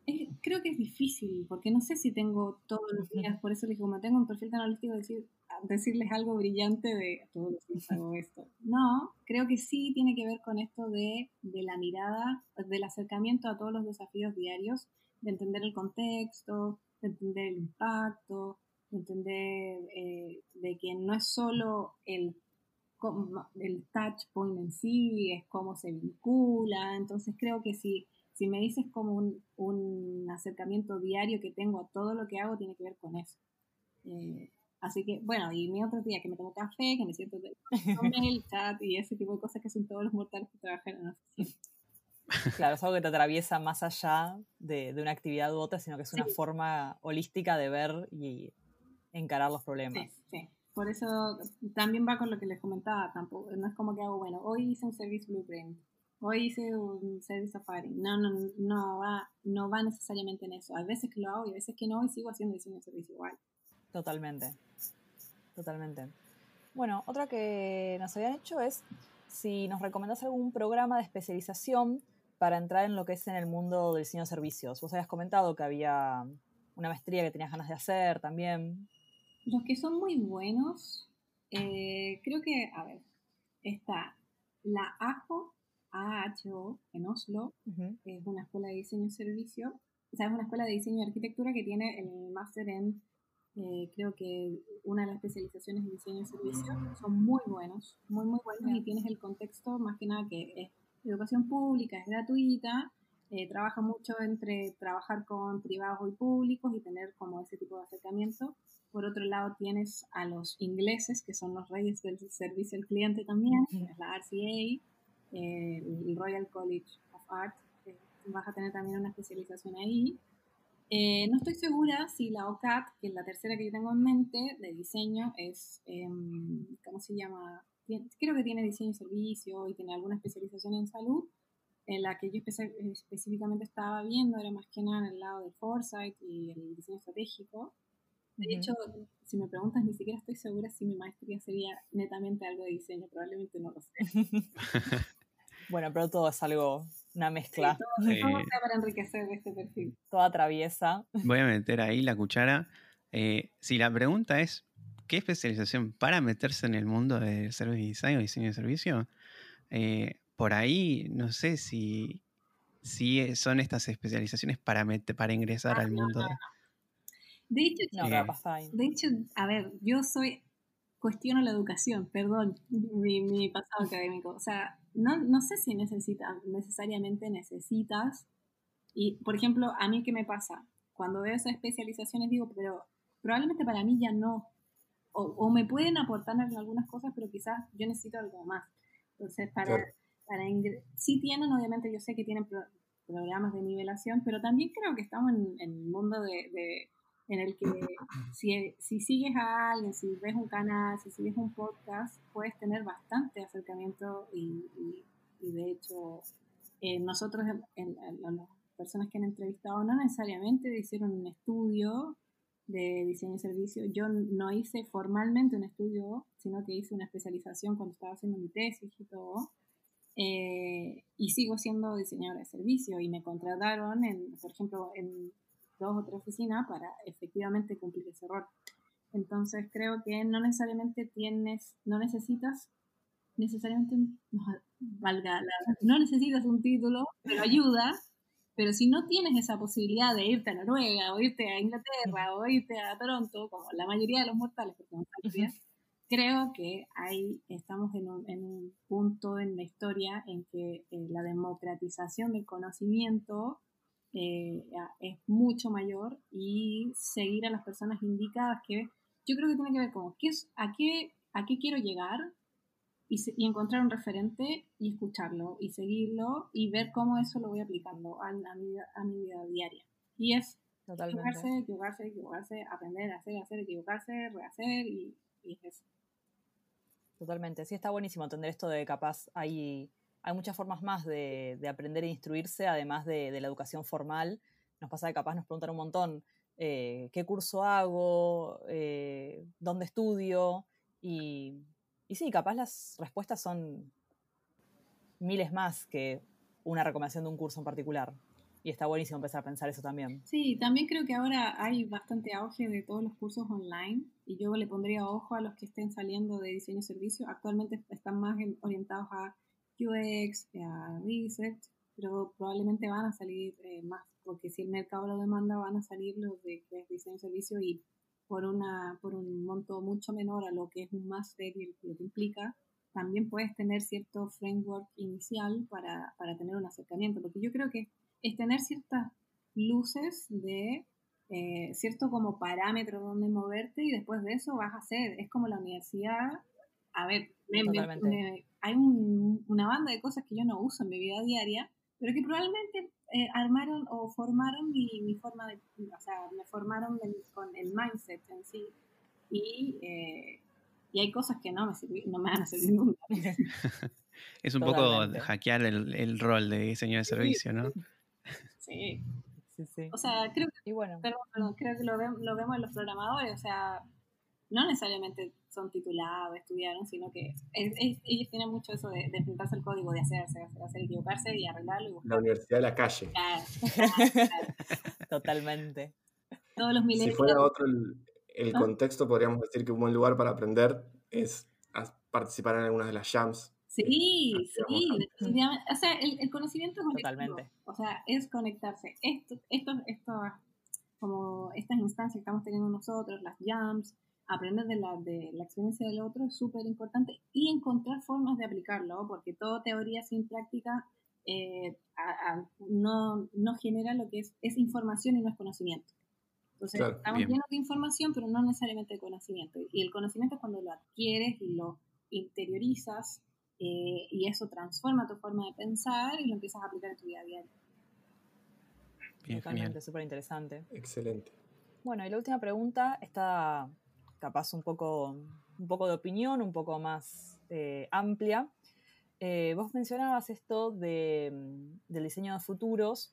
Em, creo que es difícil, porque no sé si tengo todos los días, por eso les digo, como tengo un perfil tan holístico, decir, decirles algo brillante de todos los días hago esto. No, creo que sí tiene que ver con esto de, de la mirada, del acercamiento a todos los desafíos diarios, de entender el contexto, de entender el impacto, de entender eh, de que no es solo el, el touch point en sí, es cómo se vincula. Entonces creo que si, si me dices como un, un acercamiento diario que tengo a todo lo que hago, tiene que ver con eso. Eh, Así que, bueno, y mi otro día que me tomo café, que me siento con el chat y ese tipo de cosas que son todos los mortales que trabajan en la oficina. Claro, es algo que te atraviesa más allá de, de una actividad u otra, sino que es una forma holística de ver y encarar los problemas. Sí, sí. Por eso también va con lo que les comentaba, tampoco, no es como que hago, bueno, hoy hice un service blueprint, hoy hice un service safari. No, no, no va, no va necesariamente en eso. Hay veces que lo hago y a veces que no y sigo haciendo diseño de servicio igual. Totalmente totalmente. Bueno, otra que nos habían hecho es si nos recomendás algún programa de especialización para entrar en lo que es en el mundo del diseño de servicios. Vos habías comentado que había una maestría que tenías ganas de hacer también. Los que son muy buenos, eh, creo que, a ver, está la AJO, AHO, en Oslo, es una escuela de diseño y servicio, o sea, es una escuela de diseño y arquitectura que tiene el máster en Eh, creo que una de las especializaciones en diseño de servicio. Son muy buenos, muy, muy buenos y tienes el contexto más que nada que es educación pública, es gratuita, eh, trabaja mucho entre trabajar con privados y públicos y tener como ese tipo de acercamiento. Por otro lado tienes a los ingleses, que son los reyes del servicio al cliente también, la RCA, eh, el Royal College of Art, vas a tener también una especialización ahí. Eh, no estoy segura si la OCAT, que es la tercera que yo tengo en mente de diseño, es, em, ¿cómo se llama? Creo que tiene diseño y servicio y tiene alguna especialización en salud. En la que yo específicamente estaba viendo era más que nada en el lado de foresight y el diseño estratégico. De hecho, si me preguntas, ni siquiera estoy segura si mi maestría sería netamente algo de diseño, probablemente no lo sé. bueno, pero todo es algo una mezcla. todo, para enriquecer este perfil. Toda traviesa. Voy a meter ahí la cuchara. Eh, si la pregunta es, ¿qué especialización para meterse en el mundo del service design o diseño de servicio? Eh, por ahí, no sé si, si son estas especializaciones para, para ingresar ah, al mundo. de... de hecho, de hecho, a ver, yo soy, cuestiono la educación, perdón, mi, mi pasado académico. O sea, no, no sé si necesitas, necesariamente necesitas. Y, por ejemplo, a mí qué me pasa? Cuando veo esas especializaciones digo, pero probablemente para mí ya no. O, me pueden aportar en algunas cosas, pero quizás yo necesito algo más. Entonces, para, para sí tienen, obviamente yo sé que tienen programas de nivelación, pero también creo que estamos en, en el mundo de en el que si, si, sigues a alguien, si ves un canal, si sigues un podcast, puedes tener bastante acercamiento y, y, de hecho eh, nosotros, en, las personas que han entrevistado, no necesariamente hicieron un estudio de diseño y servicio. Yo no hice formalmente un estudio, sino que hice una especialización cuando estaba haciendo mi tesis y todo. Eh, y sigo siendo diseñadora de servicio y me contrataron, en, por ejemplo, en dos o tres oficinas para efectivamente cumplir ese rol. Entonces creo que no necesariamente tienes, no necesitas necesariamente, no, valga no necesitas un título, pero ayuda, pero si no tienes esa posibilidad de irte a Noruega, o irte a Inglaterra, o irte a Toronto, como la mayoría de los mortales, creo que ahí estamos en un, en un, punto en la historia en que eh, la democratización del conocimiento eh, es mucho mayor y seguir a las personas indicadas que yo creo que tiene que ver con qué es, a, qué, a qué quiero llegar y, y, encontrar un referente y escucharlo y seguirlo y ver cómo eso lo voy aplicando a, a, mi, a mi, vida diaria. Y es equivocarse, equivocarse, equivocarse, aprender, hacer, hacer, equivocarse, rehacer y, y es eso. Totalmente, sí está buenísimo entender esto de capaz hay hay muchas formas más de, aprender e instruirse, además de, la educación formal. Nos pasa que capaz nos preguntan un montón eh, qué curso hago, eh, dónde estudio, y, y sí, capaz las respuestas son miles más que una recomendación de un curso en particular. Y está buenísimo empezar a pensar eso también. Sí, también creo que ahora hay bastante auge de todos los cursos online y yo le pondría ojo a los que estén saliendo de diseño y servicio. Actualmente están más orientados a UX, a Research, pero probablemente van a salir eh, más, porque si el mercado lo demanda, van a salir los de que diseño servicio y por, una, por un monto mucho menor a lo que es un máster y lo que implica, también puedes tener cierto framework inicial para, para tener un acercamiento, porque yo creo que es tener ciertas luces de eh, cierto como parámetro donde moverte y después de eso vas a hacer, es como la universidad, a ver, hay una banda de cosas que yo no uso en mi vida diaria, pero que probablemente eh, armaron o formaron mi, mi, forma de, o sea, me formaron con el mindset en sí. Y, eh, y hay cosas que no me, no me van a servir nunca. es un poco hackear el, el, rol de diseño de servicio, ¿no? Sí. Sí, sí. O sea, creo que, bueno. perdón, creo que lo, lo vemos en los programadores, o sea, no necesariamente son titulados, estudiaron, sino que ellos tienen mucho eso de, de enfrentarse al código, de hacer, hacer, hacer, equivocarse y arreglarlo. Y. La universidad de la calle. Totalmente. Todos los Si fuera otro el, contexto, podríamos decir que un buen lugar para aprender es participar en algunas de las jams. Sí, sí, O sea, el, conocimiento es Totalmente. O sea, es conectarse. Esto, esto, esto como estas instancias que estamos teniendo nosotros, las jams, aprender de la, de la experiencia del otro es súper importante y encontrar formas de aplicarlo, porque toda teoría sin práctica eh, no, no, genera lo que es, es información y no es conocimiento. Entonces, estamos llenos de información, pero no necesariamente de conocimiento. Y el conocimiento es cuando lo adquieres y lo interiorizas eh, y eso transforma tu forma de pensar y lo empiezas a aplicar en tu vida a diario. Bien, Totalmente, súper interesante. Excelente. Bueno, y la última pregunta está capaz un poco, un poco de opinión, un poco más eh, amplia. Eh, vos mencionabas esto de, del diseño de futuros.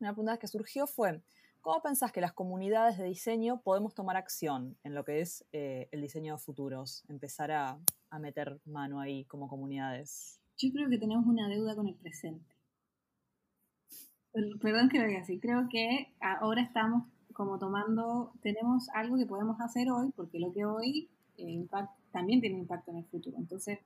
Una pregunta que surgió fue, ¿cómo pensás que las comunidades de diseño podemos tomar acción en lo que es eh, el diseño de futuros? Empezar a, a meter mano ahí como comunidades. Yo creo que tenemos una deuda con el presente. Perdón que lo diga así, creo que ahora estamos como tomando, tenemos algo que podemos hacer hoy, porque lo que hoy eh, también tiene impacto en el futuro. Entonces,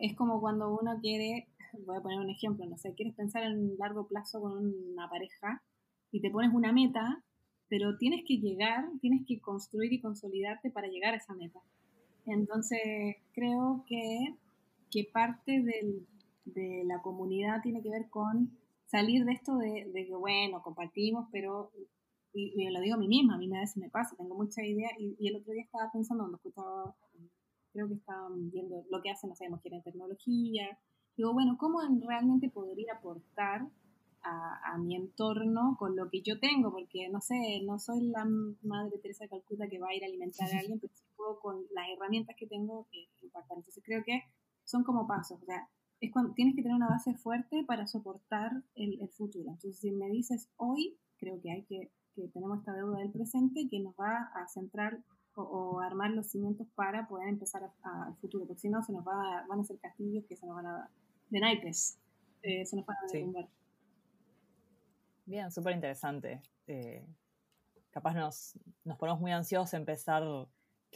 es como cuando uno quiere, voy a poner un ejemplo, no sé, quieres pensar en largo plazo con una pareja y te pones una meta, pero tienes que llegar, tienes que construir y consolidarte para llegar a esa meta. Entonces, creo que, que parte del, de la comunidad tiene que ver con salir de esto de, de que, bueno, compartimos, pero y, lo digo a mí misma, a mí a veces me pasa, tengo mucha idea y, el otro día estaba pensando cuando escuchaba, creo que estaban viendo lo que hacen, no sabemos, quieren tecnología, digo, bueno, ¿cómo realmente podría aportar a, mi entorno con lo que yo tengo? Porque, no sé, no soy la madre Teresa de Calcuta que va a ir a alimentar a alguien, pero puedo con las herramientas que tengo que impactar. Entonces creo que son como pasos, o sea, es cuando tienes que tener una base fuerte para soportar el, el futuro. Entonces, si me dices hoy, creo que hay que que tenemos esta deuda del presente que nos va a centrar o, armar los cimientos para poder empezar al futuro, porque si no se nos va van a ser castillos que se nos van a de naipes, eh, se nos van a derrumbar. Bien, súper interesante. Eh, capaz nos, nos ponemos muy ansiosos a empezar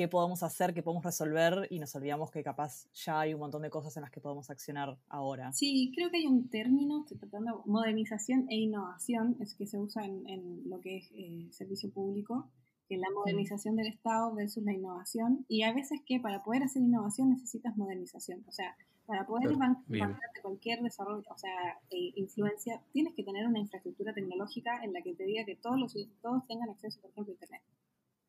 qué podemos hacer, qué podemos resolver y nos olvidamos que capaz ya hay un montón de cosas en las que podemos accionar ahora. Sí, creo que hay un término, estoy tratando, modernización e innovación, es que se usa en, lo que es eh, servicio público, que es la modernización del Estado versus la innovación, y a veces que para poder hacer innovación necesitas modernización, o sea, para poder bancarte cualquier desarrollo, o sea, e influencia, tienes que tener una infraestructura tecnológica en la que te diga que todos los todos tengan acceso, por ejemplo, a Internet.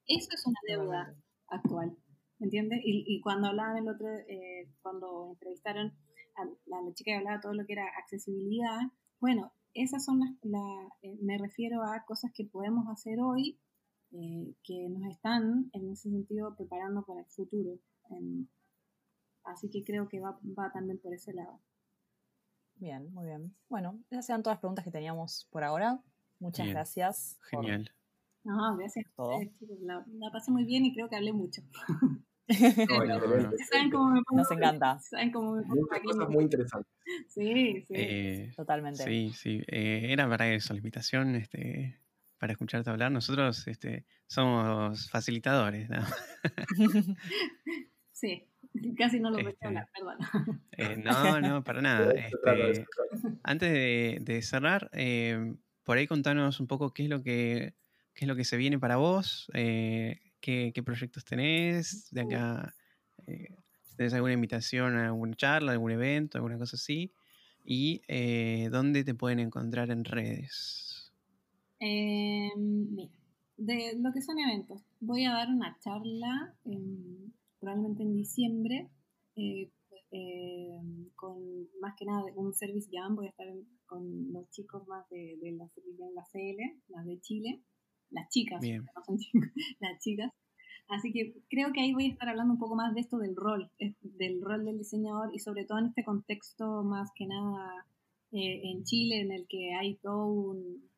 Eso es una deuda actual, ¿entiendes? Y, y, cuando hablaban el otro, eh, cuando entrevistaron a la, chica que hablaba todo lo que era accesibilidad, bueno, esas son las, la, eh, me refiero a cosas que podemos hacer hoy eh, que nos están en ese sentido preparando para el futuro. así que creo que va, va también por ese lado. Bien, muy bien. Bueno, esas eran todas las preguntas que teníamos por ahora. Muchas gracias. Genial. No, gracias. Todo. La, la, pasé muy bien y creo que hablé mucho. ¿Saben cómo me? Nos encanta. ¿Saben cómo me pongo Muchas cosas muy interesantes. Sí, sí. Eh, Totalmente. Sí, sí. Eh, era para eso la invitación, este, para escucharte hablar. Nosotros este, somos facilitadores. ¿no? sí, casi no lo este, hablar, perdón. Eh, no, no, para nada. Este, antes de, de cerrar, eh, por ahí contanos un poco qué es lo que qué es lo que se viene para vos, eh, qué, proyectos tenés de acá, eh, si tenés alguna invitación a alguna charla, algún evento, alguna cosa así, y eh, dónde te pueden encontrar en redes. Em, mira, de lo que son eventos, voy a dar una charla probablemente en diciembre con más que nada un Service Jam, voy a estar con los chicos más de, la Service Jam, la CL, más de Chile, las chicas, no son chicos, las chicas. Así que creo que ahí voy a estar hablando un poco más de esto del rol, del rol del diseñador y sobre todo en este contexto más que nada eh, en Chile en el que hay todo un,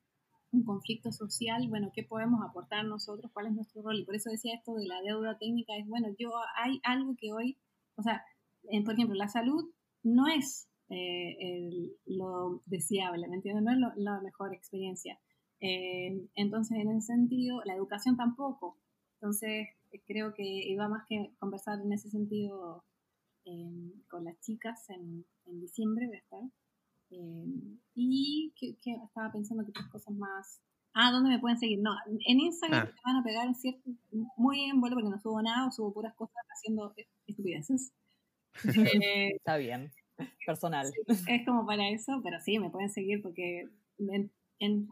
un, conflicto social, bueno, ¿qué podemos aportar nosotros? ¿Cuál es nuestro rol? Y por eso decía esto de la deuda técnica, es bueno, yo hay algo que hoy, o sea, por ejemplo, la salud no es eh, lo deseable, ¿me entiendes? No es la mejor experiencia. Eh, entonces, en ese sentido, la educación tampoco. Entonces, creo que iba más que conversar en ese sentido eh, con las chicas en, en, diciembre, voy a estar. y que, estaba pensando que otras cosas más. Ah, ¿dónde me pueden seguir? No, en Instagram ah. van a pegar un cierto, muy en vuelo porque no subo nada o subo puras cosas haciendo estupideces. Eh, Está bien, personal. es como para eso, pero sí, me pueden seguir porque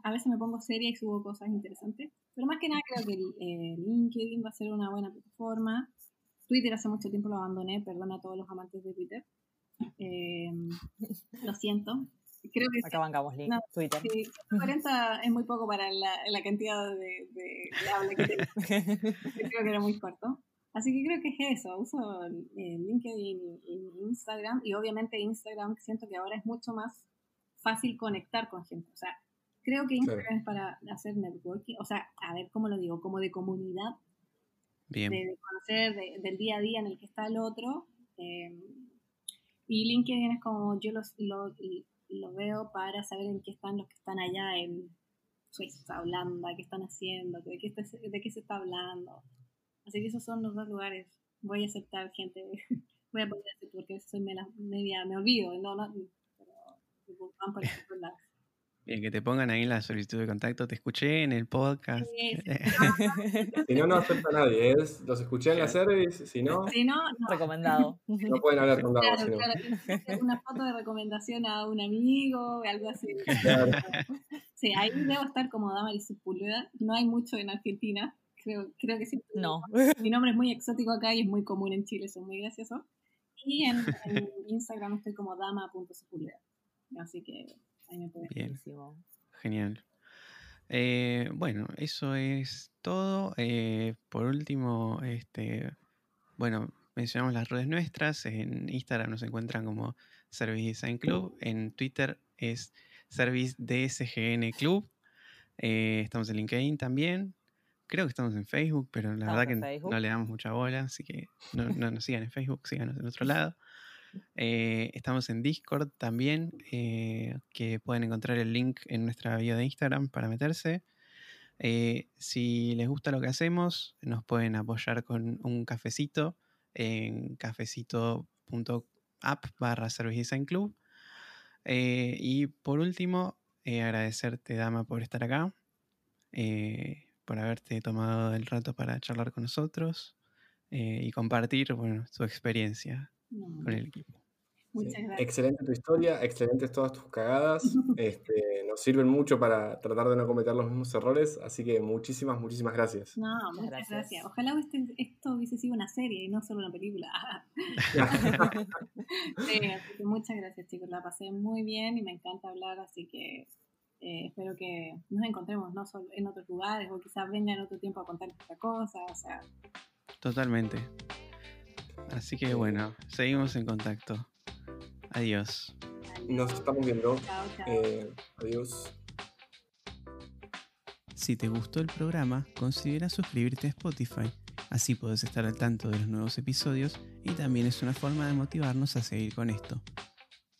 a veces me pongo seria y subo cosas interesantes. Pero más que nada creo que eh, LinkedIn va a ser una buena plataforma. Twitter hace mucho tiempo lo abandoné, perdona a todos los amantes de Twitter. Em, lo siento. Creo que Acá bancamos link, Twitter. Sí, 140 es muy poco para la, la cantidad de, de, habla que tengo. creo que era muy corto. Así que creo que es eso. Uso LinkedIn y, Instagram. Y obviamente Instagram siento que ahora es mucho más fácil conectar con gente. O sea, creo que Instagram es para hacer networking. O sea, a ver cómo lo digo, como de comunidad. Bien. De, conocer del día a día en el que está el otro. Eh, y LinkedIn es como yo los, lo, lo, veo para saber en qué están los que están allá en Suiza, Holanda, qué están haciendo, de qué, de qué se está hablando. Así que esos son los dos lugares. Voy a aceptar gente, voy a poner porque soy media, me olvido, no, no, pero van por Bien, que te pongan ahí la solicitud de contacto. Te escuché en el podcast. si no, no acepta nadie. Es, los escuché en la service. Si no, si no, recomendado. No pueden hablar con Claro, claro. Una foto de recomendación a un amigo, algo así. Sí, ahí debo estar como Damaris Sepúlveda. No hay mucho en Argentina. Creo, creo que sí. No. Mi nombre es muy exótico acá y es muy común en Chile. Eso es muy gracioso. Y en, en Instagram estoy como dama.sepúlveda. Así que Bien. Genial. Eh, bueno, eso es todo. Eh, por último, este, bueno, mencionamos las redes nuestras. En Instagram nos encuentran como Service Design Club. En Twitter es Service DSGN Club. Eh, estamos en LinkedIn también. Creo que estamos en Facebook, pero la verdad que no le damos mucha bola, así que no, no nos sigan en Facebook, síganos en otro lado. Eh, estamos en Discord también, eh, que pueden encontrar el link en nuestra bio de Instagram para meterse. Eh, si les gusta lo que hacemos, nos pueden apoyar con un cafecito en cafecito.app barra Service Design Club. y por último, agradecerte, Dama, por estar acá, por haberte tomado el rato para charlar con nosotros y compartir bueno, experiencia con el equipo. Muchas gracias. Excelente tu historia, excelentes todas tus cagadas. este, nos sirven mucho para tratar de no cometer los mismos errores, así que muchísimas, muchísimas gracias. No, muchas gracias. Ojalá esto hubiese sido una serie y no solo una película. sí, así que muchas gracias chicos, la pasé muy bien y me encanta hablar, así que eh, espero que nos encontremos no solo en otros lugares o quizás venga en otro tiempo a contar otra cosa, o sea. Totalmente. Así que bueno, seguimos en contacto. Adiós. Nos estamos viendo. Eh, adiós. Si te gustó el programa, considera suscribirte a Spotify. Así puedes estar al tanto de los nuevos episodios y también es una forma de motivarnos a seguir con esto.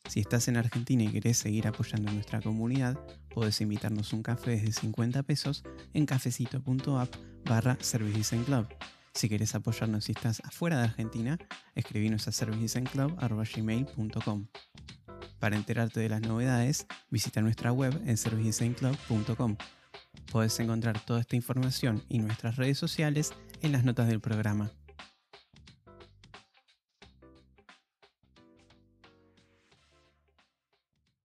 Si estás en Argentina y querés seguir apoyando nuestra comunidad, puedes invitarnos un café desde 50 pesos en cafecito.app barra Service Club. Si quieres apoyarnos si estás afuera de Argentina, escribinos a servicedesignclub.com. Para enterarte de las novedades, visita nuestra web en servicedesignclub.com. Puedes encontrar toda esta información y nuestras redes sociales en las notas del programa.